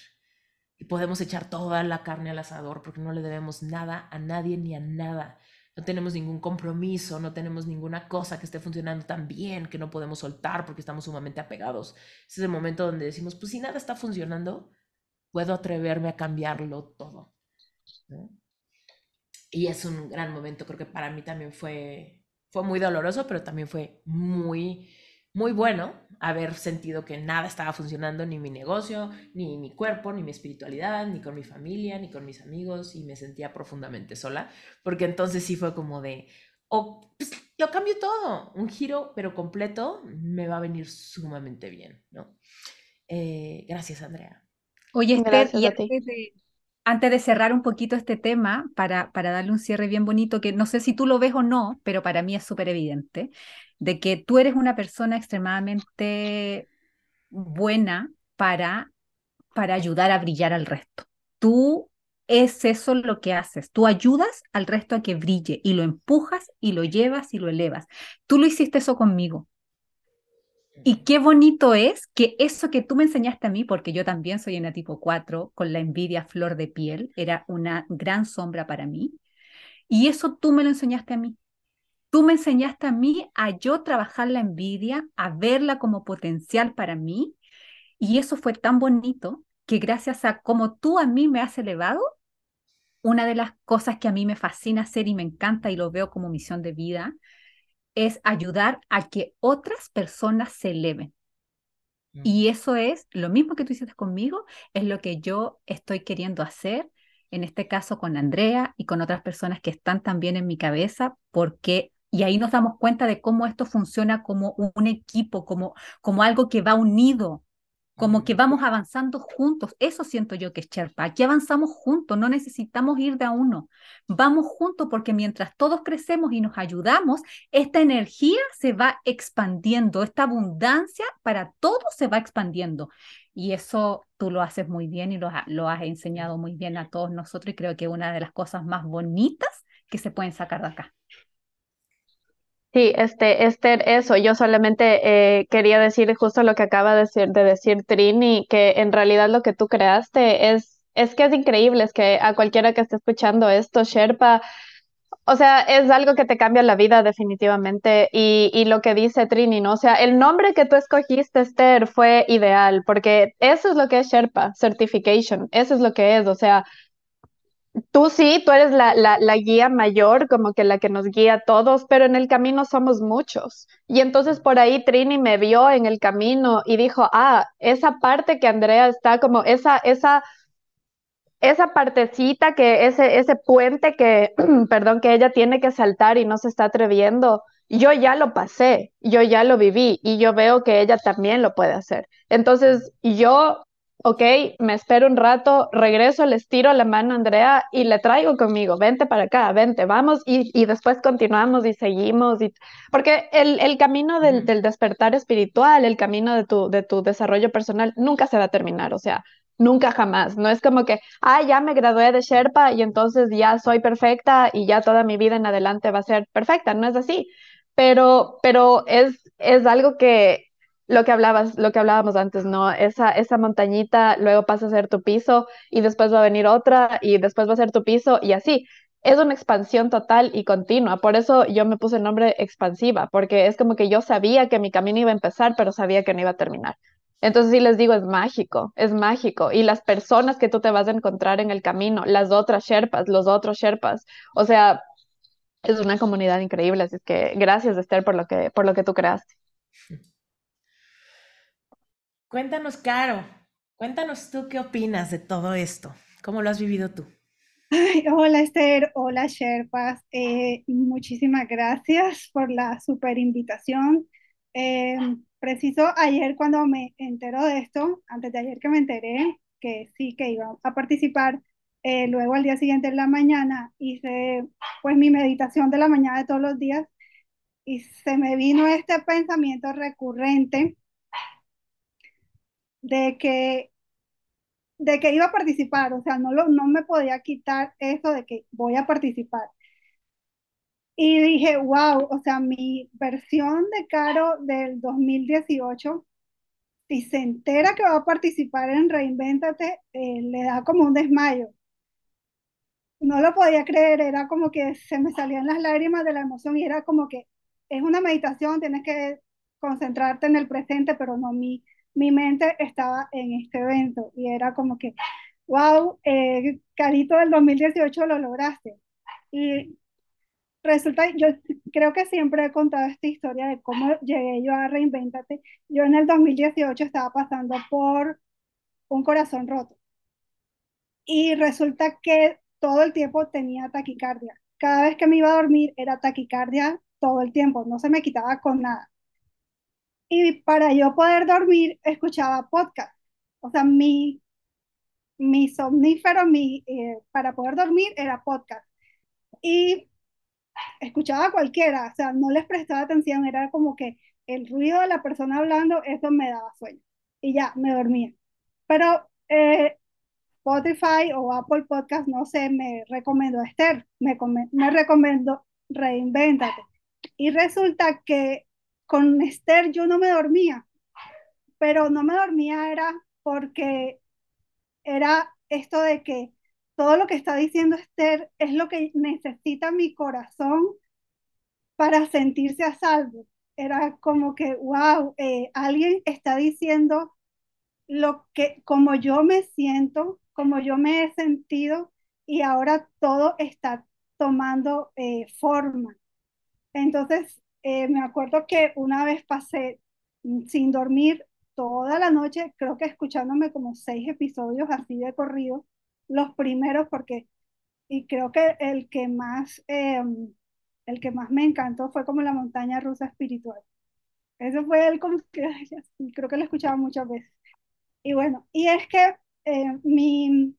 Y podemos echar toda la carne al asador porque no le debemos nada a nadie ni a nada. No tenemos ningún compromiso, no tenemos ninguna cosa que esté funcionando tan bien que no podemos soltar porque estamos sumamente apegados. Ese es el momento donde decimos, pues si nada está funcionando, puedo atreverme a cambiarlo todo. Y es un gran momento, creo que para mí también fue, fue muy doloroso, pero también fue muy muy bueno haber sentido que nada estaba funcionando, ni mi negocio, ni mi cuerpo, ni mi espiritualidad, ni con mi familia, ni con mis amigos, y me sentía profundamente sola, porque entonces sí fue como de, oh, pues, lo cambio todo, un giro pero completo me va a venir sumamente bien, ¿no? Eh, gracias, Andrea. Oye, Esther, y antes de, antes de, cerrar un poquito este tema, para, para darle un cierre bien bonito, que no sé si tú lo ves o no, pero para mí es súper evidente, de que tú eres una persona extremadamente buena para, para ayudar a brillar al resto. Tú es eso lo que haces. Tú ayudas al resto a que brille y lo empujas y lo llevas y lo elevas. Tú lo hiciste eso conmigo. Y qué bonito es que eso que tú me enseñaste a mí, porque yo también soy en tipo 4, con la envidia flor de piel, era una gran sombra para mí. Y eso tú me lo enseñaste a mí. Tú me enseñaste a mí a yo trabajar la envidia, a verla como potencial para mí. Y eso fue tan bonito que gracias a cómo tú a mí me has elevado, una de las cosas que a mí me fascina hacer y me encanta y lo veo como misión de vida, es ayudar a que otras personas se eleven. Mm. Y eso es lo mismo que tú hiciste conmigo, es lo que yo estoy queriendo hacer, en este caso con Andrea y con otras personas que están también en mi cabeza, porque y ahí nos damos cuenta de cómo esto funciona como un equipo, como, como algo que va unido, como que vamos avanzando juntos. Eso siento yo que es Sherpa. Aquí avanzamos juntos, no necesitamos ir de a uno. Vamos juntos porque mientras todos crecemos y nos ayudamos, esta energía se va expandiendo, esta abundancia para todos se va expandiendo. Y eso tú lo haces muy bien y lo, lo has enseñado muy bien a todos nosotros y creo que es una de las cosas más bonitas que se pueden sacar de acá. Sí, este, Esther, eso, yo solamente eh, quería decir justo lo que acaba de decir, de decir Trini, que en realidad lo que tú creaste es, es que es increíble, es que a cualquiera que esté escuchando esto, Sherpa, o sea, es algo que te cambia la vida definitivamente. Y, y lo que dice Trini, ¿no? O sea, el nombre que tú escogiste, Esther, fue ideal, porque eso es lo que es Sherpa, certification, eso es lo que es, o sea, tú sí, tú eres la, la, la, guía mayor, como que la que nos guía a todos, pero en el camino somos muchos. Y entonces por ahí Trini me vio en el camino y dijo, ah, esa parte que Andrea está como, esa, esa, esa partecita que, ese, ese puente que, [clears throat] perdón, que ella tiene que saltar y no se está atreviendo, yo ya lo pasé, yo ya lo viví y yo veo que ella también lo puede hacer. Entonces, yo ok, me espero un rato, regreso, les tiro la mano a Andrea y le traigo conmigo, vente para acá, vente, vamos y, y después continuamos y seguimos. Y, porque el, el camino del, del, despertar espiritual, el camino de tu, de tu desarrollo personal nunca se va a terminar, o sea, nunca jamás. No es como que, ah, ya me gradué de Sherpa y entonces ya soy perfecta y ya toda mi vida en adelante va a ser perfecta, no es así. Pero, pero es, es algo que lo que hablabas, lo que hablábamos antes, ¿no? Esa, esa montañita luego pasa a ser tu piso y después va a venir otra y después va a ser tu piso y así. Es una expansión total y continua. Por eso yo me puse el nombre expansiva, porque es como que yo sabía que mi camino iba a empezar, pero sabía que no iba a terminar. Entonces sí les digo, es mágico, es mágico. Y las personas que tú te vas a encontrar en el camino, las otras Sherpas, los otros Sherpas, o sea, es una comunidad increíble. Así que gracias, Esther, por lo que, por lo que tú creaste. [laughs] Cuéntanos, Caro, cuéntanos tú qué opinas de todo esto, cómo lo has vivido tú. hola Esther, hola Sherpas, eh, muchísimas gracias por la super invitación. Eh, preciso ayer cuando me entero de esto, antes de ayer que me enteré que sí que iba a participar, eh, luego al día siguiente en la mañana hice pues mi meditación de la mañana de todos los días y se me vino este pensamiento recurrente de que, de que iba a participar, o sea, no, lo, no me podía quitar eso de que voy a participar. Y dije, wow, o sea, mi versión de Caro del 2018, si se entera que va a participar en Reinvéntate, eh, le da como un desmayo. No lo podía creer, era como que se me salían las lágrimas de la emoción y era como que es una meditación, tienes que concentrarte en el presente, pero no mi, mi mente estaba en este evento y era como que, wow, eh, Carito del 2018 lo lograste. Y resulta, yo creo que siempre he contado esta historia de cómo llegué yo a Reinventate. Yo en el 2018 estaba pasando por un corazón roto. Y resulta que todo el tiempo tenía taquicardia. Cada vez que me iba a dormir era taquicardia todo el tiempo, no se me quitaba con nada. Y para yo poder dormir, escuchaba podcast. O sea, mi, mi somnífero mi, eh, para poder dormir era podcast. Y escuchaba cualquiera, o sea, no les prestaba atención, era como que el ruido de la persona hablando, eso me daba sueño. Y ya, me dormía. Pero eh, Spotify o Apple Podcast, no sé, me recomendó Esther, me, me recomendó Reinvéntate. Y resulta que con Esther yo no me dormía, pero no me dormía era porque era esto de que todo lo que está diciendo Esther es lo que necesita mi corazón para sentirse a salvo. Era como que, wow, eh, alguien está diciendo lo que, como yo me siento, como yo me he sentido, y ahora todo está tomando eh, forma. Entonces, eh, me acuerdo que una vez pasé sin dormir toda la noche, creo que escuchándome como seis episodios así de corrido, los primeros porque, y creo que el que más, em, el que más me encantó fue como la montaña rusa espiritual. Eso fue el como que, [laughs] creo que lo escuchaba muchas veces. Y bueno, y es que eh, mi,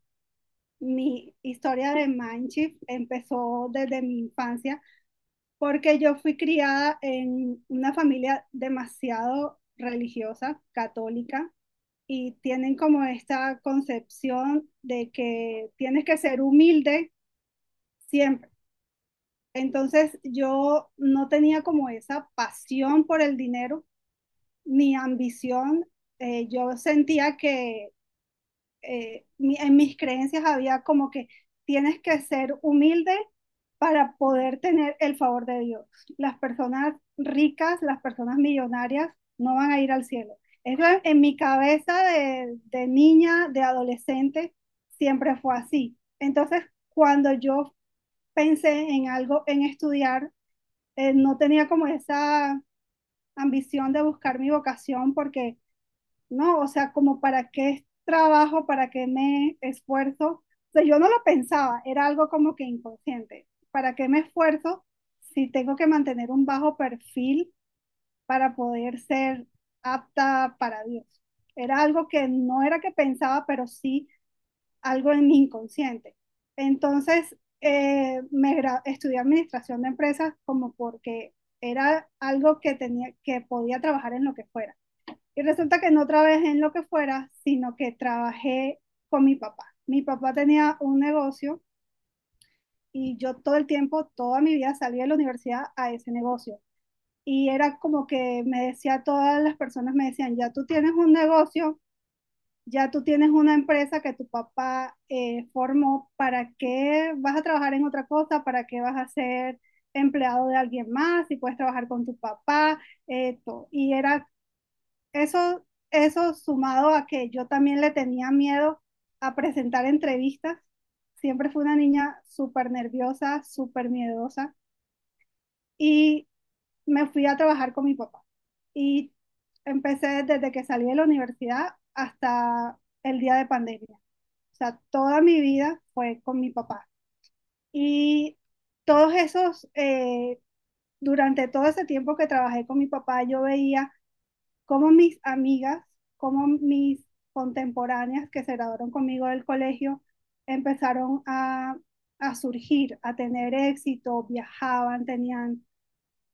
mi historia de Manchif empezó desde mi infancia porque yo fui criada en una familia demasiado religiosa, católica, y tienen como esta concepción de que tienes que ser humilde siempre. Entonces yo no tenía como esa pasión por el dinero ni ambición. Eh, yo sentía que eh, en mis creencias había como que tienes que ser humilde para poder tener el favor de Dios. Las personas ricas, las personas millonarias no van a ir al cielo. Eso en mi cabeza de, niña, de adolescente, siempre fue así. Entonces, cuando yo pensé en algo, en estudiar, eh, no tenía como esa ambición de buscar mi vocación porque, no, o sea, como para qué trabajo, para qué me esfuerzo. O sea, yo no lo pensaba, era algo como que inconsciente. ¿Para qué me esfuerzo si tengo que mantener un bajo perfil para poder ser apta para Dios? Era algo que no era que pensaba, pero sí algo en mi inconsciente. Entonces, eh, me estudié administración de empresas como porque era algo que tenía, que podía trabajar en lo que fuera. Y resulta que no trabajé en lo que fuera, sino que trabajé con mi papá. Mi papá tenía un negocio y yo todo el tiempo, toda mi vida salí de la universidad a ese negocio. Y era como que me decía, todas las personas me decían, ya tú tienes un negocio, ya tú tienes una empresa que tu papá eh, formó, ¿para qué vas a trabajar en otra cosa? ¿Para qué vas a ser empleado de alguien más? Si puedes trabajar con tu papá, esto. Y era eso, eso sumado a que yo también le tenía miedo a presentar entrevistas. Siempre fui una niña súper nerviosa, súper miedosa. Y me fui a trabajar con mi papá. Y empecé desde que salí de la universidad hasta el día de pandemia. O sea, toda mi vida fue con mi papá. Y todos esos, eh, durante todo ese tiempo que trabajé con mi papá, yo veía cómo mis amigas, cómo mis contemporáneas que se graduaron conmigo del colegio, empezaron a, a surgir, a tener éxito, viajaban, tenían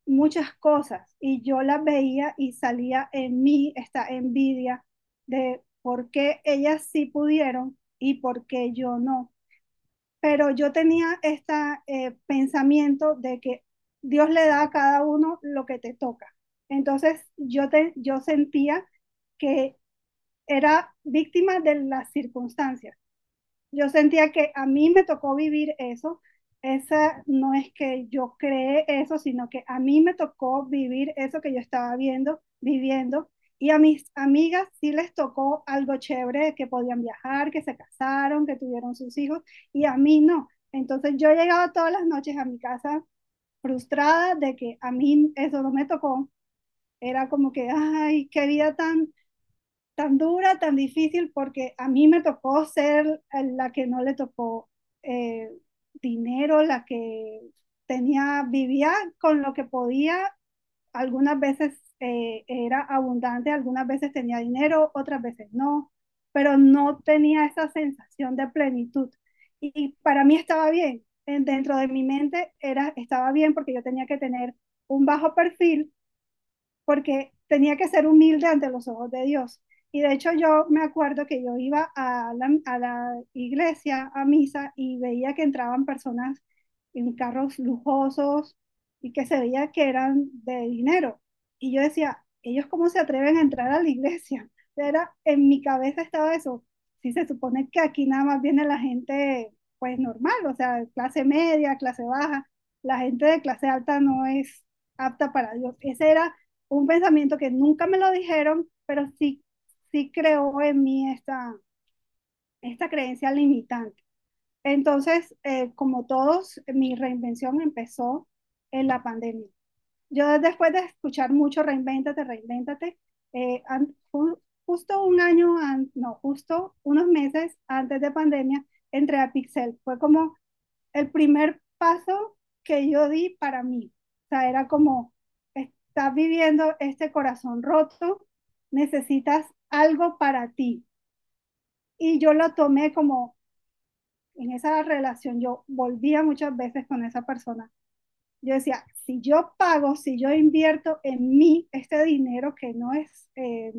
muchas cosas y yo las veía y salía en mí esta envidia de por qué ellas sí pudieron y por qué yo no. Pero yo tenía este pensamiento de que Dios le da a cada uno lo que te toca. Entonces yo, te, yo sentía que era víctima de las circunstancias. Yo sentía que a mí me tocó vivir eso. Esa no es que yo creé eso, sino que a mí me tocó vivir eso que yo estaba viendo, viviendo. Y a mis amigas sí les tocó algo chévere, que podían viajar, que se casaron, que tuvieron sus hijos, y a mí no. Entonces yo llegaba todas las noches a mi casa frustrada de que a mí eso no me tocó. Era como que, ay, qué vida tan, tan dura, tan difícil, porque a mí me tocó ser la que no le tocó eh, dinero, la que tenía, vivía con lo que podía, algunas veces eh, era abundante, algunas veces tenía dinero, otras veces no, pero no tenía esa sensación de plenitud. Y, para mí estaba bien, dentro de mi mente era, estaba bien porque yo tenía que tener un bajo perfil, porque tenía que ser humilde ante los ojos de Dios. Y de hecho yo me acuerdo que yo iba a la, a la iglesia, a misa, y veía que entraban personas en carros lujosos y que se veía que eran de dinero. Y yo decía, ¿ellos cómo se atreven a entrar a la iglesia? [laughs] Era, en mi cabeza estaba eso. Si se supone que aquí nada más viene la gente, pues normal, o sea, clase media, clase baja, la gente de clase alta no es apta para Dios. Ese era un pensamiento que nunca me lo dijeron, pero sí, sí creó en mí esta, esta creencia limitante. Entonces, eh, como todos, mi reinvención empezó en la pandemia. Yo después de escuchar mucho Reinvéntate, Reinvéntate, eh, justo un año, no, justo unos meses antes de pandemia, entré a Pixel. Fue como el primer paso que yo di para mí. O sea, era como, estás viviendo este corazón roto, necesitas algo para ti. Y yo lo tomé como, en esa relación, yo volvía muchas veces con esa persona yo decía, si yo pago, si yo invierto en mí este dinero que no es eh,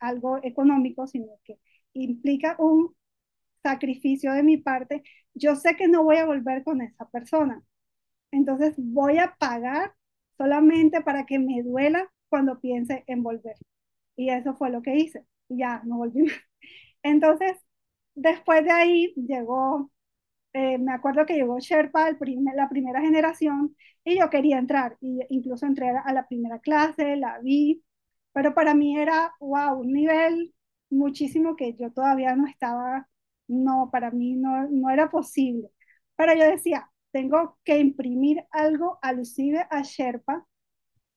algo económico, sino que implica un sacrificio de mi parte, yo sé que no voy a volver con esa persona. Entonces voy a pagar solamente para que me duela cuando piense en volver. Y eso fue lo que hice. Ya, no volví. Entonces, después de ahí llegó eh, me acuerdo que llegó Sherpa, la primera generación, y yo quería entrar, y incluso entré a la primera clase, la vi, pero para mí era, wow, un nivel muchísimo que yo todavía no estaba, no, para mí no, no era posible. Pero yo decía, tengo que imprimir algo alusive a Sherpa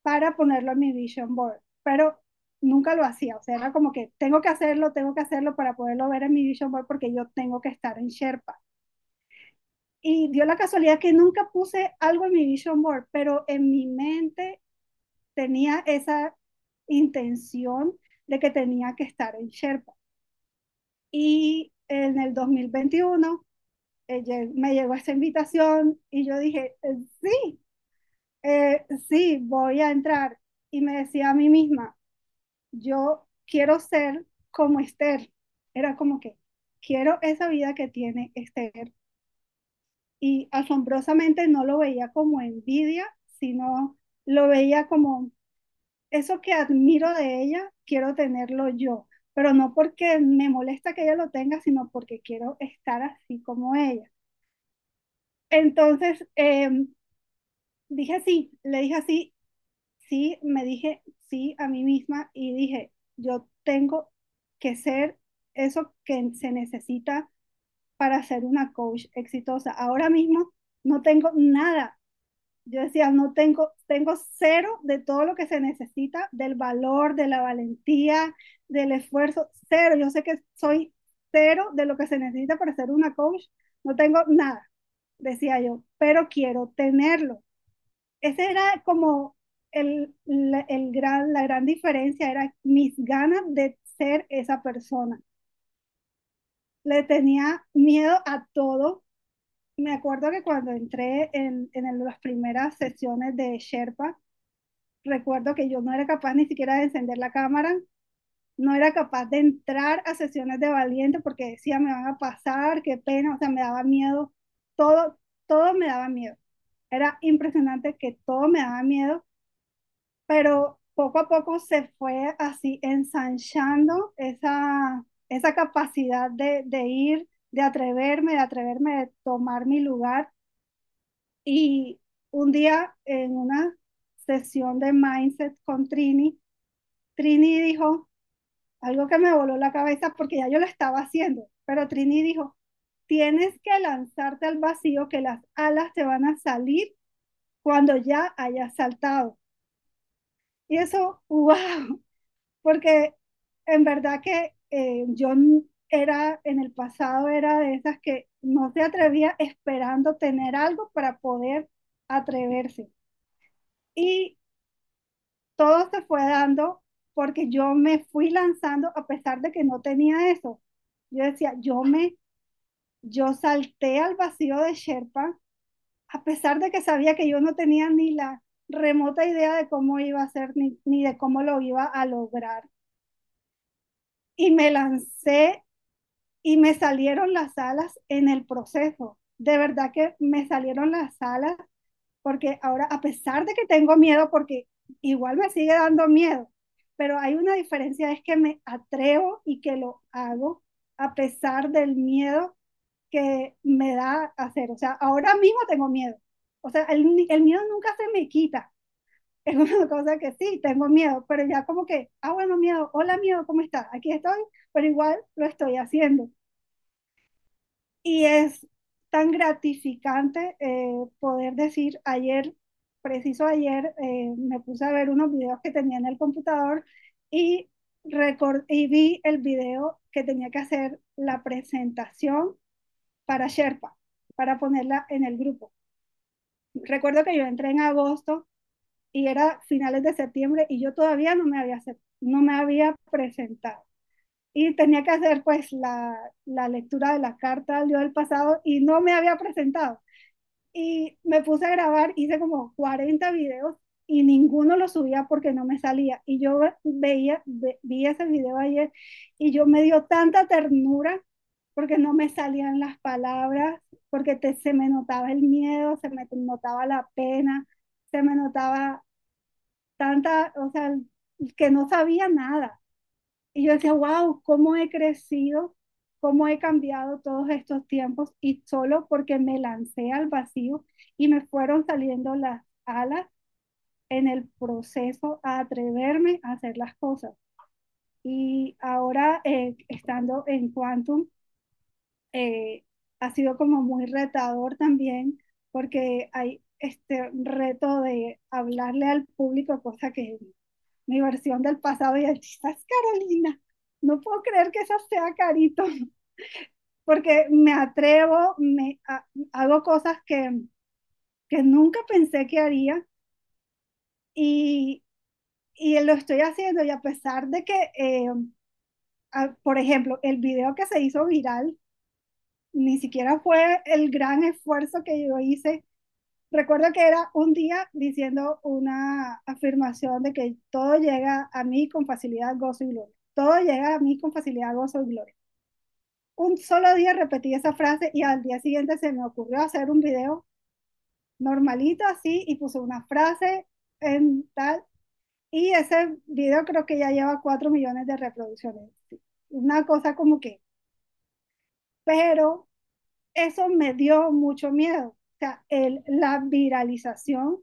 para ponerlo en mi vision board, pero nunca lo hacía, o sea, era como que tengo que hacerlo, tengo que hacerlo para poderlo ver en mi vision board porque yo tengo que estar en Sherpa. Y dio la casualidad que nunca puse algo en mi vision board, pero en mi mente tenía esa intención de que tenía que estar en Sherpa. Y en el 2021 eh, me llegó esta invitación y yo dije, eh, sí, eh, sí, voy a entrar. Y me decía a mí misma, yo quiero ser como Esther. Era como que quiero esa vida que tiene Esther. Y asombrosamente no lo veía como envidia, sino lo veía como eso que admiro de ella, quiero tenerlo yo, pero no porque me molesta que ella lo tenga, sino porque quiero estar así como ella. Entonces, em, dije sí, le dije así, sí, me dije sí a mí misma y dije, yo tengo que ser eso que se necesita para ser una coach exitosa. Ahora mismo no tengo nada yo decía, no tengo, tengo cero de todo lo que se necesita, del valor, de la valentía, del esfuerzo, cero. Yo sé que soy cero de lo que se necesita para ser una coach, no tengo nada, decía yo, pero quiero tenerlo. Ese era como el, el gran, la gran diferencia, era mis ganas de ser esa persona. Le tenía miedo a todo, me acuerdo que cuando entré en, en las primeras sesiones de Sherpa, recuerdo que yo no era capaz ni siquiera de encender la cámara, no era capaz de entrar a sesiones de valiente porque decía, me van a pasar, qué pena, o sea, me daba miedo, todo, todo me daba miedo. Era impresionante que todo me daba miedo, pero poco a poco se fue así ensanchando esa, esa capacidad de, de ir de atreverme, de atreverme de tomar mi lugar. Y un día en una sesión de mindset con Trini, Trini dijo algo que me voló la cabeza porque ya yo lo estaba haciendo, pero Trini dijo, tienes que lanzarte al vacío que las alas te van a salir cuando ya hayas saltado. Y eso, wow, porque en verdad que eh, yo era, en el pasado era de esas que no se atrevía esperando tener algo para poder atreverse. Y todo se fue dando porque yo me fui lanzando a pesar de que no tenía eso. Yo decía, yo me, yo salté al vacío de Sherpa a pesar de que sabía que yo no tenía ni la remota idea de cómo iba a ser ni, ni de cómo lo iba a lograr. Y me lancé y me salieron las alas en el proceso. De verdad que me salieron las alas porque ahora, a pesar de que tengo miedo, porque igual me sigue dando miedo, pero hay una diferencia, es que me atrevo y que lo hago a pesar del miedo que me da hacer. O sea, ahora mismo tengo miedo. O sea, el, el miedo nunca se me quita. Es una [laughs] cosa que sí, tengo miedo, pero ya como que, ah, bueno, miedo, hola miedo, ¿cómo estás? Aquí estoy, pero igual lo estoy haciendo. Y es tan gratificante eh, poder decir, ayer, preciso ayer, eh, me puse a ver unos videos que tenía en el computador y, y vi el video que tenía que hacer la presentación para Sherpa, para ponerla en el grupo. Recuerdo que yo entré en agosto y era finales de septiembre y yo todavía no me había, no me había presentado y tenía que hacer pues la, la lectura de la carta al del pasado y no me había presentado. Y me puse a grabar, hice como 40 videos y ninguno lo subía porque no me salía. Y yo veía, vi ese video ayer y yo me dio tanta ternura porque no me salían las palabras, porque se me notaba el miedo, se me notaba la pena, se me notaba tanta, o sea, que no sabía nada. Y yo decía, wow, cómo he crecido, cómo he cambiado todos estos tiempos y solo porque me lancé al vacío y me fueron saliendo las alas en el proceso a atreverme a hacer las cosas. Y ahora, eh, estando en Quantum, eh, ha sido como muy retador también, porque hay este reto de hablarle al público, cosa que mi versión del pasado y es Carolina, no puedo creer que eso sea carito, [laughs] porque me atrevo, me hago cosas que, que nunca pensé que haría. Y, y lo estoy haciendo y a pesar de que, eh, por ejemplo, el video que se hizo viral, ni siquiera fue el gran esfuerzo que yo hice. Recuerdo que era un día diciendo una afirmación de que todo llega a mí con facilidad, gozo y gloria. Todo llega a mí con facilidad, gozo y gloria. Un solo día repetí esa frase y al día siguiente se me ocurrió hacer un video normalito así y puse una frase en tal. Y ese video creo que ya lleva 4 millones de reproducciones. Una cosa como que pero eso me dio mucho miedo. O sea, el, la viralización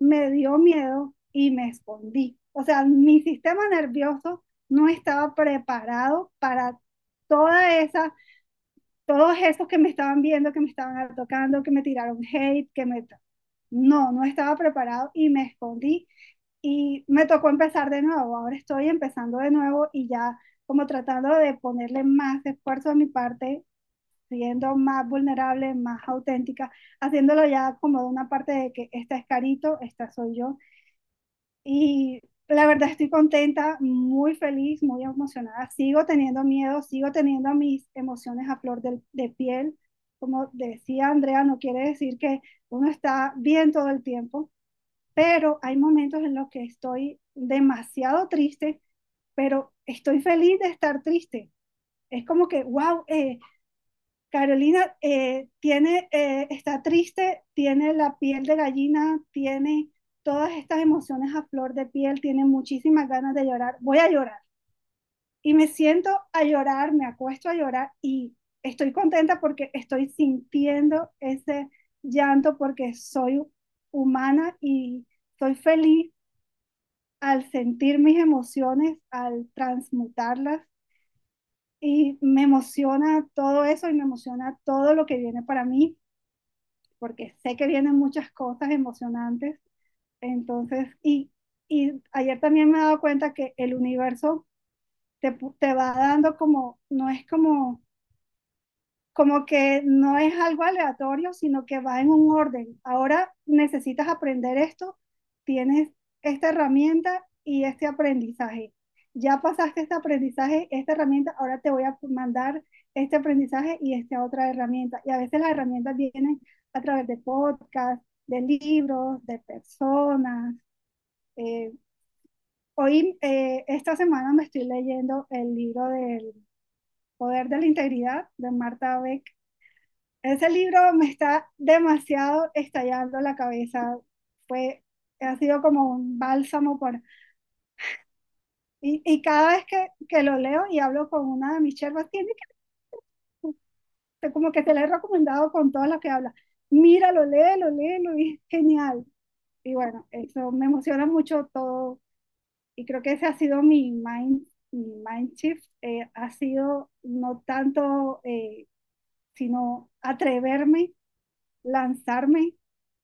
me dio miedo y me escondí. O sea, mi sistema nervioso no estaba preparado para toda esa, todos esos que me estaban viendo, que me estaban tocando, que me tiraron hate, que me... No, no estaba preparado y me escondí y me tocó empezar de nuevo. Ahora estoy empezando de nuevo y ya como tratando de ponerle más esfuerzo a mi parte siendo más vulnerable, más auténtica, haciéndolo ya como de una parte de que esta es Carito, esta soy yo. Y la verdad estoy contenta, muy feliz, muy emocionada. Sigo teniendo miedo, sigo teniendo mis emociones a flor de, de piel. Como decía Andrea, no quiere decir que uno está bien todo el tiempo, pero hay momentos en los que estoy demasiado triste, pero estoy feliz de estar triste. Es como que, wow, eh, Carolina eh, eh, está triste, tiene la piel de gallina, tiene todas estas emociones a flor de piel, tiene muchísimas ganas de llorar. Voy a llorar. Y me siento a llorar, me acuesto a llorar y estoy contenta porque estoy sintiendo ese llanto porque soy humana y soy feliz al sentir mis emociones, al transmutarlas y me emociona todo eso y me emociona todo lo que viene para mí, porque sé que vienen muchas cosas emocionantes. Entonces, y, y ayer también me he dado cuenta que el universo te, te va dando como, no es como, como que no es algo aleatorio, sino que va en un orden. Ahora necesitas aprender esto, tienes esta herramienta y este aprendizaje ya pasaste este aprendizaje, esta herramienta, ahora te voy a mandar este aprendizaje y esta otra herramienta. Y a veces las herramientas vienen a través de podcasts, de libros, de personas. Eh, hoy, eh, esta semana me estoy leyendo el libro del Poder de la Integridad de Marta Beck. Ese libro me está demasiado estallando la cabeza. Fue, ha sido como un bálsamo para y, y cada vez que, que, lo leo y hablo con una de mis chervas, tiene que, como que te lo he recomendado con todo lo que habla. Míralo, léelo, léelo, y es genial. Y bueno, eso me emociona mucho todo. Y creo que ese ha sido mi mind, mi mind shift. Eh, ha sido no tanto, eh, sino atreverme, lanzarme,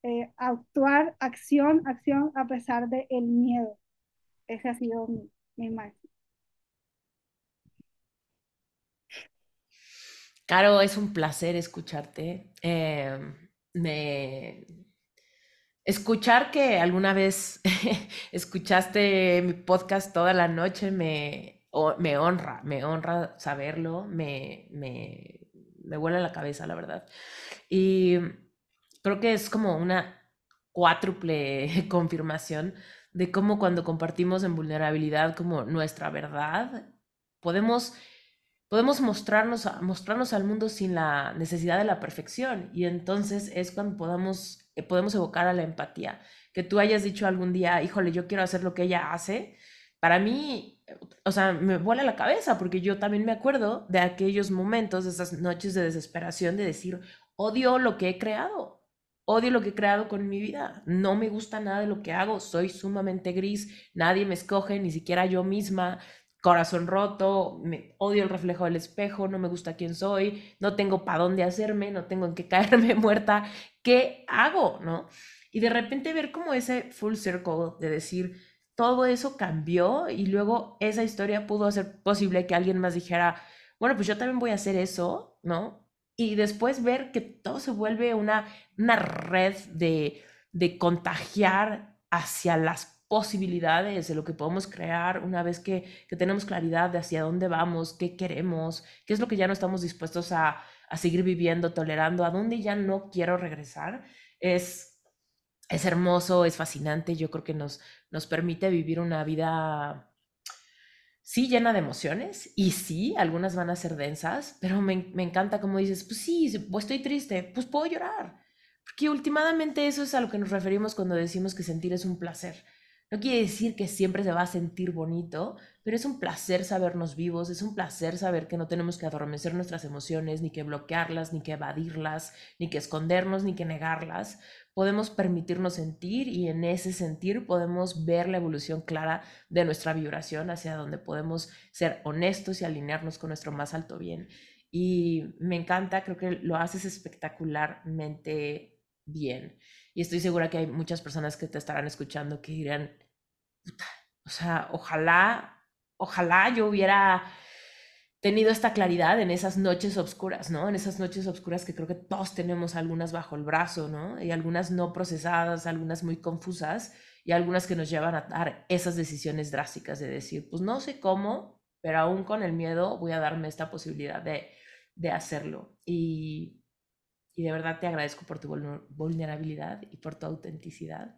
eh, actuar, acción, acción, a pesar del el miedo. Ese ha sido mi, Caro, es un placer escucharte. Em, me... Escuchar que alguna vez [laughs] escuchaste mi podcast toda la noche me, me honra, me honra saberlo, me, me, me vuela la cabeza, la verdad. Y creo que es como una cuádruple [laughs] confirmación de cómo cuando compartimos en vulnerabilidad como nuestra verdad, podemos, podemos mostrarnos, mostrarnos al mundo sin la necesidad de la perfección. Y entonces es cuando podamos, eh, podemos evocar a la empatía. Que tú hayas dicho algún día, híjole, yo quiero hacer lo que ella hace. Para mí, o sea, me vuela la cabeza porque yo también me acuerdo de aquellos momentos, de esas noches de desesperación de decir, odio lo que he creado Odio lo que he creado con mi vida. No me gusta nada de lo que hago. Soy sumamente gris. Nadie me escoge, ni siquiera yo misma. corazón roto, me odio el reflejo del espejo, no me gusta quién soy, no tengo para dónde hacerme, no tengo en qué [laughs] caerme muerta, ¿qué hago? ¿No? Y de repente ver como ese full circle de decir, todo eso cambió y luego esa historia pudo hacer posible que alguien más dijera, bueno, pues yo también voy a hacer eso, ¿no? Y después ver que todo se vuelve una, una red de, de contagiar hacia las posibilidades de lo que podemos crear una vez que, tenemos claridad de hacia dónde vamos, qué queremos, qué es lo que ya no estamos dispuestos a, seguir viviendo, tolerando, a dónde ya no quiero regresar, es, es hermoso, es fascinante, yo creo que nos, nos permite vivir una vida, sí, llena de emociones, y sí, algunas van a ser densas, pero me, me encanta como dices, pues sí, pues estoy triste, pues puedo llorar, porque últimamente eso es a lo que nos referimos cuando decimos que sentir es un placer no quiere decir que siempre se va a sentir bonito, pero es un placer sabernos vivos, es un placer saber que no tenemos que adormecer nuestras emociones, ni que bloquearlas, ni que evadirlas, ni que escondernos, ni que negarlas. Podemos permitirnos sentir y en ese sentir podemos ver la evolución clara de nuestra vibración hacia donde podemos ser honestos y alinearnos con nuestro más alto bien. Y me encanta, creo que lo haces espectacularmente bien. Y estoy segura que hay muchas personas que te estarán escuchando que dirán, o sea, ojalá, ojalá yo hubiera tenido esta claridad en esas noches oscuras, ¿no? En esas noches oscuras que creo que todos tenemos algunas bajo el brazo, ¿no? Y algunas no procesadas, algunas muy confusas y algunas que nos llevan a dar esas decisiones drásticas de decir, pues no sé cómo, pero aún con el miedo voy a darme esta posibilidad de, de hacerlo. Y y de verdad te agradezco por tu vulnerabilidad y por tu autenticidad.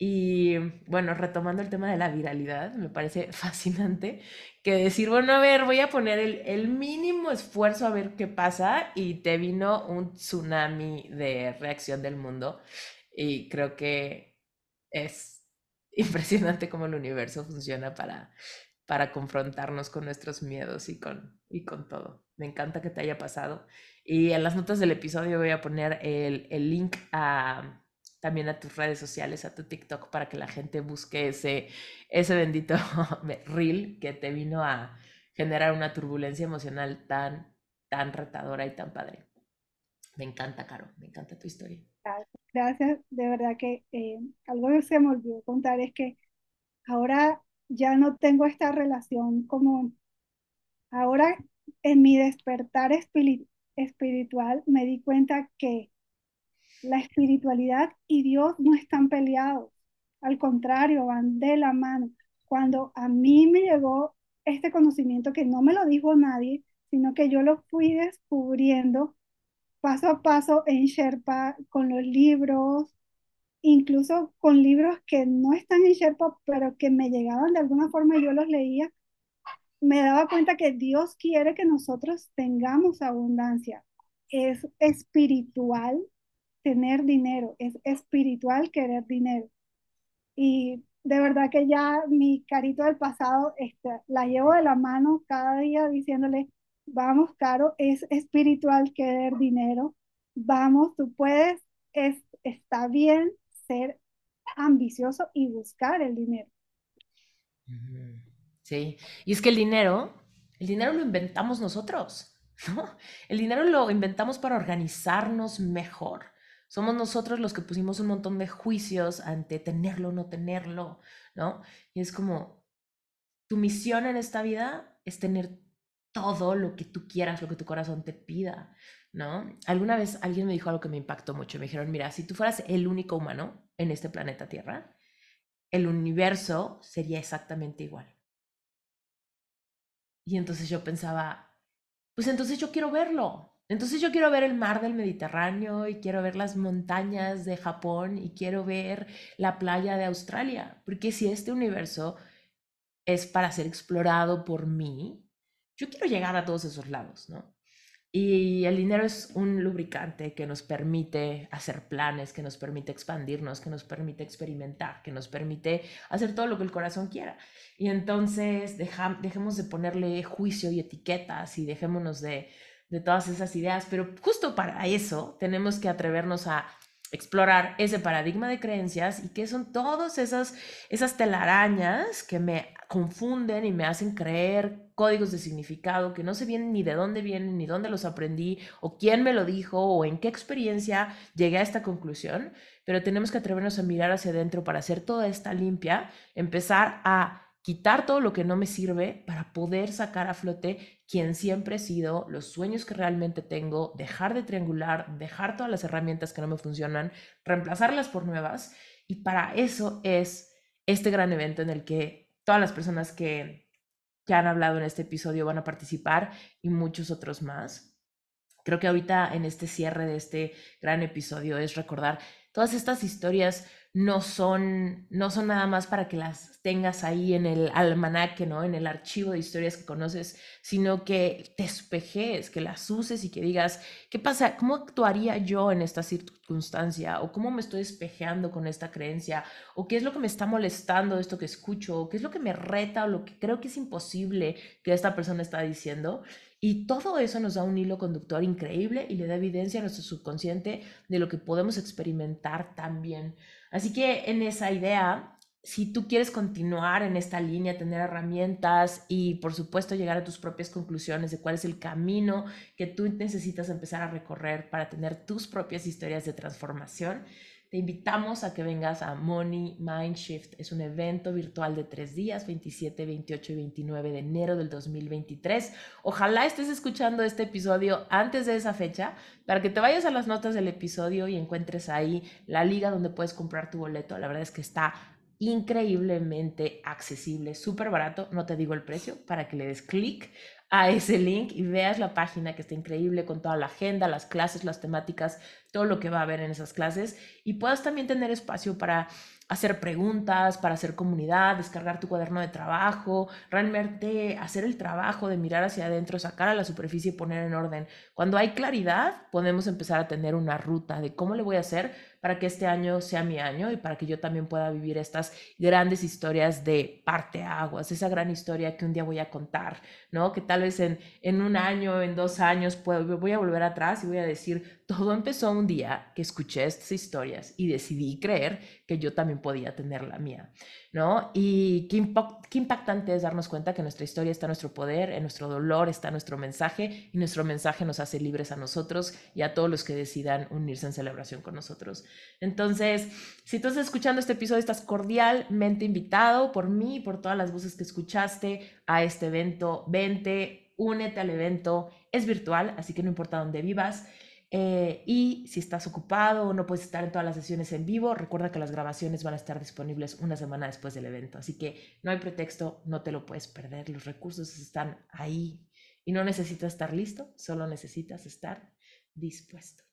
Y bueno, retomando el tema de la viralidad, me parece [laughs] fascinante que decir, bueno, a ver, voy a poner el, el, mínimo esfuerzo a ver qué pasa y te vino un tsunami de reacción del mundo. Y creo que es [laughs] impresionante cómo el universo funciona para, para confrontarnos con nuestros miedos y con, y con todo. Me encanta que te haya pasado. Y en las notas del episodio voy a poner el, el link a, también a tus redes sociales, a tu TikTok, para que la gente busque ese, ese bendito [laughs] reel que te vino a generar una turbulencia emocional tan, tan retadora y tan padre. Me encanta, Caro, me encanta tu historia. Gracias, de verdad que eh, algo que se me olvidó contar es que ahora ya no tengo esta relación como, ahora en mi despertar espiritual, me di cuenta que la espiritualidad y Dios no están peleados. Al contrario, van de la mano. Cuando a mí me llegó este conocimiento que no me lo dijo nadie, sino que yo lo fui descubriendo paso a paso en Sherpa, con los libros, incluso con libros que no están en Sherpa, pero que me llegaban de alguna forma y yo los leía, me daba cuenta que Dios quiere que nosotros tengamos abundancia. Es espiritual tener dinero, es espiritual querer dinero. Y de verdad que ya mi carito del pasado este, la llevo de la mano cada día diciéndole, vamos, Caro, es espiritual querer dinero, vamos, tú puedes, es, está bien ser ambicioso y buscar el dinero. Sí, y es que el dinero, el dinero lo inventamos nosotros, ¿no? El dinero lo inventamos para organizarnos mejor. Somos nosotros los que pusimos un montón de juicios ante tenerlo o no tenerlo, ¿no? Y es como, tu misión en esta vida es tener todo lo que tú quieras, lo que tu corazón te pida, ¿no? Alguna vez alguien me dijo algo que me impactó mucho. Me dijeron, mira, si tú fueras el único humano en este planeta Tierra, el universo sería exactamente igual. Y entonces yo pensaba, pues entonces yo quiero verlo. Entonces yo quiero ver el mar del Mediterráneo y quiero ver las montañas de Japón y quiero ver la playa de Australia. Porque si este universo es para ser explorado por mí, yo quiero llegar a todos esos lados, ¿no? Y el dinero es un lubricante que nos permite hacer planes, que nos permite expandirnos, que nos permite experimentar, que nos permite hacer todo lo que el corazón quiera. Y entonces dejemos de ponerle juicio y etiquetas y dejémonos de, de todas esas ideas. Pero justo para eso tenemos que atrevernos a explorar ese paradigma de creencias y qué son todas esas, esas telarañas que me confunden y me hacen creer códigos de significado que no sé bien ni de dónde vienen, ni dónde los aprendí, o quién me lo dijo, o en qué experiencia llegué a esta conclusión, pero tenemos que atrevernos a mirar hacia adentro para hacer toda esta limpia, empezar a quitar todo lo que no me sirve para poder sacar a flote quien siempre he sido, los sueños que realmente tengo, dejar de triangular, dejar todas las herramientas que no me funcionan, reemplazarlas por nuevas. Y para eso es este gran evento en el que todas las personas que, que han hablado en este episodio van a participar y muchos otros más. Creo que ahorita en este cierre de este gran episodio es recordar todas estas historias no son, no son nada más para que las tengas ahí en el almanaque, ¿no? En el archivo de historias que conoces, sino que te espejes, que las uses y que digas, ¿qué pasa? ¿Cómo actuaría yo en esta circunstancia? ¿O cómo me estoy espejeando con esta creencia? ¿O qué es lo que me está molestando esto que escucho? ¿O qué es lo que me reta o lo que creo que es imposible que esta persona está diciendo? Y todo eso nos da un hilo conductor increíble y le da evidencia a nuestro subconsciente de lo que podemos experimentar también. Así que en esa idea, si tú quieres continuar en esta línea, tener herramientas y por supuesto llegar a tus propias conclusiones de cuál es el camino que tú necesitas empezar a recorrer para tener tus propias historias de transformación, te invitamos a que vengas a Money Mind Shift. Es un evento virtual de tres días, 27, 28 y 29 de enero del 2023. Ojalá estés escuchando este episodio antes de esa fecha para que te vayas a las notas del episodio y encuentres ahí la liga donde puedes comprar tu boleto. La verdad es que está increíblemente accesible, súper barato. No te digo el precio para que le des clic a ese link y veas la página que está increíble con toda la agenda, las clases, las temáticas, todo lo que va a haber en esas clases y puedas también tener espacio para hacer preguntas, para hacer comunidad, descargar tu cuaderno de trabajo, realmente hacer el trabajo de mirar hacia adentro, sacar a la superficie y poner en orden. Cuando hay claridad, podemos empezar a tener una ruta de cómo le voy a hacer para que este año sea mi año y para que yo también pueda vivir estas grandes historias de parte aguas, esa gran historia que un día voy a contar, ¿no? Que tal vez en, en un año, en dos años, puedo, voy a volver atrás y voy a decir, todo empezó un día que escuché estas historias y decidí creer que yo también podía tener la mía, ¿no? Y qué, impactante es darnos cuenta que nuestra historia está en nuestro poder, en nuestro dolor está nuestro mensaje y nuestro mensaje nos hace libres a nosotros y a todos los que decidan unirse en celebración con nosotros. Entonces, si tú estás escuchando este episodio, estás cordialmente invitado por mí y por todas las voces que escuchaste a este evento. Vente, únete al evento. Es virtual, así que no importa dónde vivas. Eh, y si estás ocupado o no puedes estar en todas las sesiones en vivo, recuerda que las grabaciones van a estar disponibles una semana después del evento. Así que no hay pretexto, no te lo puedes perder. Los recursos están ahí y no necesitas estar listo, solo necesitas estar dispuesto.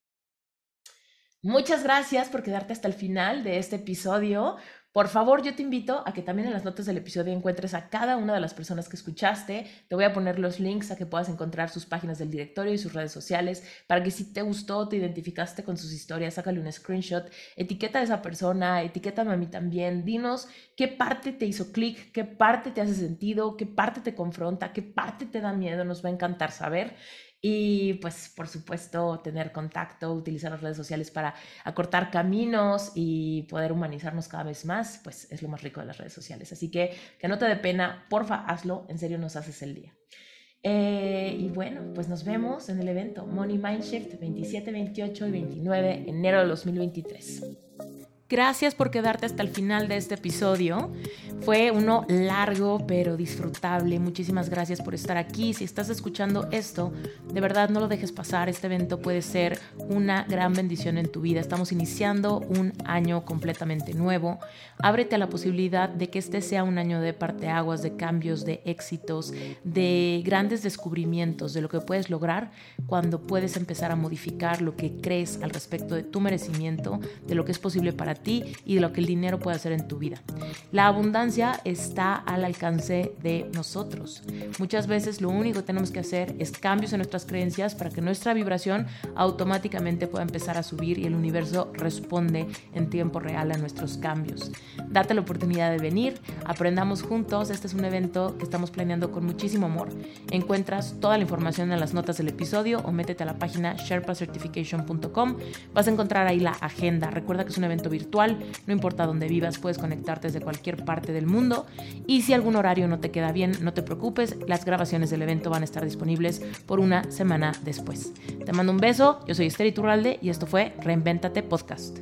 Muchas gracias por quedarte hasta el final de este episodio. Por favor, yo te invito a que también en las notas del episodio encuentres a cada una de las personas que escuchaste. Te voy a poner los links a que puedas encontrar sus páginas del directorio y sus redes sociales para que si te gustó, te identificaste con sus historias, sácale un screenshot, etiqueta a esa persona, etiquétame a mí también. Dinos qué parte te hizo clic, qué parte te hace sentido, qué parte te confronta, qué parte te da miedo. Nos va a encantar saber. Y pues por supuesto tener contacto, utilizar las redes sociales para acortar caminos y poder humanizarnos cada vez más, pues es lo más rico de las redes sociales. Así que que no te dé pena, porfa, hazlo, en serio nos haces el día. Eh, y bueno, pues nos vemos en el evento Money Mindshift 27, 28 y 29 enero de 2023. Gracias por quedarte hasta el final de este episodio. Fue uno largo pero disfrutable. Muchísimas gracias por estar aquí. Si estás escuchando esto, de verdad no lo dejes pasar. Este evento puede ser una gran bendición en tu vida. Estamos iniciando un año completamente nuevo. Ábrete a la posibilidad de que este sea un año de parteaguas, de cambios, de éxitos, de grandes descubrimientos, de lo que puedes lograr cuando puedes empezar a modificar lo que crees al respecto de tu merecimiento, de lo que es posible para y de lo que el dinero puede hacer en tu vida. La abundancia está al alcance de nosotros. Muchas veces lo único que tenemos que hacer es cambios en nuestras creencias para que nuestra vibración automáticamente pueda empezar a subir y el universo responde en tiempo real a nuestros cambios. Date la oportunidad de venir, aprendamos juntos. Este es un evento que estamos planeando con muchísimo amor. Encuentras toda la información en las notas del episodio o métete a la página sherpacertification.com. Vas a encontrar ahí la agenda. Recuerda que es un evento virtual no importa dónde vivas, puedes conectarte desde cualquier parte del mundo. Y si algún horario no te queda bien, no te preocupes, las grabaciones del evento van a estar disponibles por una semana después. Te mando un beso, yo soy Esther Iturralde y esto fue Reinventate Podcast.